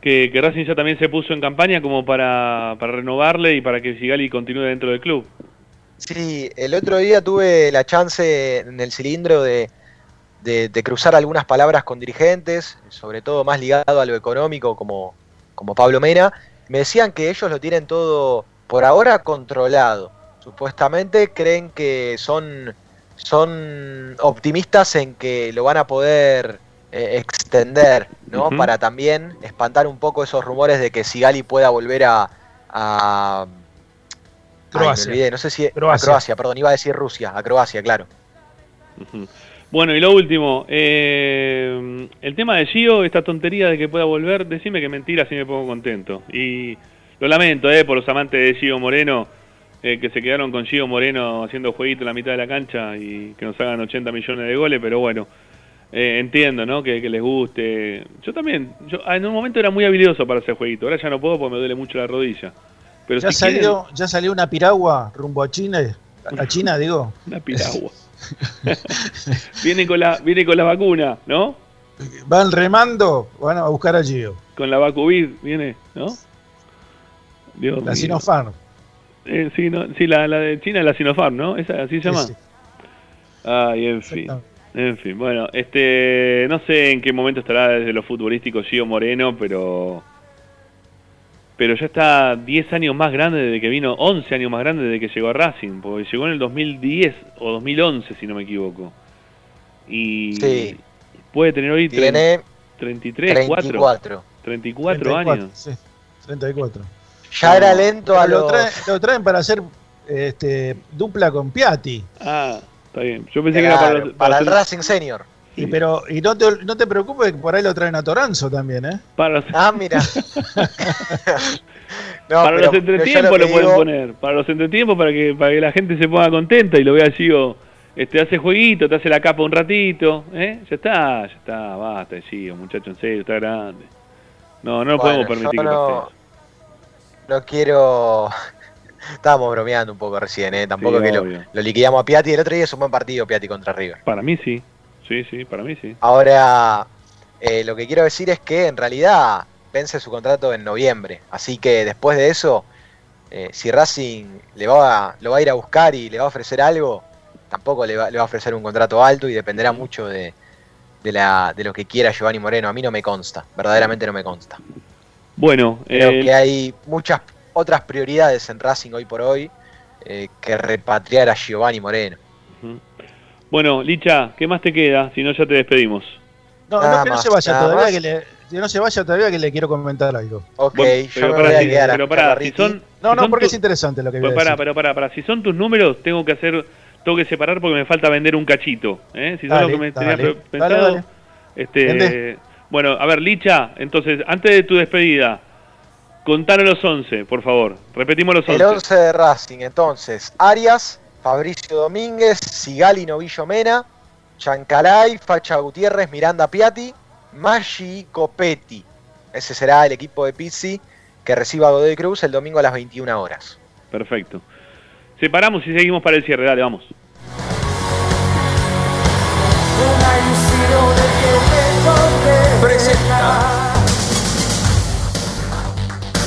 que, Racing ya también se puso en campaña como para, para renovarle y para que Sigali continúe dentro del club. Sí, el otro día tuve la chance en el cilindro de, de- de cruzar algunas palabras con dirigentes, sobre todo más ligado a lo económico como, como Pablo Mena. Me decían que ellos lo tienen todo por ahora controlado. Supuestamente creen que son, son optimistas en que lo van a poder eh, extender, ¿no? Para también espantar un poco esos rumores de que Sigali pueda volver a. a Ay, me Croacia. olvidé, no sé si. Croacia. A Croacia, perdón, iba a decir Rusia, a Croacia, claro. Bueno, y lo último, eh, el tema de Gio, esta tontería de que pueda volver, decime que mentira, así me pongo contento. Y lo lamento, eh, por los amantes de Gio Moreno, eh, que se quedaron con Gio Moreno haciendo jueguito en la mitad de la cancha y que nos hagan 80 millones de goles, pero bueno, eh, entiendo, ¿no? Que, que les guste. Yo también, yo ah, en un momento era muy habilidoso para hacer jueguito, ahora ya no puedo porque me duele mucho la rodilla. Pero ya, si quieren- salió, ya salió una piragua rumbo a China, a China digo. Una piragua. viene con la viene con la vacuna, ¿no? Van remando, van a buscar a Gio. Con la Vacuvid viene, ¿no? Dios La mío. Sinopharm. Eh, sí, no, sí, la, la de China es la Sinopharm, ¿no? ¿Esa, ¿Así se llama? Ay, en fin. En fin, bueno, este, no sé en qué momento estará desde lo futbolístico Gio Moreno, pero pero ya está 10 años más grande desde que vino, 11 años más grande desde que llegó a Racing, porque llegó en el 2010 o 2011, si no me equivoco. Y Sí. puede tener hoy Tiene 33, 4, 34. 34 años. Sí, 34. Ya era lento a lo, los. traen, lo traen para hacer este, dupla con Piatti. Ah, está bien. Yo pensé que era para, los- para el Racing Senior. Y, pero, y no te, no te preocupes que por ahí lo traen a Toranzo también, ¿eh? para los, Ah, mira. No, para pero- los entretiempos lo lo, pueden digo- poner. Para los entretiempos, para que, para que la gente se ponga contenta y lo vea Gio. Este, hace jueguito, te hace la capa un ratito. ¿eh? Ya está, ya está, basta, Gio, muchacho, en serio, está grande. No, no lo Bueno, podemos permitir yo que no, pase. no quiero. Estábamos bromeando un poco recién, ¿eh? Tampoco Sí, que lo, liquidamos a Piatti. El otro día es un buen partido, Piatti contra River. Para mí sí. Sí, sí, para mí sí. Ahora, eh, lo que quiero decir es que en realidad vence su contrato en noviembre. Así que después de eso, eh, si Racing le va a- lo va a ir a buscar y le va a ofrecer algo, tampoco le va, le va a ofrecer un contrato alto y dependerá mucho de, de, la, de lo que quiera Giovanni Moreno. A mí no me consta, verdaderamente no me consta. Bueno, Creo eh, que hay muchas otras prioridades en Racing hoy por hoy eh, que repatriar a Giovanni Moreno. bueno, Licha, ¿qué más te queda? Si no, ya te despedimos. No, Nada no, que no se vaya todavía, más. que, le, que no se vaya todavía que le quiero comentar algo. Ok, Bueno, yo pero me pará, voy a si- quedar pero si son, No, si no, son porque tu- es interesante lo que voy a Pero pará, decir. pero pará, pará. Si son tus números, tengo que hacer, tengo que separar porque me falta vender un cachito. ¿eh? Si son Dale, lo que me dale, tenía dale, pensado. dale. Este, Vende. bueno, a ver, Licha, entonces, antes de tu despedida, contanos los 11, por favor. Repetimos los 11. El 11 de Racing, entonces, Arias, Fabricio Domínguez, Sigali Novillo Mena, Chancalay, Facha Gutiérrez, Miranda Piatti, Maggi Copetti. Ese será el equipo de Pizzi que reciba a Godoy Cruz el domingo a las 21 horas. Perfecto. Separamos y seguimos para el cierre. Dale, vamos. Presenta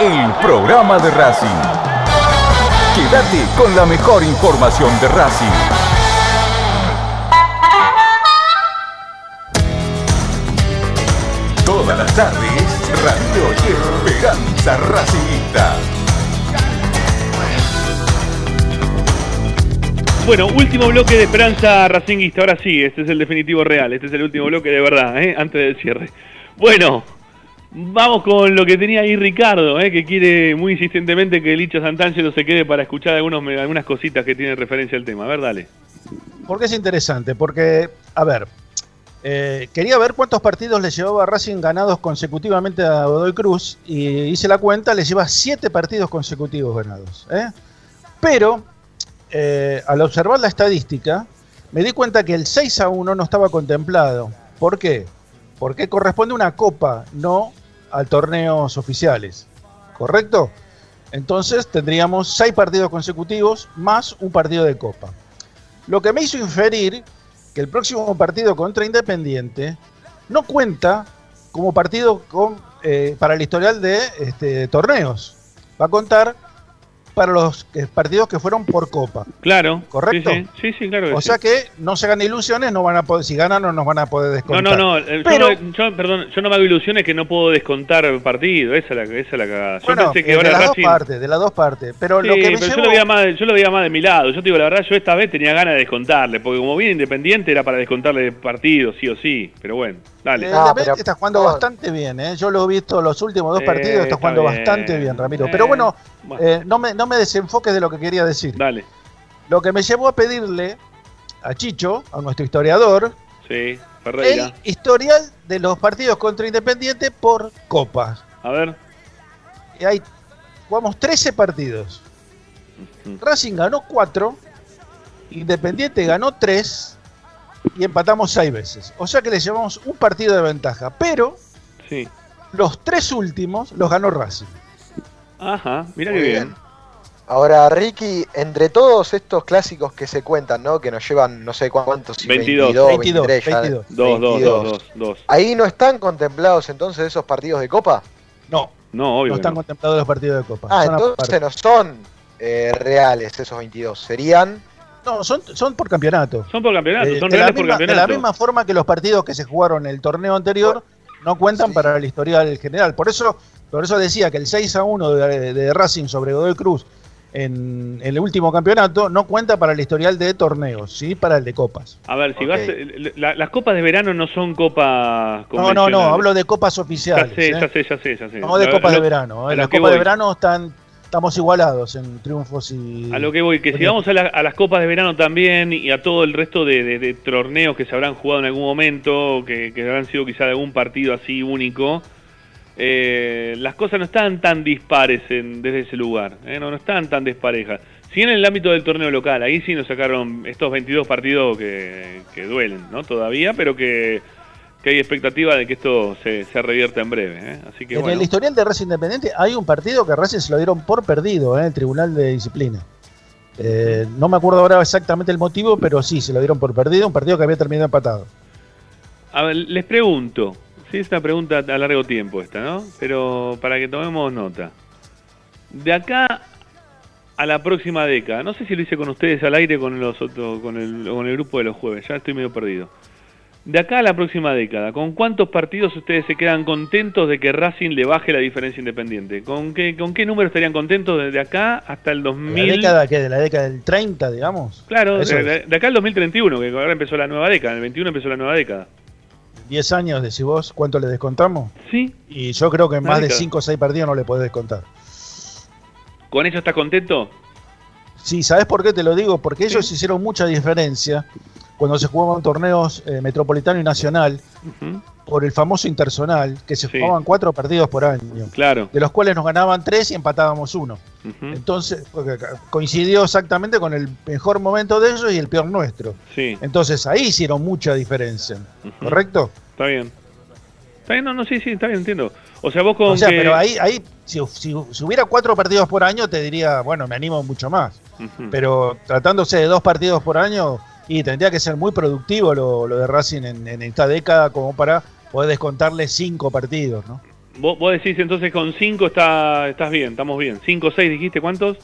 el programa de Racing. Quédate con la mejor información de Racing. Todas las tardes, Radio Esperanza Racingista. Bueno, último bloque de Esperanza Racinguista. Ahora sí, este es el definitivo real. Este es el último bloque de verdad, ¿eh? antes del cierre. Bueno, vamos con lo que tenía ahí Ricardo, ¿eh? que quiere muy insistentemente que Licha Santangelo se quede para escuchar algunas cositas que tienen referencia al tema. A ver, dale. ¿Por qué es interesante? Porque, a ver, eh, quería ver cuántos partidos le llevaba Racing ganados consecutivamente a Godoy Cruz y hice la cuenta, le lleva siete partidos consecutivos ganados. ¿eh? Pero, al observar la estadística, me di cuenta que el 6 a 1 no estaba contemplado. ¿Por qué? Porque corresponde una copa, no a torneos oficiales. ¿Correcto? Entonces tendríamos seis partidos consecutivos más un partido de copa. Lo que me hizo inferir que el próximo partido contra Independiente no cuenta como partido eh, para el historial de este, torneos. Va a contar para los eh, partidos que fueron por Copa. Claro. ¿Correcto? Sí, sí, sí, claro. que O sí. sea que no se hagan ilusiones, no van a poder, si ganan no nos van a poder No, descontar. no, no. eh, Pero- yo, no- yo- perdón, yo no me hago ilusiones que no puedo descontar partido. Esa es la, esa es la cagada. Yo Bueno, pensé que eh, ahora de las Racing. dos partes, de las dos partes. Pero Sí, lo que me pero yo, lo veía más, yo lo veía más de mi lado. Yo te digo, la verdad, yo esta vez tenía ganas de descontarle. Porque como bien independiente era para descontarle partido, sí o sí. Pero bueno, dale. Eh, Independiente está jugando bastante bien, ¿eh? yo lo he visto los últimos dos partidos, está está jugando bastante bien, Ramiro. Eh, Pero bueno, bueno. eh, no, me, no me desenfoques de lo que quería decir. Dale. Lo que me llevó a pedirle a Chicho, a nuestro historiador, Sí, el historial de los partidos contra Independiente por copas. A ver. Y hay, jugamos 13 partidos. Racing ganó 4, Independiente ganó 3 y empatamos 6 veces. O sea que le llevamos un partido de ventaja. Pero Sí. los tres últimos los ganó Racing. Ajá, mira qué bien. bien. Ahora, Ricky, entre todos estos clásicos que se cuentan, ¿no? Que nos llevan no sé cuántos, si 22. 22, 23, ya, 22. Dos, dos, 22. dos, dos, dos. ¿Ahí no están contemplados entonces esos partidos de Copa? No. No, obvio. No están no. contemplados los partidos de Copa. Ah, Son entonces no son eh, reales esos 22. Serían. No, son, son por campeonato. Son por campeonato, Eh, son de, la reales por misma, de campeonato. la misma forma que los partidos que se jugaron en el torneo anterior no cuentan para el historial general. Por eso, por eso decía que el 6 a 1 de, de Racing sobre Godoy Cruz en, en el último campeonato no cuenta para el historial de torneos, sí para el de copas. A ver, si vas. la- las copas de verano no son copas. No, no, no, hablo de copas Ya oficiales. sé, ¿eh? ya sé, ya sé, ya sé. No de A- copas de verano. ¿eh? Las copas de verano están, estamos igualados en triunfos y. A lo que voy, que si vamos a, la- a las copas de verano también y a todo el resto de, de- de torneos que se habrán jugado en algún momento, que, que habrán sido quizá de algún partido así único, eh, las cosas no están tan dispares en- desde ese lugar, eh, no, no están tan desparejas. Si en el ámbito del torneo local, ahí sí nos sacaron estos 22 partidos que, que duelen, ¿no? Todavía, pero que, que hay expectativa de que esto se, se revierta en breve. ¿eh? Así que en bueno. el historial de Racing Independiente hay un partido que Racing se lo dieron por perdido en el Tribunal de Disciplina. Eh, no me acuerdo ahora exactamente el motivo, pero sí, se lo dieron por perdido, un partido que había terminado empatado. A ver, les pregunto, sí, es una pregunta a largo tiempo esta, ¿no? Pero para que tomemos nota. De acá a la próxima década, no sé si lo hice con ustedes al aire con los otros, con el, con el grupo de los jueves, ya estoy medio perdido. De acá a la próxima década, ¿con cuántos partidos ustedes se quedan contentos de que Racing le baje la diferencia independiente? ¿Con qué, con qué número estarían contentos desde acá hasta el ¿La 2000? década que de la década del 30, digamos? Claro, de, de- de acá al 2031, que ahora empezó la nueva década, en el 21 empezó la nueva década. 10 años, decís vos, ¿cuánto le descontamos? Sí. Y yo creo que en más de década. 5 o 6 partidos no le podés descontar. ¿Con eso estás contento? Sí, ¿sabes por qué te lo digo? Porque ellos hicieron mucha diferencia cuando se jugaban torneos eh, metropolitano y nacional por el famoso interzonal, que se jugaban cuatro partidos por año. Claro. De los cuales nos ganaban tres y empatábamos uno. Entonces, coincidió exactamente con el mejor momento de ellos y el peor nuestro. Sí. Entonces ahí hicieron mucha diferencia. ¿Correcto? Está bien. Está bien, no, no, sí, sí, está bien, entiendo. O sea, vos con O sea, que- pero ahí, ahí si, si- si hubiera cuatro partidos por año, te diría, bueno, me animo mucho más. Pero tratándose de dos partidos por año, y tendría que ser muy productivo lo, lo de Racing en, en esta década como para poder descontarle cinco partidos, ¿no? Vos, vos decís entonces con 5 está, estás bien, estamos bien. 5 6 dijiste cuántos?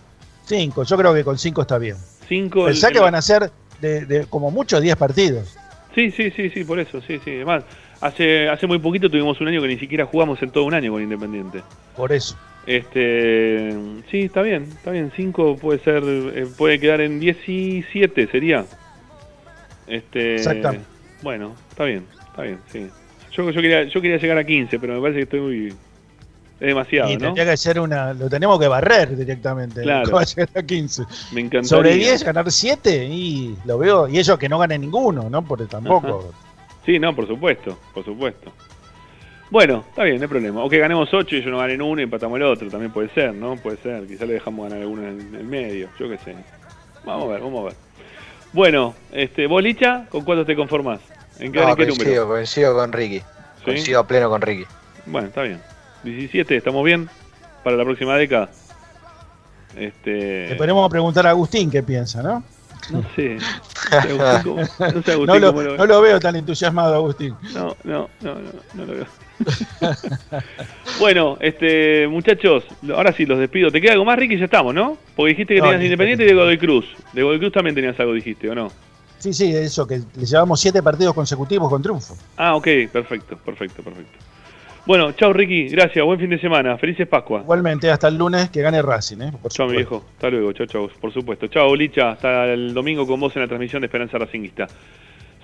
Cinco, yo creo que con cinco está bien. 5 Pensá que van a ser de, de como mucho 10 partidos. Sí, sí, sí, sí, por eso, sí, sí. Además, hace, hace muy poquito tuvimos un año que ni siquiera jugamos en todo un año con Independiente. Por eso. Este, sí, está bien, está bien. 5 puede ser, eh, puede quedar en 17 sería. Este, Exactamente. Bueno, está bien, está bien, sí. Yo, yo quería, yo quería llegar a 15, pero me parece que estoy muy, es demasiado, y ¿no? que ser una. Lo tenemos que barrer directamente. Claro. ¿Cómo va a llegar a 15? Me encantaría. Sobre 10, ganar 7 y lo veo. Y ellos que no ganen ninguno, ¿no? Porque tampoco. Sí, no, por supuesto, por supuesto. Bueno, está bien, no hay problema. O que ganemos 8 y ellos no ganen uno y empatamos el otro, también puede ser, ¿no? Puede ser, quizá le dejamos ganar alguno en el medio, yo qué sé. Vamos a ver, vamos a ver. Bueno, este, vos Licha, ¿con cuántos te conformás? ¿En qué, No, en qué coincido, número? coincido con Ricky. Coincido a pleno con Ricky. Bueno, está bien. 17, ¿estamos bien? Para la próxima década. Este... Le podemos preguntar a Agustín qué piensa, ¿no? No sé. No, lo, no lo veo tan entusiasmado, Agustín. No, no, no, no, no lo veo. bueno, este, muchachos, ahora sí los despido. ¿Te queda algo más, Ricky? Ya estamos, ¿no? Porque dijiste que No, tenías Independiente y de Godoy Cruz. De Godoy Cruz también tenías algo, dijiste, ¿o no? Sí, sí, eso, que le llevamos siete partidos consecutivos con triunfo. Ah, ok, perfecto, perfecto, perfecto. Bueno, chao Ricky, gracias, buen fin de semana, felices Pascua. Igualmente, hasta el lunes que gane Racing, ¿eh? Por Chao, mi viejo, hasta luego, chao, chao, por supuesto. Chao, Licha, hasta el domingo con vos en la transmisión de Esperanza Racinguista.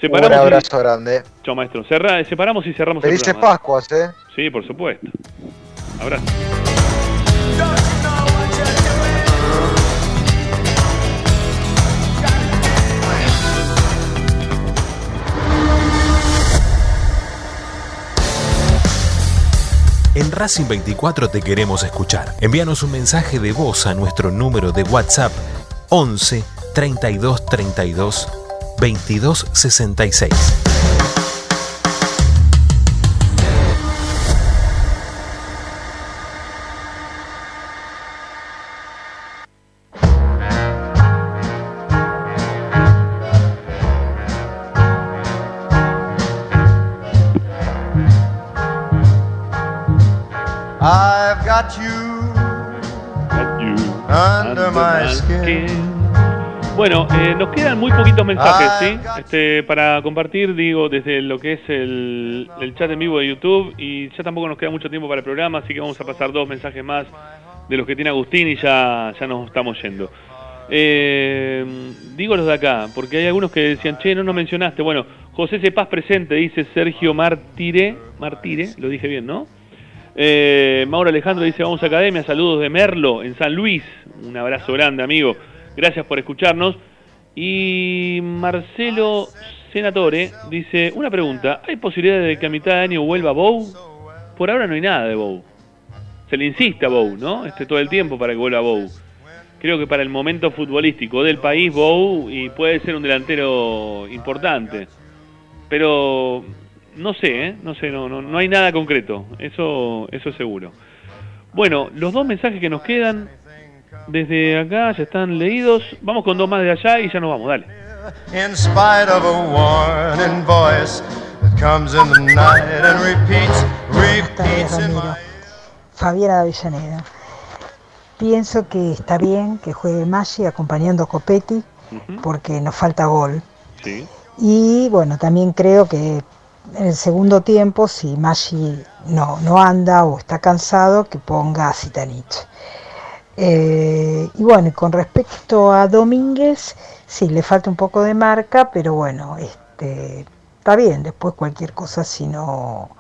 Un Separamos y- abrazo grande. Chao, maestro. Cerra- separamos y cerramos Felices el programa. Pascuas, ¿eh? Sí, por supuesto. Abrazo. En Racing 24 te queremos escuchar. Envíanos un mensaje de voz a nuestro número de WhatsApp 11 32 32 2266. I've got you, got you under, under my, my skin. skin. Bueno, eh, nos quedan muy poquitos mensajes, ¿sí? Este, para compartir, digo, desde lo que es el, el chat en vivo de YouTube y ya tampoco nos queda mucho tiempo para el programa, así que vamos a pasar dos mensajes más de los que tiene Agustín y ya, ya nos estamos yendo. Eh, digo los de acá, porque hay algunos que decían, che, no nos mencionaste. Bueno, José Cepaz presente, dice Sergio Martire, Martire, lo dije bien, ¿no? Eh, Mauro Alejandro dice, vamos a Academia, saludos de Merlo, en San Luis. Un abrazo grande, amigo. Gracias por escucharnos. Y Marcelo Senatore dice, una pregunta, ¿hay posibilidad de que a mitad de año vuelva Bow? Por ahora no hay nada de Bow. Se le insiste a Bow, ¿no? Este todo el tiempo para que vuelva Bow. Creo que para el momento futbolístico del país, Bow y puede ser un delantero importante. Pero no sé, ¿eh? No sé, no, no, no hay nada concreto. Eso, eso es seguro. Bueno, los dos mensajes que nos quedan desde acá ya están leídos. Vamos con dos más de allá y ya nos vamos, dale. In spite of a warning voice that comes in the night and repeats, repeats in my Fabiana de Avellaneda. Pienso que está bien que juegue Maggi acompañando a Copetti porque nos falta gol. Sí. Y bueno, también creo que en el segundo tiempo, si Maggi no, no anda o está cansado, que ponga a Zitanich. Eh, y bueno, con respecto a Domínguez, sí, le falta un poco de marca, pero bueno, este, está bien. Después cualquier cosa, si no,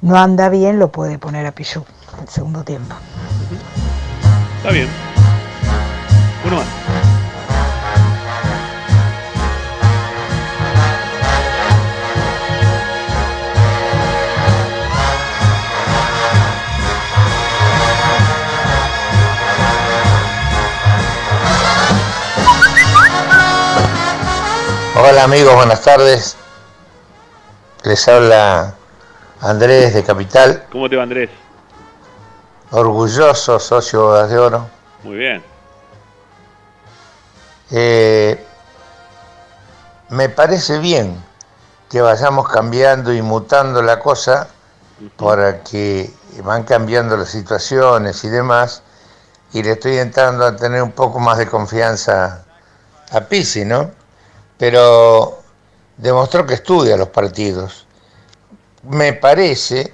no anda bien, lo puede poner a Pichu el segundo tiempo. Está bien. Uno más. Hola amigos, buenas tardes. Les habla Andrés de Capital, ¿Cómo te va, Andrés? orgulloso socio Bodas de Oro. Muy bien. Eh, me parece bien que vayamos cambiando y mutando la cosa para que van cambiando las situaciones y demás, y le estoy entrando a tener un poco más de confianza a Pizzi, ¿no? Pero demostró que estudia los partidos. Me parece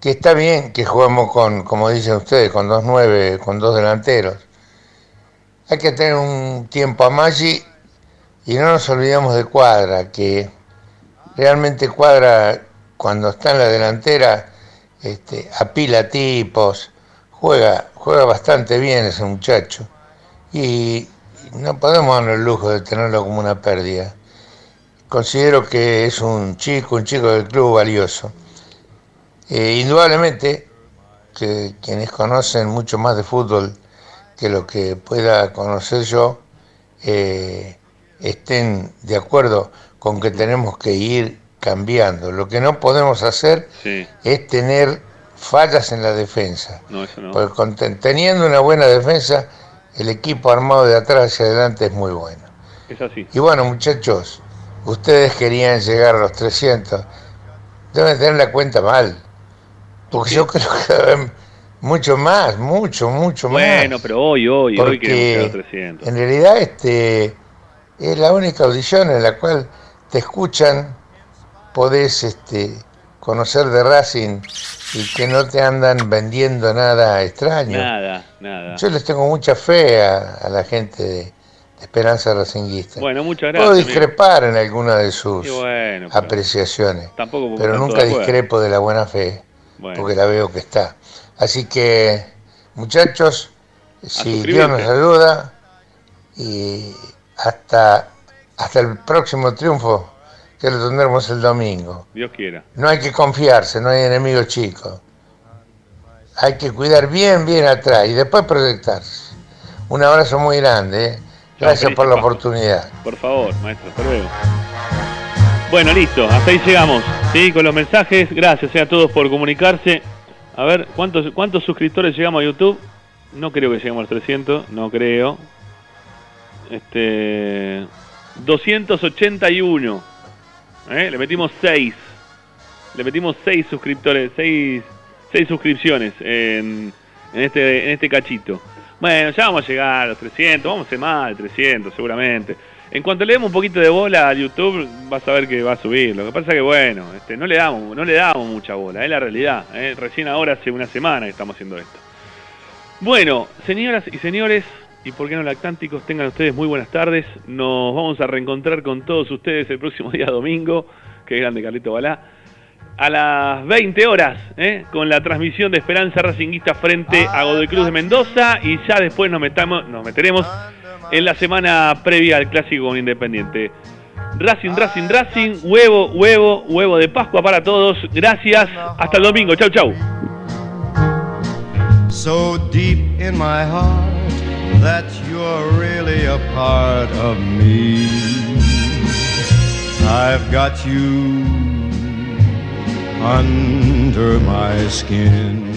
que está bien que juguemos con, como dicen ustedes, con dos nueve, con dos delanteros. Hay que tener un tiempo a Maggi y no nos olvidemos de Cuadra, que realmente Cuadra cuando está en la delantera este, apila tipos, juega, juega bastante bien ese muchacho. Y no podemos darnos el lujo de tenerlo como una pérdida. Considero que es un chico, un chico del club valioso. Eh, indudablemente que quienes conocen mucho más de fútbol que lo que pueda conocer yo, eh, estén de acuerdo con que tenemos que ir cambiando. Lo que no podemos hacer Sí. es tener fallas en la defensa. No, eso no. Porque con- teniendo una buena defensa, el equipo armado de atrás hacia adelante es muy bueno. Es así. Y bueno, muchachos, ustedes querían llegar a los 300. Deben tener la cuenta mal. Porque yo creo que mucho más, mucho, mucho más. Bueno, pero hoy, hoy, hoy queremos llegar a Porque 300. en realidad este es la única audición en la cual te escuchan, podés este, conocer de Racing y que no te andan vendiendo nada extraño. Nada, nada. Yo les tengo mucha fe a, a la gente de, Esperanza Racinguista. Bueno, muchas Puedo gracias. discrepar en alguna de sus Y bueno, pero apreciaciones, tampoco pero nunca discrepo de la buena fe, Bueno. porque la veo que está. Así que, muchachos, si. Dios nos ayuda, y hasta, hasta el próximo triunfo, que lo tendremos el domingo. Dios quiera. No hay que confiarse, no hay enemigos chicos. Hay que cuidar bien, bien atrás y después proyectarse. Un abrazo muy grande. ¿eh? Gracias por la oportunidad. Por favor, maestro, hasta luego. Bueno, listo, hasta ahí llegamos. Sí, con los mensajes. Gracias eh, a todos por comunicarse. A ver, ¿cuántos, ¿cuántos suscriptores llegamos a YouTube? No creo que lleguemos a los 300, no creo. Este. 281. ¿Eh? Le metimos 6. Le metimos 6 suscriptores, 6 seis suscripciones en, en, este, en este cachito. Bueno, ya vamos a llegar a los 300, vamos a hacer más de 300 seguramente. En cuanto le demos un poquito de bola a YouTube, vas a ver que va a subir. Lo que pasa que bueno, este, no le damos, no le damos mucha bola, es la realidad. ¿eh? Recién ahora hace una semana que estamos haciendo esto. Bueno, señoras y señores, y por qué no lactánticos, tengan ustedes muy buenas tardes. Nos vamos a reencontrar con todos ustedes el próximo día domingo. Qué grande Carlito Balá. A las 20 horas, ¿eh? con la transmisión de Esperanza Racinguista frente a Godoy Cruz de Mendoza. Y ya después nos, metamos, nos meteremos en la semana previa al clásico con Independiente. Racing, Racing, Racing, huevo, huevo, huevo de Pascua para todos. Gracias. Hasta el domingo. Chau, chau. so deep in my heart that you're really a part of me. I've got you under my skin.